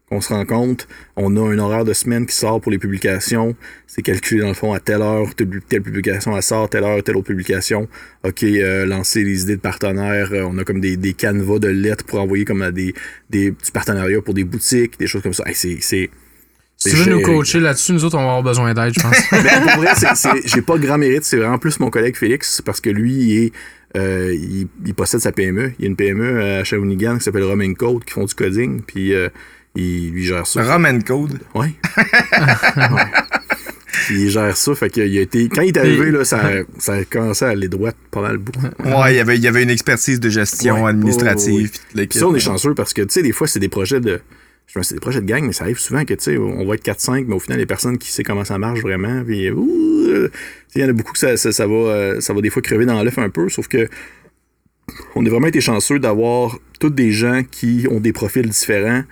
qu'on se rend compte. On a un horaire de semaine qui sort pour les publications. C'est calculé dans le fond à telle heure, telle, publication elle sort, telle heure, telle autre publication. OK, euh, lancer les idées de partenaires. Euh, on a comme des, des de lettres pour envoyer comme à des, des petits partenariats pour des boutiques, des choses comme ça. c'est, Si tu veux nous coacher là-dessus, nous autres, on va avoir besoin d'aide, je pense. Mais pour vrai, j'ai pas grand mérite. C'est vraiment plus mon collègue Félix parce que lui, il, est, euh, il, il possède sa PME. Il y a une PME à Shawinigan qui s'appelle Roman Code qui font du coding. Puis euh, il lui gère ça. Roman Code. Ouais. Il gère ça. Fait qu'il a été. Quand il est arrivé, là, ça, ça a commencé à aller droit pas mal beaucoup. Ouais, il y avait, il y avait une expertise de gestion Ouais. administrative. Oui. ça, on est chanceux parce que, tu sais, des fois, c'est des projets de. Je c'est des projets de gang, mais ça arrive souvent que, tu sais, on va être 4-5, mais au final, les personnes qui savent comment ça marche vraiment, puis, il y en a beaucoup que ça, ça, ça va, euh, ça va des fois crever dans l'œuf un peu, sauf que on a vraiment été chanceux d'avoir tous des gens qui ont des profils différents,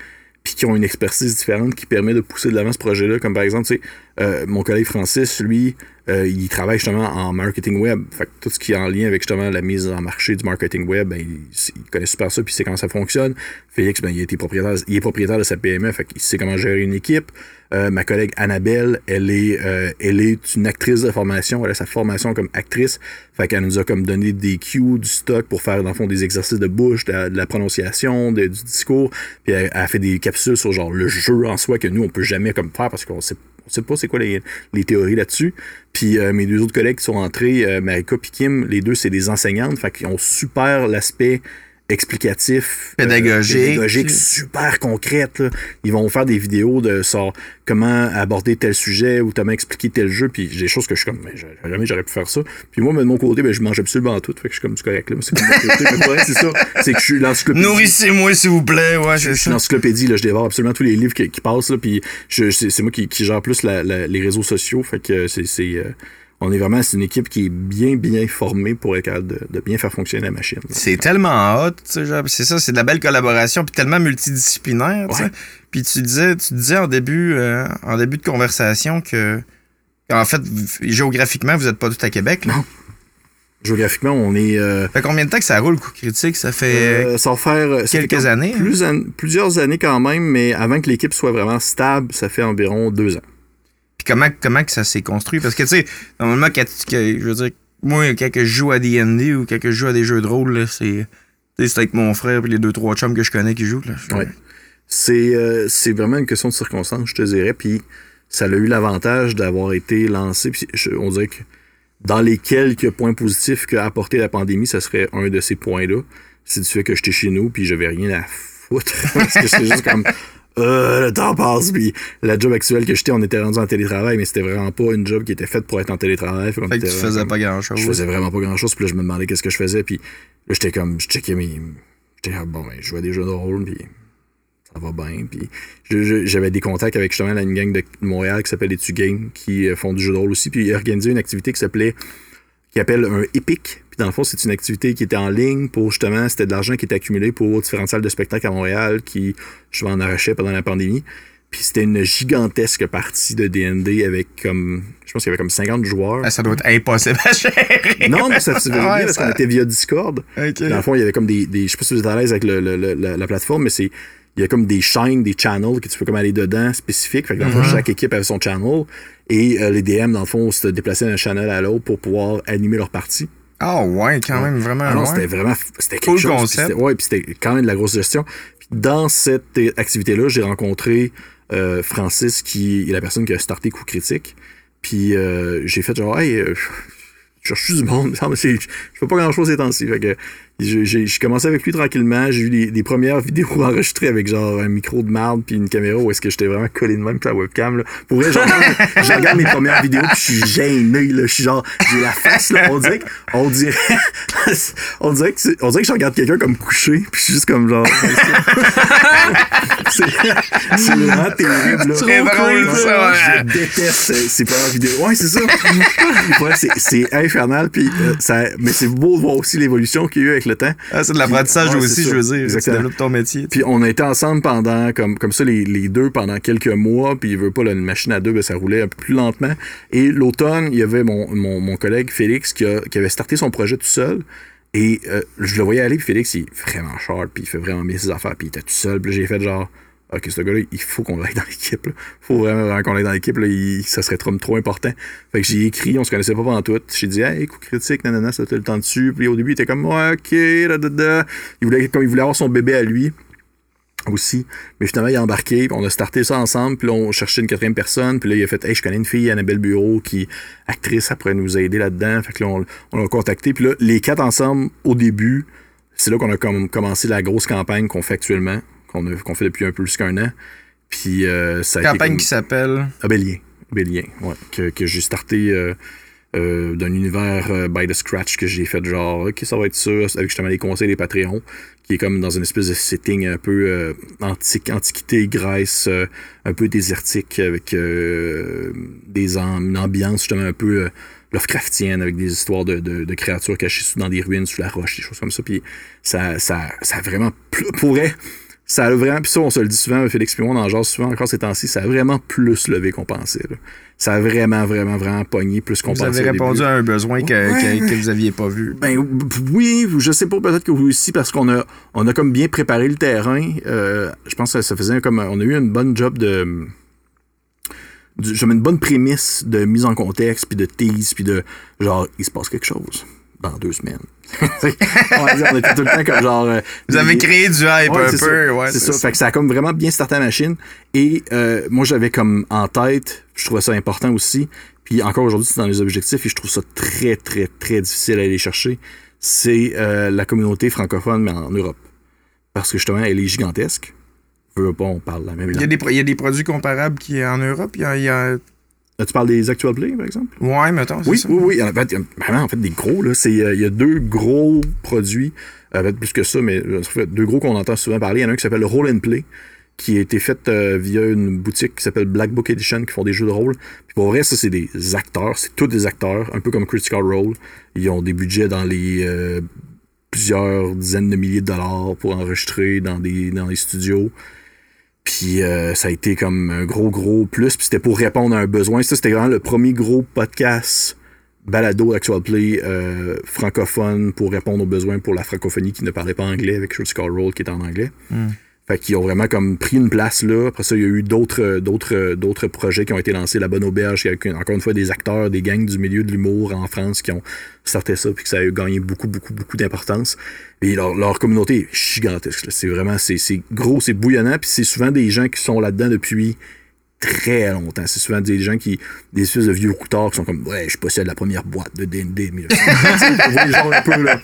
puis qui ont une expertise différente qui permet de pousser de l'avant ce projet-là. Comme par exemple, tu sais, euh, mon collègue Francis, lui, euh, il travaille justement en marketing web. Fait que tout ce qui est en lien avec justement la mise en marché du marketing web, ben, il, connaît super ça, puis il sait comment ça fonctionne. Félix, ben, il, été propriétaire, il est propriétaire de sa PME, fait sait comment gérer une équipe. Euh, ma collègue Annabelle, elle est, euh, elle est une actrice de formation. Elle a sa formation comme actrice. Fait qu'elle nous a comme donné des cues, du stock pour faire, dans le fond, des exercices de bouche, de, la- prononciation, de- du discours. Puis elle, elle a fait des capsules sur genre le jeu en soi que nous, on peut jamais comme faire parce qu'on sait, on sait pas c'est quoi les, les théories là-dessus. Puis euh, mes deux autres collègues qui sont entrés, euh, Marika et Kim, les deux, c'est des enseignantes. Fait qu'ils ont super l'aspect explicatif, euh, Pédagogique. pédagogique, super concrète. là. Ils vont faire des vidéos de genre comment aborder tel sujet ou comment expliquer tel jeu. Puis j'ai des choses que je suis comme, mais jamais j'aurais pu faire ça. Puis moi, mais de mon côté, ben, je mange absolument tout. Fait que je suis comme, c'est correct. Là, c'est ça. C'est que je suis l'encyclopédie. Nourrissez-moi, s'il vous plaît. Ouais, Je suis ça. l'encyclopédie, là, je dévore absolument tous les livres qui, qui passent, là, puis je, c'est, c'est moi qui, qui gère plus la- la- les réseaux sociaux, fait que c'est, c'est, euh, on est vraiment, c'est une équipe qui est bien, bien formée pour être capable de, de bien faire fonctionner la machine. C'est tellement hot, tu sais, genre, c'est ça, c'est de la belle collaboration, puis tellement multidisciplinaire, tu sais. Ouais. Puis tu disais, tu disais en début, euh, en début de conversation que, en fait, géographiquement, vous êtes pas tous à Québec. Là. Non. Géographiquement, on est, euh, Fait combien de temps que ça roule, coup critique? Ça fait euh, ça va faire ça quelques années. hein? an- plusieurs années quand même, mais avant que l'équipe soit vraiment stable, ça fait environ deux ans. Comment, comment que ça s'est construit? Parce que, tu sais, normalement, quand que- je veux dire, moi, quand je joue à D&D ou quand je joue à des jeux de rôle, c'est... avec mon frère et les deux, trois chums que je connais qui jouent. Là. Ouais. C'est euh, c'est vraiment une question de circonstance, je te dirais. Puis ça a eu l'avantage d'avoir été lancé. Puis je- on dirait que dans les quelques points positifs qu'a apporté la pandémie, ça serait un de ces points-là. C'est du fait que j'étais chez nous, puis j'avais rien à foutre. Parce que j'étais juste comme. Euh, le temps passe, puis la job actuelle que j'étais, on était rendu en télétravail, mais c'était vraiment pas une job qui était faite pour être en télétravail. Fait que tu faisais comme- pas grand-chose. je faisais vraiment pas grand chose. Puis là, je me demandais qu'est-ce que je faisais. Puis là, j'étais comme, je checkais mes. J'étais comme, bon, ben, je jouais des jeux de rôle. Puis ça va bien. Puis j'avais des contacts avec justement une gang de Montréal qui s'appelle les Game qui euh, font du jeu de rôle aussi. Puis ils organisaient une activité qui s'appelait. Qui appelle un Epic. Puis dans le fond, c'est une activité qui était en ligne pour justement. C'était de l'argent qui était accumulé pour différentes salles de spectacle à Montréal qui, je en arrachais pendant la pandémie. Puis c'était une gigantesque partie de D&D avec comme. Je pense qu'il y avait comme 50 joueurs. Ah, ça doit être impossible à gérer. Non, mais ça se faisait bien Ouais, parce ça- qu'on était via Discord. Dans le fond, il y avait comme des. des je sais pas si vous êtes à l'aise avec le- le- le- la, la plateforme, mais c'est. Il y a comme des chaînes, des channels que tu peux comme aller dedans spécifiques. Fait que dans le fond, chaque équipe avait son channel. Et euh, les DM, dans le fond, se déplaçaient d'un channel à l'autre pour pouvoir animer leur partie. Ah ouais, quand même, vraiment. Ah non, ouais. c'était vraiment. C'était quelque Cool chose. concept. c'était- Ouais, puis c'était quand même de la grosse gestion. Puis dans cette euh, activité-là, j'ai rencontré euh, Francis, qui est la personne qui a starté Coup Critique. Puis euh, j'ai fait genre, hey, je cherche du monde, je fais pas grand-chose ces temps-ci. Fait que j'ai j'ai- j'ai commencé avec lui tranquillement. J'ai eu des, premières vidéos enregistrées avec genre un micro de marde puis une caméra où est-ce que j'étais vraiment collé de même avec la webcam. Là. Pour vrai, genre, je regarde mes premières vidéos puis je suis gêné. Là. Je suis genre, j'ai la face là. On dirait, que- on dirait, on dirait que, on dirait que je regarde quelqu'un comme couché puis je suis juste comme genre. c'est vraiment terrible. Là. Drôle, ça, ouais. Je déteste ces, premières vidéos. Ouais, c'est ça. Ouais, c'est- c'est infernal. Puis, euh, ça, mais c'est beau de voir aussi l'évolution qu'il y a eu avec le temps. Ah, c'est de l'apprentissage Ouais, aussi, je veux dire. Tu Exactement. développes ton métier. Puis on a été ensemble pendant, comme, comme ça, les, les deux pendant quelques mois. Puis il veut pas, une machine à deux, ben, ça roulait un peu plus lentement. Et l'automne, il y avait mon, mon, mon collègue Félix qui, a- qui avait starté son projet tout seul. Et euh, je le voyais aller, puis Félix, il est vraiment sharp, puis il fait vraiment bien ses affaires, puis il était tout seul. Puis j'ai fait genre, OK, ce gars-là, il faut qu'on l'aille dans l'équipe. Il faut vraiment, qu'on l'aille dans l'équipe. Ça serait trop, trop important. Fait que j'ai écrit, on se connaissait pas pendant tout. J'ai dit, hey, coup critique, nanana, ça le temps dessus. Puis au début, il était comme, ouais, OK, da, da, da. Il voulait, comme il voulait avoir son bébé à lui. aussi. Mais finalement, il a embarqué, puis on a starté ça ensemble, puis là, on cherchait une quatrième personne, puis là, il a fait Hey, je connais une fille, Annabelle Bureau, qui actrice, elle pourrait nous aider là-dedans. Fait que là, on, on l'a contacté, puis là, les quatre ensemble, au début, c'est là qu'on a comme commencé la grosse campagne qu'on fait actuellement, qu'on fait depuis un peu plus qu'un an. Puis euh, ça a été Campagne comme- qui s'appelle? Abélien. Abélien, ouais. Que, que j'ai starté euh, euh, d'un univers by the scratch que j'ai fait genre, ok, ça va être ça, avec justement les conseils des Patreons, qui est comme dans une espèce de setting un peu antique, antiquité, Grèce, un peu désertique, avec des une ambiance justement un peu Lovecraftienne, avec des histoires de, de, de créatures cachées sous- dans des ruines, sous la roche, des choses comme ça. Puis ça, ça, ça a vraiment, pl- pourrait ça a vraiment, puis ça, on se le dit souvent, Félix Pimon en genre souvent encore ces temps-ci, ça a vraiment plus levé qu'on pensait. là. Ça a vraiment, vraiment, vraiment pogné plus qu'on Vous pensait. avez au répondu début. à un besoin que, Ouais. que, que vous aviez pas vu. Ben oui, je sais pas, peut-être que vous aussi, parce qu'on a, on a comme bien préparé le terrain. Euh, je pense que ça faisait comme. On a eu une bonne job de. J'avais une bonne prémisse de mise en contexte, puis de tease, puis de genre, il se passe quelque chose dans deux semaines. on, va dire, on était tout le temps comme genre. euh, Vous avez créé du hype Ouais, un peu. ça. ouais, c'est ça. Fait que ça a comme vraiment bien starté la machine. Et euh, moi, j'avais comme en tête, je trouvais ça important aussi. Puis encore aujourd'hui, c'est dans les objectifs et je trouve ça très, très, très difficile à aller chercher. C'est euh, la communauté francophone, mais en Europe. Parce que justement, elle est gigantesque. On parle la même Il y, a des, il y a des produits comparables qui est en Europe. Il y a. il y a- Tu parles des actual play, par exemple? Ouais, mettons. Oui, ça. oui, oui. En fait, il y a vraiment en fait des gros. Là. C'est, euh, il y a deux gros produits, euh, peut-être plus que ça, mais euh, fait deux gros qu'on entend souvent parler. Il y en a un qui s'appelle Roll and Play, qui a été fait euh, via une boutique qui s'appelle Black Book Edition, qui font des jeux de rôle. Puis pour vrai, ça, c'est des acteurs. C'est tous des acteurs, un peu comme Critical Role. Ils ont des budgets dans les euh, plusieurs dizaines de milliers de dollars pour enregistrer dans des, dans des studios. Puis euh, ça a été comme un gros, gros plus. Puis c'était pour répondre à un besoin. Ça, c'était vraiment le premier gros podcast balado Actual Play euh, francophone pour répondre aux besoins pour la francophonie qui ne parlait pas anglais avec Critical Role qui est en anglais. Fait qu'ils ont vraiment comme pris une place là. Après ça, il y a eu d'autres d'autres d'autres projets qui ont été lancés. La Bonne Auberge, avec encore une fois des acteurs, des gangs du milieu de l'humour en France qui ont starté ça puis que ça a gagné beaucoup, beaucoup, beaucoup d'importance. Et leur, communauté est gigantesque. C'est vraiment, c'est gros, c'est bouillonnant, puis c'est souvent des gens qui sont là-dedans depuis très longtemps. C'est souvent des gens qui, des espèces de vieux coutards qui sont comme, ouais, je possède la première boîte de D&D. un peu, là.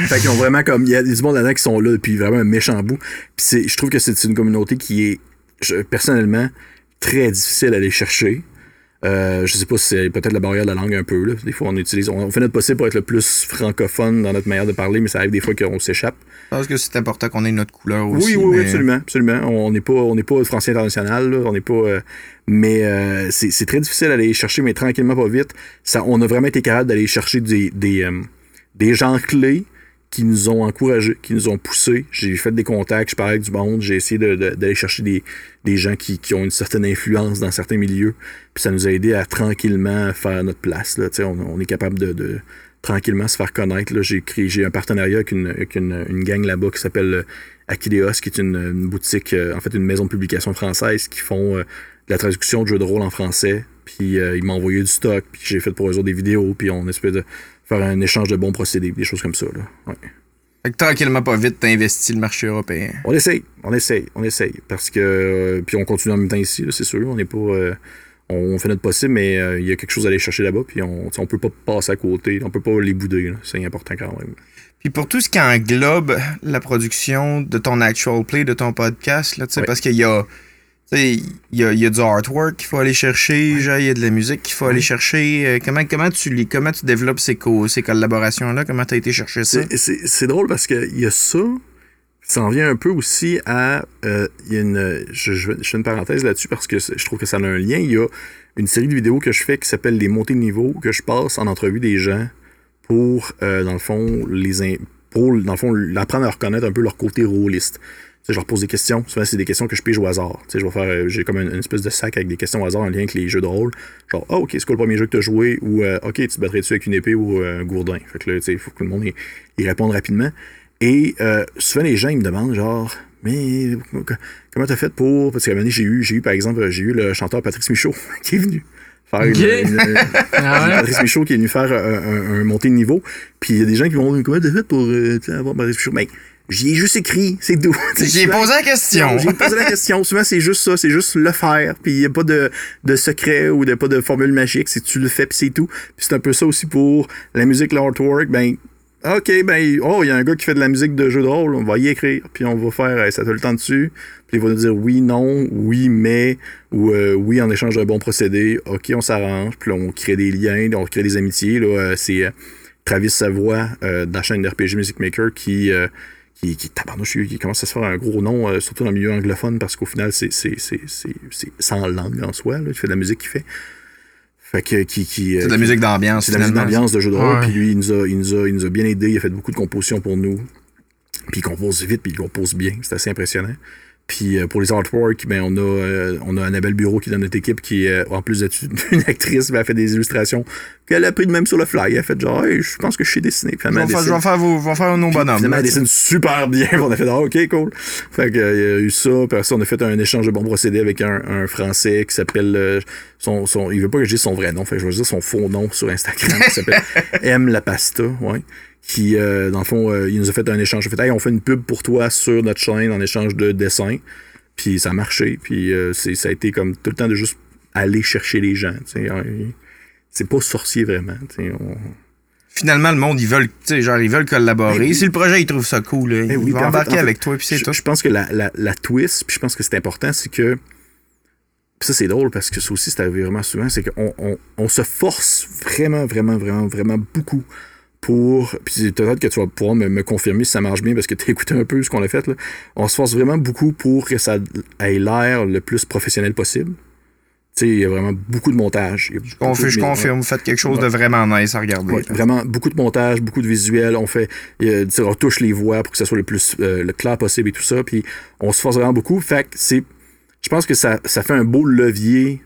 Fait qu'ils ont vraiment comme. Il y a des monde là-dedans qui sont là depuis vraiment un méchant bout. Puis c'est, je trouve que c'est une communauté qui est, je- personnellement, très difficile à aller chercher. Euh, je sais pas si c'est peut-être la barrière de la langue un peu. Là. Des fois, on utilise. On, on fait notre possible pour être le plus francophone dans notre manière de parler, mais ça arrive des fois qu'on s'échappe. Je pense que c'est important qu'on ait notre couleur aussi. Oui, oui, oui, absolument, absolument. On n'est pas, on n'est pas français international, là. on n'est pas. euh, mais euh, c'est très difficile d'aller chercher, mais tranquillement, pas vite. Ça, on a vraiment été capable d'aller chercher des, des, euh, des gens clés qui nous ont encouragés, qui nous ont poussés. J'ai fait des contacts, je parlais avec du monde, j'ai essayé d'aller chercher des, gens qui, ont une certaine influence dans certains milieux. Puis ça nous a aidé à tranquillement faire notre place. Là. On, on est capable de, tranquillement se faire connaître. J'ai, j'ai un partenariat avec une, gang là-bas qui s'appelle euh, Akideos, qui est une, boutique, euh, en fait une maison de publication française qui font euh, de la traduction de jeux de rôle en français. Puis ils m'ont envoyé du stock, puis j'ai fait pour eux autres des vidéos, puis on espèce de faire un échange de bons procédés, des choses comme ça. Là. Ouais. Fait que tranquillement, pas vite, t'as investi le marché européen. On essaye, on essaye, on essaye. Parce que. euh, puis on continue en même temps ici, c'est sûr. On n'est pas. euh, on fait notre possible, mais euh, il y a quelque chose à aller chercher là-bas, puis on, on peut pas passer à côté, on peut pas les bouder. C'est important quand même. Puis pour tout ce qui englobe la production de ton actual play, de ton podcast, là, tu sais, Ouais. parce qu'il y a, il y a, il y a du artwork qu'il faut aller chercher, il y a de la musique qu'il faut aller chercher. Euh, comment, comment, tu, comment tu développes ces, co- ces collaborations-là? Comment tu as été chercher ça? C'est- drôle parce qu'il y a ça. Ça en vient un peu aussi à. euh, y a une. Je, je, je fais une parenthèse là-dessus parce que je trouve que ça a un lien. Il y a une série de vidéos que je fais qui s'appelle Les montées de niveau, que je passe en entrevue des gens pour, euh, dans le fond, les pour, dans le fond, l'apprendre à reconnaître un peu leur côté rôliste. Je leur pose des questions. Souvent, c'est des questions que je pige au hasard. Tu sais, je vais faire, euh, j'ai comme une, une espèce de sac avec des questions au hasard en lien avec les jeux de rôle. Genre, ah, ok, c'est quoi le premier jeu que tu as joué? Ou, euh, ok, tu te battrais dessus avec une épée ou euh, un gourdin? Fait que là, tu sais, il faut que tout le monde y, y réponde rapidement. Et euh, souvent, les gens, ils me demandent, genre, mais co- comment t'as fait pour. Parce qu'à un moment donné, j'ai eu, j'ai eu, par exemple, j'ai eu le chanteur Patrice Michaud qui est venu faire une- Ok. une- une- Ah ouais? Patrice Michaud qui est venu faire un, un, un montée de niveau. Puis il y a des gens qui vont comment t'as fait pour avoir Patrice Michaud? Mais J'y ai juste écrit, c'est tout. J'ai posé la question. J'ai posé la question. Souvent, c'est juste ça, c'est juste le faire. Puis il n'y a pas de, de secret ou de, pas de formule magique. C'est tu le fais, puis c'est tout. Puis c'est un peu ça aussi pour la musique, l'artwork. Ben, OK, ben, oh, il y a un gars qui fait de la musique de jeu de rôle, on va y écrire, puis on va faire, hey, ça te le temps dessus? Puis il va nous dire oui, non, oui, mais, ou euh, oui, en échange d'un bon procédé. OK, on s'arrange, puis là, on crée des liens, on crée des amitiés. Là, euh, c'est euh, Travis Savoie euh, de la chaîne RPG Music Maker qui. euh, qui, qui, tabarnouche, qui commence à se faire un gros nom, euh, surtout dans le milieu anglophone, parce qu'au final, c'est c'est- c'est- c'est- c'est sans langue en soi. Là, il fait de la musique qu'il fait. Fait que, qui, qui, C'est de euh, la musique d'ambiance, c'est de la musique d'ambiance de jeu de rôle. Puis lui, il nous, a, il, nous a, il nous a bien aidé. Il a fait beaucoup de compositions pour nous. Puis il compose vite, puis il compose bien. C'est assez impressionnant. Puis euh, pour les artworks, ben, on, a, euh, on a Annabelle Bureau qui est dans notre équipe, qui est, en plus d'être une actrice, ben, elle fait des illustrations qu'elle a pris de même sur le fly. Elle a fait genre, Hey, je pense que je sais dessiner. Je vais faire, je vais faire, vos- je vais faire bonhommes. Finalement, là, elle dessine super bien. On a fait, ah, ok, cool. Fait que, euh, il y a eu ça. Puis après ça, on a fait un échange de bons procédés avec un, un Français qui s'appelle. euh, son, son, il veut pas que je dise son vrai nom. Fait que je vais dire son faux nom sur Instagram. qui s'appelle M La Pasta. Ouais. Qui, euh, dans le fond, euh, il nous a fait un échange. Il a fait, hey, on fait une pub pour toi sur notre chaîne en échange de dessins. Puis ça a marché. Puis euh, c'est, ça a été comme tout le temps de juste aller chercher les gens. C'est pas sorcier vraiment. On- Finalement, le monde, ils veulent, genre, ils veulent collaborer. Ben si le projet, ils trouvent ça cool, là, Ben ils oui, vont embarquer en fait, avec toi, puis c'est je, tout. je pense que la, la, la twist, puis je pense que c'est important, c'est que. ça, c'est drôle parce que ça aussi, c'est arrivé vraiment souvent, c'est qu'on on, on se force vraiment, vraiment, vraiment, vraiment beaucoup pour. Puis peut-être que tu vas pouvoir me, me confirmer si ça marche bien parce que tu as écouté un peu ce qu'on a fait. Là. On se force vraiment beaucoup pour que ça ait l'air le plus professionnel possible. Tu sais, il y a vraiment beaucoup de montage. Il y a Confi- beaucoup de- je confirme, vous faites quelque chose de vraiment nice à regarder. Ouais, vraiment beaucoup de montage, beaucoup de visuels. On fait, euh, tu sais, on touche les voix pour que ça soit le plus euh, le clair possible et tout ça. Puis on se force vraiment beaucoup. Fait que c'est, je pense que ça, ça fait un beau levier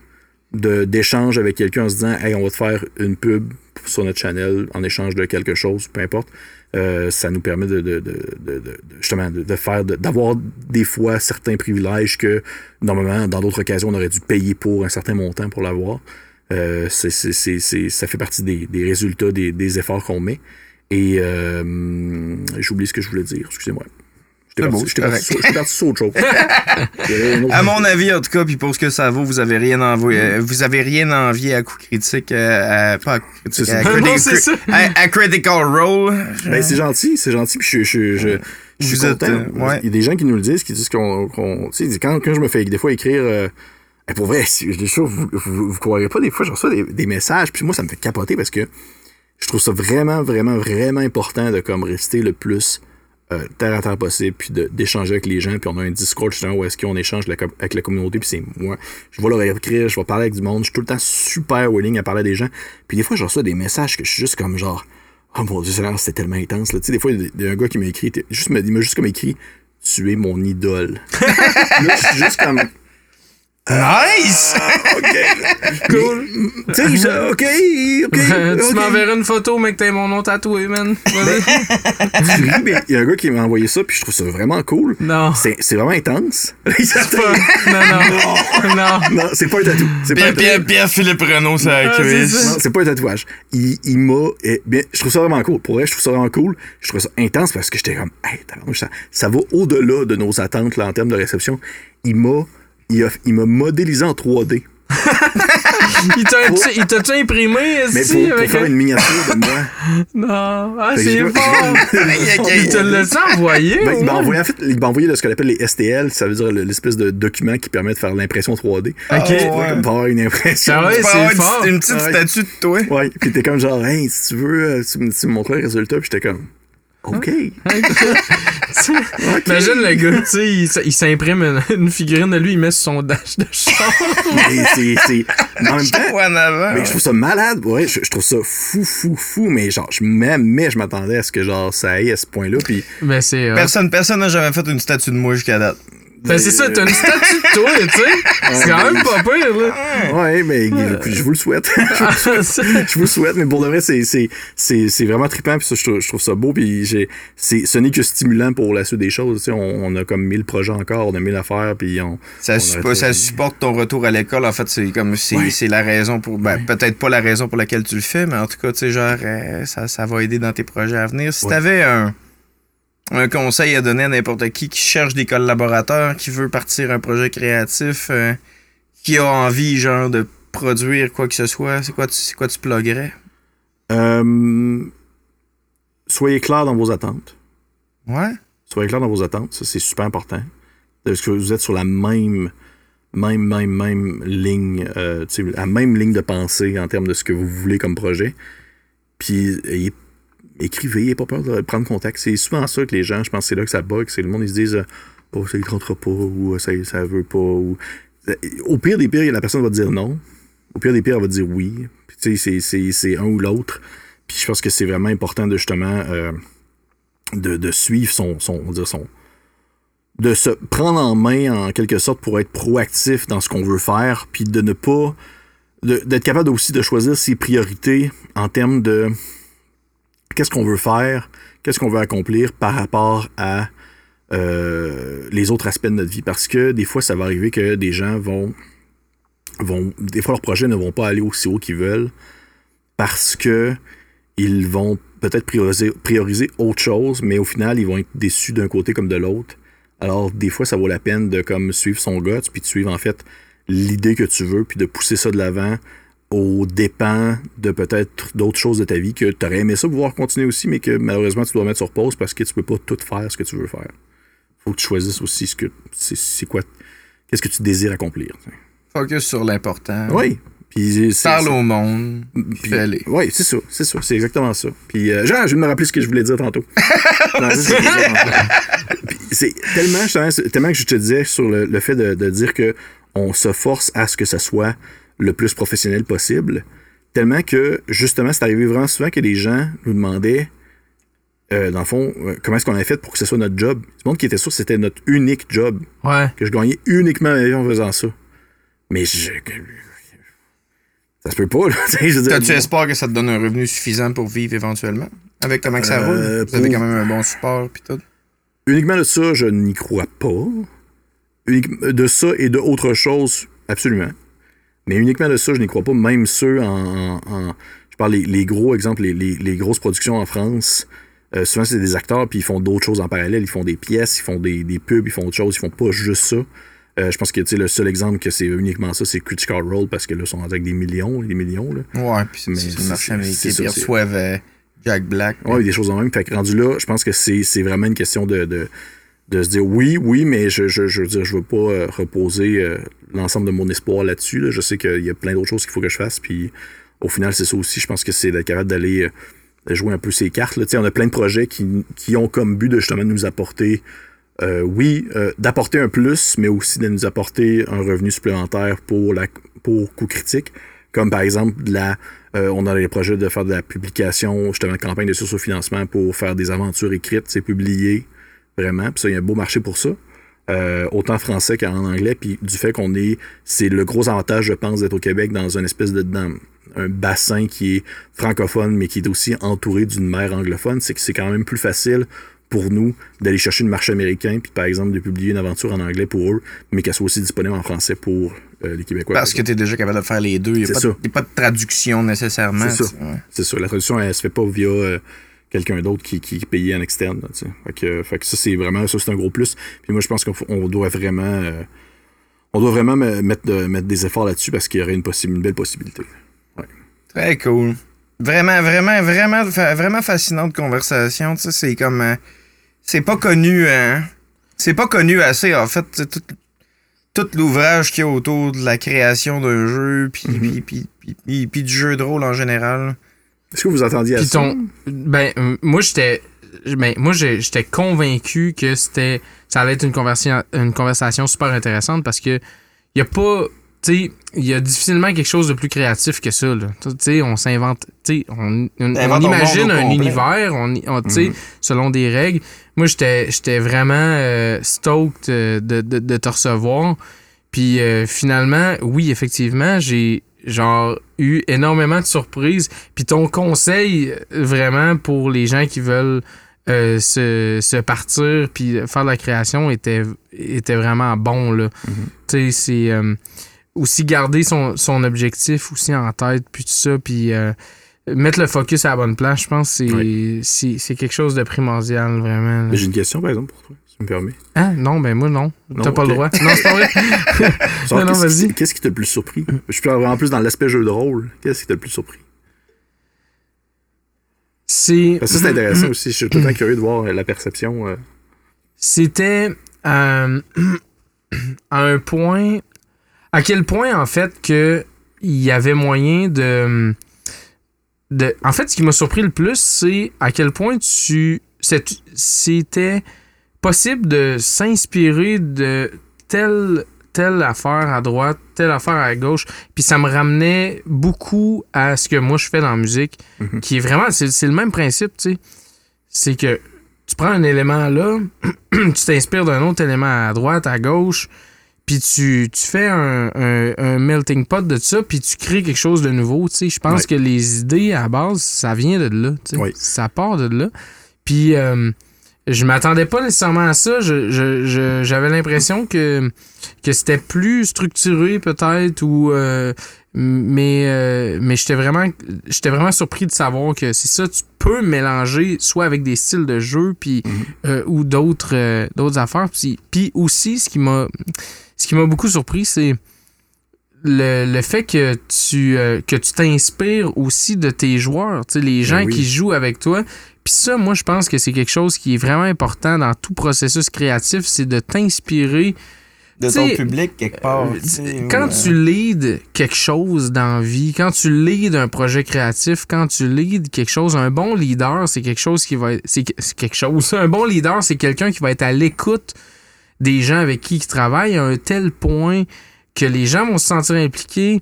d'échange avec quelqu'un en se disant, hey, on va te faire une pub sur notre channel en échange de quelque chose, peu importe. Euh, ça nous permet de, de, de, de- justement de, faire d'avoir des fois certains privilèges que normalement dans d'autres occasions on aurait dû payer pour un certain montant pour l'avoir. Euh, c'est, ça fait partie des, des résultats des, des efforts qu'on met. Et euh, j'ai oublié ce que je voulais dire, excusez-moi. C'est parti sur autre chose. À mon avis, en tout cas, puis pour ce que ça vaut, vous avez rien envoyé, euh, vous avez rien envié à coup critique, euh, à- pas à coup critique, à, ça. criti- Non, c'est ça. à- à critical role. Ben, c'est gentil, c'est gentil, puis je, je, je, je suis content. euh, ouais. Il y a des gens qui nous le disent, qui disent qu'on. qu'on- tu sais, quand, quand je me fais des fois écrire. euh, eh, pour vrai, je ça, vous, vous, vous croirez pas, des fois, je reçois des, des messages, puis moi, ça me fait capoter parce que je trouve ça vraiment, vraiment, vraiment important de comme rester le plus euh, terre à terre possible, puis d'échanger avec les gens, puis on a un Discord justement où est-ce qu'on échange avec la communauté, puis c'est moi. Je vais leur écrire, je vais parler avec du monde, je suis tout le temps super willing à parler à des gens, puis des fois, je reçois des messages que je suis juste comme genre. Oh mon dieu, c'était tellement intense. Là. Tu sais, des fois, il y a un gars qui m'a écrit, juste, il m'a juste comme écrit Tu es mon idole. là, je suis juste comme Nice! OK. Cool. Tu sais, OK, OK. tu m'enverras une photo, mais que t'aies mon nom tatoué, man. Mais il y a un gars qui m'a envoyé ça, puis je trouve ça vraiment cool. non. C'est c'est vraiment intense. C'est pas- Non, non. Non. non, c'est pas un tatou. C'est pas un Pierre. Pierre, Pierre Philippe Renault, ça Ah, c'est cuisse. ça. Non, c'est pas un tatouage. Il, il m'a. eh, bien, je trouve ça vraiment cool. Pour vrai, je trouve ça vraiment cool. Je trouve ça intense parce que j'étais comme. Hey, ça, ça va au-delà de nos attentes là, en termes de réception. Il m'a. Il a- il m'a modélisé en 3D. Il t'a- il t'a-tu imprimé Mais ici pour, pour avec faire un- une miniature de moi. Non. Ah, c'est fort. Il te l'a-tu envoyé? Ben, il m'a envoyé, en fait, il m'a envoyé de ce qu'on appelle les STL, ça veut dire le- l'espèce de document qui permet de faire l'impression 3D. Ok. Ah, ouais. Comme pour avoir une impression. Ah ouais, Tu c'est une, fort. une petite Ouais. statue de toi. Ouais, puis t'es comme genre, hey, si tu veux, euh, tu, me- tu me montres le résultat, puis j'étais comme, OK. Imagine le gars, tu sais, il, s'imprime une, une figurine de lui, il met sur son dash de char. Mais c'est. en même temps, Ouais, en avant. mais je trouve ça malade, ouais, je, je trouve ça fou, fou, fou, mais genre, je m'aimais, je m'attendais à ce que genre ça aille à ce point-là, puis. Mais c'est. euh, Personne personne n'a jamais fait une statue de moi jusqu'à date. Ben, c'est ça, t'as une statue de toi, tu sais. C'est quand même pas pire, là. Ouais, mais je vous le souhaite. je vous le souhaite, mais pour de vrai, c'est, c'est, c'est, c'est vraiment trippant, puis ça, je, trouve, je trouve ça beau, puis j'ai, c'est, ce n'est que stimulant pour la suite des choses, tu sais, on, on a comme 1000 projets encore, on a 1000 affaires, puis on... Ça, on suppo- arrête ça pas. supporte ton retour à l'école. En fait, c'est comme c'est Ouais. la raison pour. Ben, peut-être pas la raison pour laquelle tu le fais, mais en tout cas, tu sais, genre, euh, ça, ça va aider dans tes projets à venir. Si Ouais. t'avais un. Un conseil à donner à n'importe qui qui cherche des collaborateurs, qui veut partir un projet créatif, euh, qui a envie, genre, de produire quoi que ce soit, c'est quoi, tu- c'est quoi tu pluguerais? Euh, soyez clair dans vos attentes. Ouais? Soyez clair dans vos attentes, ça c'est super important. Est-ce que vous êtes sur la même, même, même, même ligne, euh, tu sais, la même ligne de pensée en termes de ce que vous voulez comme projet. Puis ayez- écrivez, n'ayez pas peur de prendre contact. C'est souvent ça que les gens, je pense c'est là que ça bug, c'est le monde ils se disent euh, oh ça ne tentera pas ou euh, ça ça veut pas euh, au pire des pires, la personne va dire non. Au pire des pires, elle va dire oui. C'est- un ou l'autre. Puis je pense que c'est vraiment important de justement de, de suivre son, son, son, de se prendre en main en quelque sorte pour être proactif dans ce qu'on veut faire, puis de ne pas, d'être capable aussi de choisir ses priorités en termes de qu'est-ce qu'on veut faire, qu'est-ce qu'on veut accomplir par rapport à euh, les autres aspects de notre vie. Parce que des fois, ça va arriver que des gens vont, vont des fois leurs projets ne vont pas aller aussi haut qu'ils veulent parce que ils vont peut-être prioriser, prioriser autre chose, mais au final, ils vont être déçus d'un côté comme de l'autre. Alors, des fois, ça vaut la peine de comme suivre son guts, puis de suivre en fait l'idée que tu veux, puis de pousser ça de l'avant aux dépens de peut-être d'autres choses de ta vie que tu aurais aimé ça pouvoir continuer aussi, mais que malheureusement tu dois mettre sur pause parce que tu peux pas tout faire ce que tu veux faire. Faut que tu choisisses aussi ce que c'est quoi qu'est-ce que tu désires accomplir. Focus sur l'important. Oui. Puis Parle au monde. puis- fais-les. Oui, c'est ça, c'est ça, c'est exactement ça. Puis, euh, genre, je vais me rappeler ce que je voulais dire tantôt. C'est tellement, tellement que je te disais sur le, le fait de, de dire que on se force à ce que ça soit le plus professionnel possible, tellement que, justement, c'est arrivé vraiment souvent que les gens nous demandaient, euh, dans le fond, euh, comment est-ce qu'on avait fait pour que ce soit notre job. Du monde qui était sûr que c'était notre unique job, Ouais. que je gagnais uniquement ma vie en faisant ça. Mais je... Ça se peut pas, là. T'as-tu espoir que ça te donne un revenu suffisant pour vivre éventuellement? Avec comment que ça Euh, roule? Vous avez pour- quand même un bon support pis tout. Uniquement de ça, je n'y crois pas. Unique- De ça et de autre chose, absolument. Mais uniquement de ça, je n'y crois pas. Même ceux en. je parle les, les gros exemples, les, les- les grosses productions en France. euh, souvent, c'est des acteurs, puis ils font d'autres choses en parallèle. Ils font des pièces, ils font des, des pubs, ils font autre chose. Ils font pas juste ça. Euh, je pense que le seul exemple que c'est uniquement ça, c'est Critical Role, parce que là, ils sont avec des millions, des millions. Là. Ouais, pis c'est le marché américain. Ils reçoivent euh, Jack Black. Ouais, des choses en même. Fait que rendu là, je pense que c'est c'est vraiment une question de, de, de se dire oui, oui, mais je, je, je veux dire, je veux pas euh, reposer euh, l'ensemble de mon espoir là-dessus. là. Je sais qu'il y a plein d'autres choses qu'il faut que je fasse. Puis au final, c'est ça aussi. Je pense que c'est d'être capable d'aller euh, jouer un peu ces cartes. Là. On a plein de projets qui, qui ont comme but de justement nous apporter. oui, d'apporter un plus, mais aussi de nous apporter un revenu supplémentaire pour la pour coup critique. Comme par exemple, de la, on a les projets de faire de la publication, justement, de campagne de source-financement pour faire des aventures écrites, c'est publié, vraiment. Puis ça, il y a un beau marché pour ça. Euh, autant français qu'en anglais, puis du fait qu'on est, c'est le gros avantage, je pense, d'être au Québec dans une espèce de, dans un bassin qui est francophone, mais qui est aussi entouré d'une mer anglophone, c'est que c'est quand même plus facile pour nous d'aller chercher le marché américain, puis par exemple de publier une aventure en anglais pour eux, mais qu'elle soit aussi disponible en français pour euh, les Québécois. Parce que t'es déjà capable de faire les deux. Il n'y a, pas de- y a pas de traduction nécessairement. C'est ça. tu- ouais. Ça. La traduction, elle se fait pas via euh, quelqu'un d'autre qui, qui payé en externe. là, fait, que, fait que ça, c'est vraiment ça, c'est un gros plus. Puis moi, je pense qu'on doit vraiment. euh, on doit vraiment me- mettre, mettre des efforts là-dessus parce qu'il y aurait une, possi- une belle possibilité. Très cool. Vraiment, vraiment, vraiment, vraiment fascinante conversation. C'est comme. euh, c'est pas connu, hein. C'est pas connu assez, en fait. Tout, tout l'ouvrage qu'il y a autour de la création d'un jeu, puis, puis- puis du jeu de rôle en général. Est-ce que vous attendiez à Puis ça? ton. Ben, euh, moi, j'étais. Ben, moi, j'étais convaincu que c'était. Ça allait être une conversation, une conversation super intéressante parce que. Il y a pas. Tu sais, il y a difficilement quelque chose de plus créatif que ça. Tu sais, on s'invente. Tu sais, on, imagine un complet. univers, on, tu sais, Mhm. selon des règles. Moi, j'étais j'étais vraiment euh, stoked euh, de, de, de te recevoir. Puis euh, finalement, oui, effectivement, j'ai genre eu énormément de surprises. Puis ton conseil, euh, vraiment, pour les gens qui veulent euh, se, se partir puis faire de la création était, était vraiment bon, là. Mhm. Tu sais, c'est... euh, aussi garder son, son objectif aussi en tête, puis tout ça, puis... euh, mettre le focus à la bonne place, je pense c'est Oui. c'est- quelque chose de primordial, vraiment. J'ai une question, par exemple, pour toi, tu me permets. Hein? Non, ben moi, non. Non, T'as pas le droit. Non, c'est pas vrai. Non, non, qu'est-ce qui- vas-y. Qu'est-ce qui t'a le plus surpris? Je avoir en plus dans l'aspect jeu de rôle. Qu'est-ce qui t'a le plus surpris? C'est. Ça, c'est intéressant aussi. Je suis tout le temps curieux de voir euh, la perception. euh. C'était euh, à un point. À quel point, en fait, que il y avait moyen de. de en fait, ce qui m'a surpris le plus, c'est à quel point tu. C'était possible de s'inspirer de telle, telle affaire à droite, telle affaire à gauche. Puis ça me ramenait beaucoup à ce que moi je fais dans la musique, Mhm. qui est vraiment. C'est le même principe, tu sais. C'est que tu prends un élément là, tu t'inspires d'un autre élément à droite, à gauche, puis tu, tu fais un, un- un melting pot de ça, puis tu crées quelque chose de nouveau. tu sais. Je pense Ouais. que les idées à base, ça vient de là. tu sais. Ça part de là. Puis euh, je m'attendais pas nécessairement à ça. Je- je- je- J'avais l'impression que, que c'était plus structuré peut-être ou. euh, mais euh, mais j'étais vraiment j'étais vraiment surpris de savoir que c'est ça tu peux mélanger soit avec des styles de jeu puis euh, ou d'autres d'autres affaires puis, puis aussi ce qui m'a ce qui m'a beaucoup surpris c'est le, le fait que tu euh, que tu t'inspires aussi de tes joueurs les gens oui. qui jouent avec toi puis ça moi je pense que c'est quelque chose qui est vraiment important dans tout processus créatif c'est de t'inspirer De ton public, quelque part. euh, quand tu leads quelque chose dans la vie, quand tu leads un projet créatif, quand tu leads quelque chose, un bon leader, c'est quelque chose qui va être. C'est quelque chose. Un bon leader, c'est quelqu'un qui va être à l'écoute des gens avec qui il travaille à un tel point que les gens vont se sentir impliqués.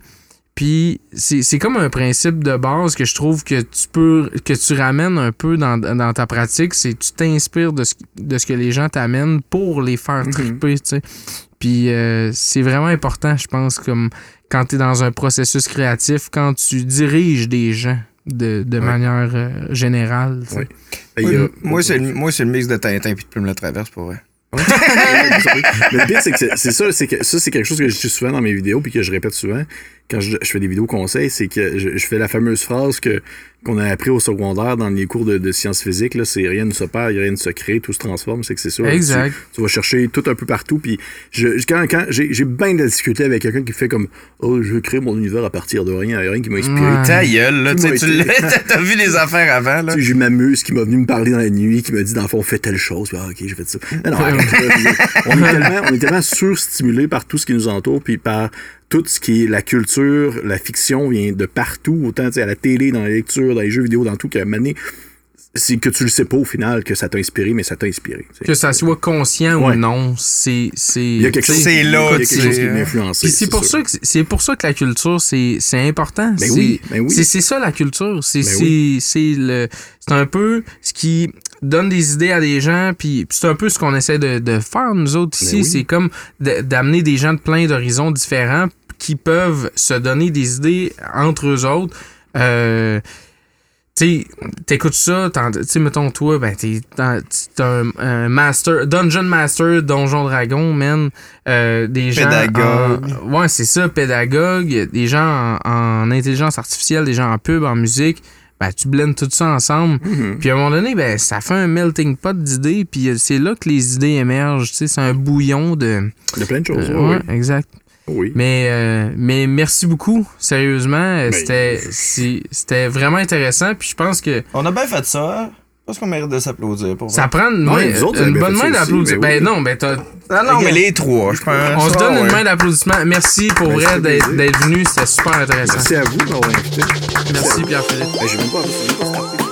Puis c'est c'est comme un principe de base que je trouve que tu peux que tu ramènes un peu dans, dans ta pratique, c'est tu t'inspires de ce, de ce que les gens t'amènent pour les faire Mhm. triper, tu sais. Puis euh, c'est vraiment important, je pense, comme quand tu es dans un processus créatif, quand tu diriges des gens de, de Ouais. manière euh, générale. Ouais. Et a- Oui, moi, c'est le, moi, c'est le mix de Tintin puis de Plume la Traverse, pour vrai. Mais le pire, c'est que c'est- ça, c'est que ça, c'est quelque chose que je dis souvent dans mes vidéos puis que je répète souvent quand je, je fais des vidéos conseils, c'est que je, je fais la fameuse phrase que qu'on a appris au secondaire dans les cours de, de sciences physiques, là, c'est rien ne se perd, rien ne se crée, tout se transforme, c'est que c'est ça. Exact. Tu, tu vas chercher tout un peu partout, puis je, quand, quand j'ai j'ai bien de la difficulté avec quelqu'un qui fait comme oh je veux créer mon univers à partir de rien, il y a rien qui m'a inspiré. Ouais. Ta gueule, là. Tu m'a sais, tu été- l'as- t'as vu les affaires avant, là? Tu sais, j'ai ma muse qui m'a venu me parler dans la nuit, qui m'a dit, dans le fond, fais telle chose. Puis, ah, ok, j'ai fait ça. Non, on, est tellement, on est tellement surstimulé par tout ce qui nous entoure, puis par tout ce qui est la culture, la fiction vient de partout, autant à la télé, dans la lecture, dans les jeux vidéo, dans tout, qu'à donné, c'est que tu le sais pas au final que ça t'a inspiré, mais ça t'a inspiré. tu sais. Que ça soit conscient Ouais. ou non, c'est. c'est- Il y a quelque tu chose, sais, c'est là, il y a quelque c'est- chose qui m'a influencé. Puis c'est pour ça que c'est- pour ça que la culture c'est c'est important. Ben C'est- oui, ben oui. C'est c'est ça la culture. C'est Ben c'est oui. c'est le c'est un peu ce qui donne des idées à des gens puis c'est un peu ce qu'on essaie de, de faire nous autres ici. Ben oui. C'est comme d'amener des gens de plein d'horizons différents qui peuvent se donner des idées entre eux autres. Euh, tu t'écoutes ça, t'en- tu mettons, toi, ben, t'es un, un master, Dungeon Master, Donjon Dragon, man. Euh, des gens. Pédagogue. en- ouais, c'est ça, pédagogue. Des gens en, en intelligence artificielle, des gens en pub, en musique. Ben, tu blends tout ça ensemble. Mhm. Puis à un moment donné, ben, ça fait un melting pot d'idées. Puis euh, c'est là que les idées émergent. Tu sais, c'est un bouillon de. A plein de choses. Euh, ouais, ouais, exact. Oui. Mais, euh, mais merci beaucoup, sérieusement. Euh, Ben, C'était c'était vraiment intéressant. Puis je pense que On a bien fait ça. hein? Je pense qu'on mérite de s'applaudir, pour ça vrai. prend une, Ouais, main- autres, une bonne main d'applaudissement. oui. Ben non, ben t'as. Ah non, mais les trois, je pense. On se Ah, donne une ouais. main d'applaudissement. Merci pour Ben, ça vrai d'être venu. C'était super intéressant. Merci à vous d'avoir invité. Merci Pierre-Philippe. J'ai même pas, même.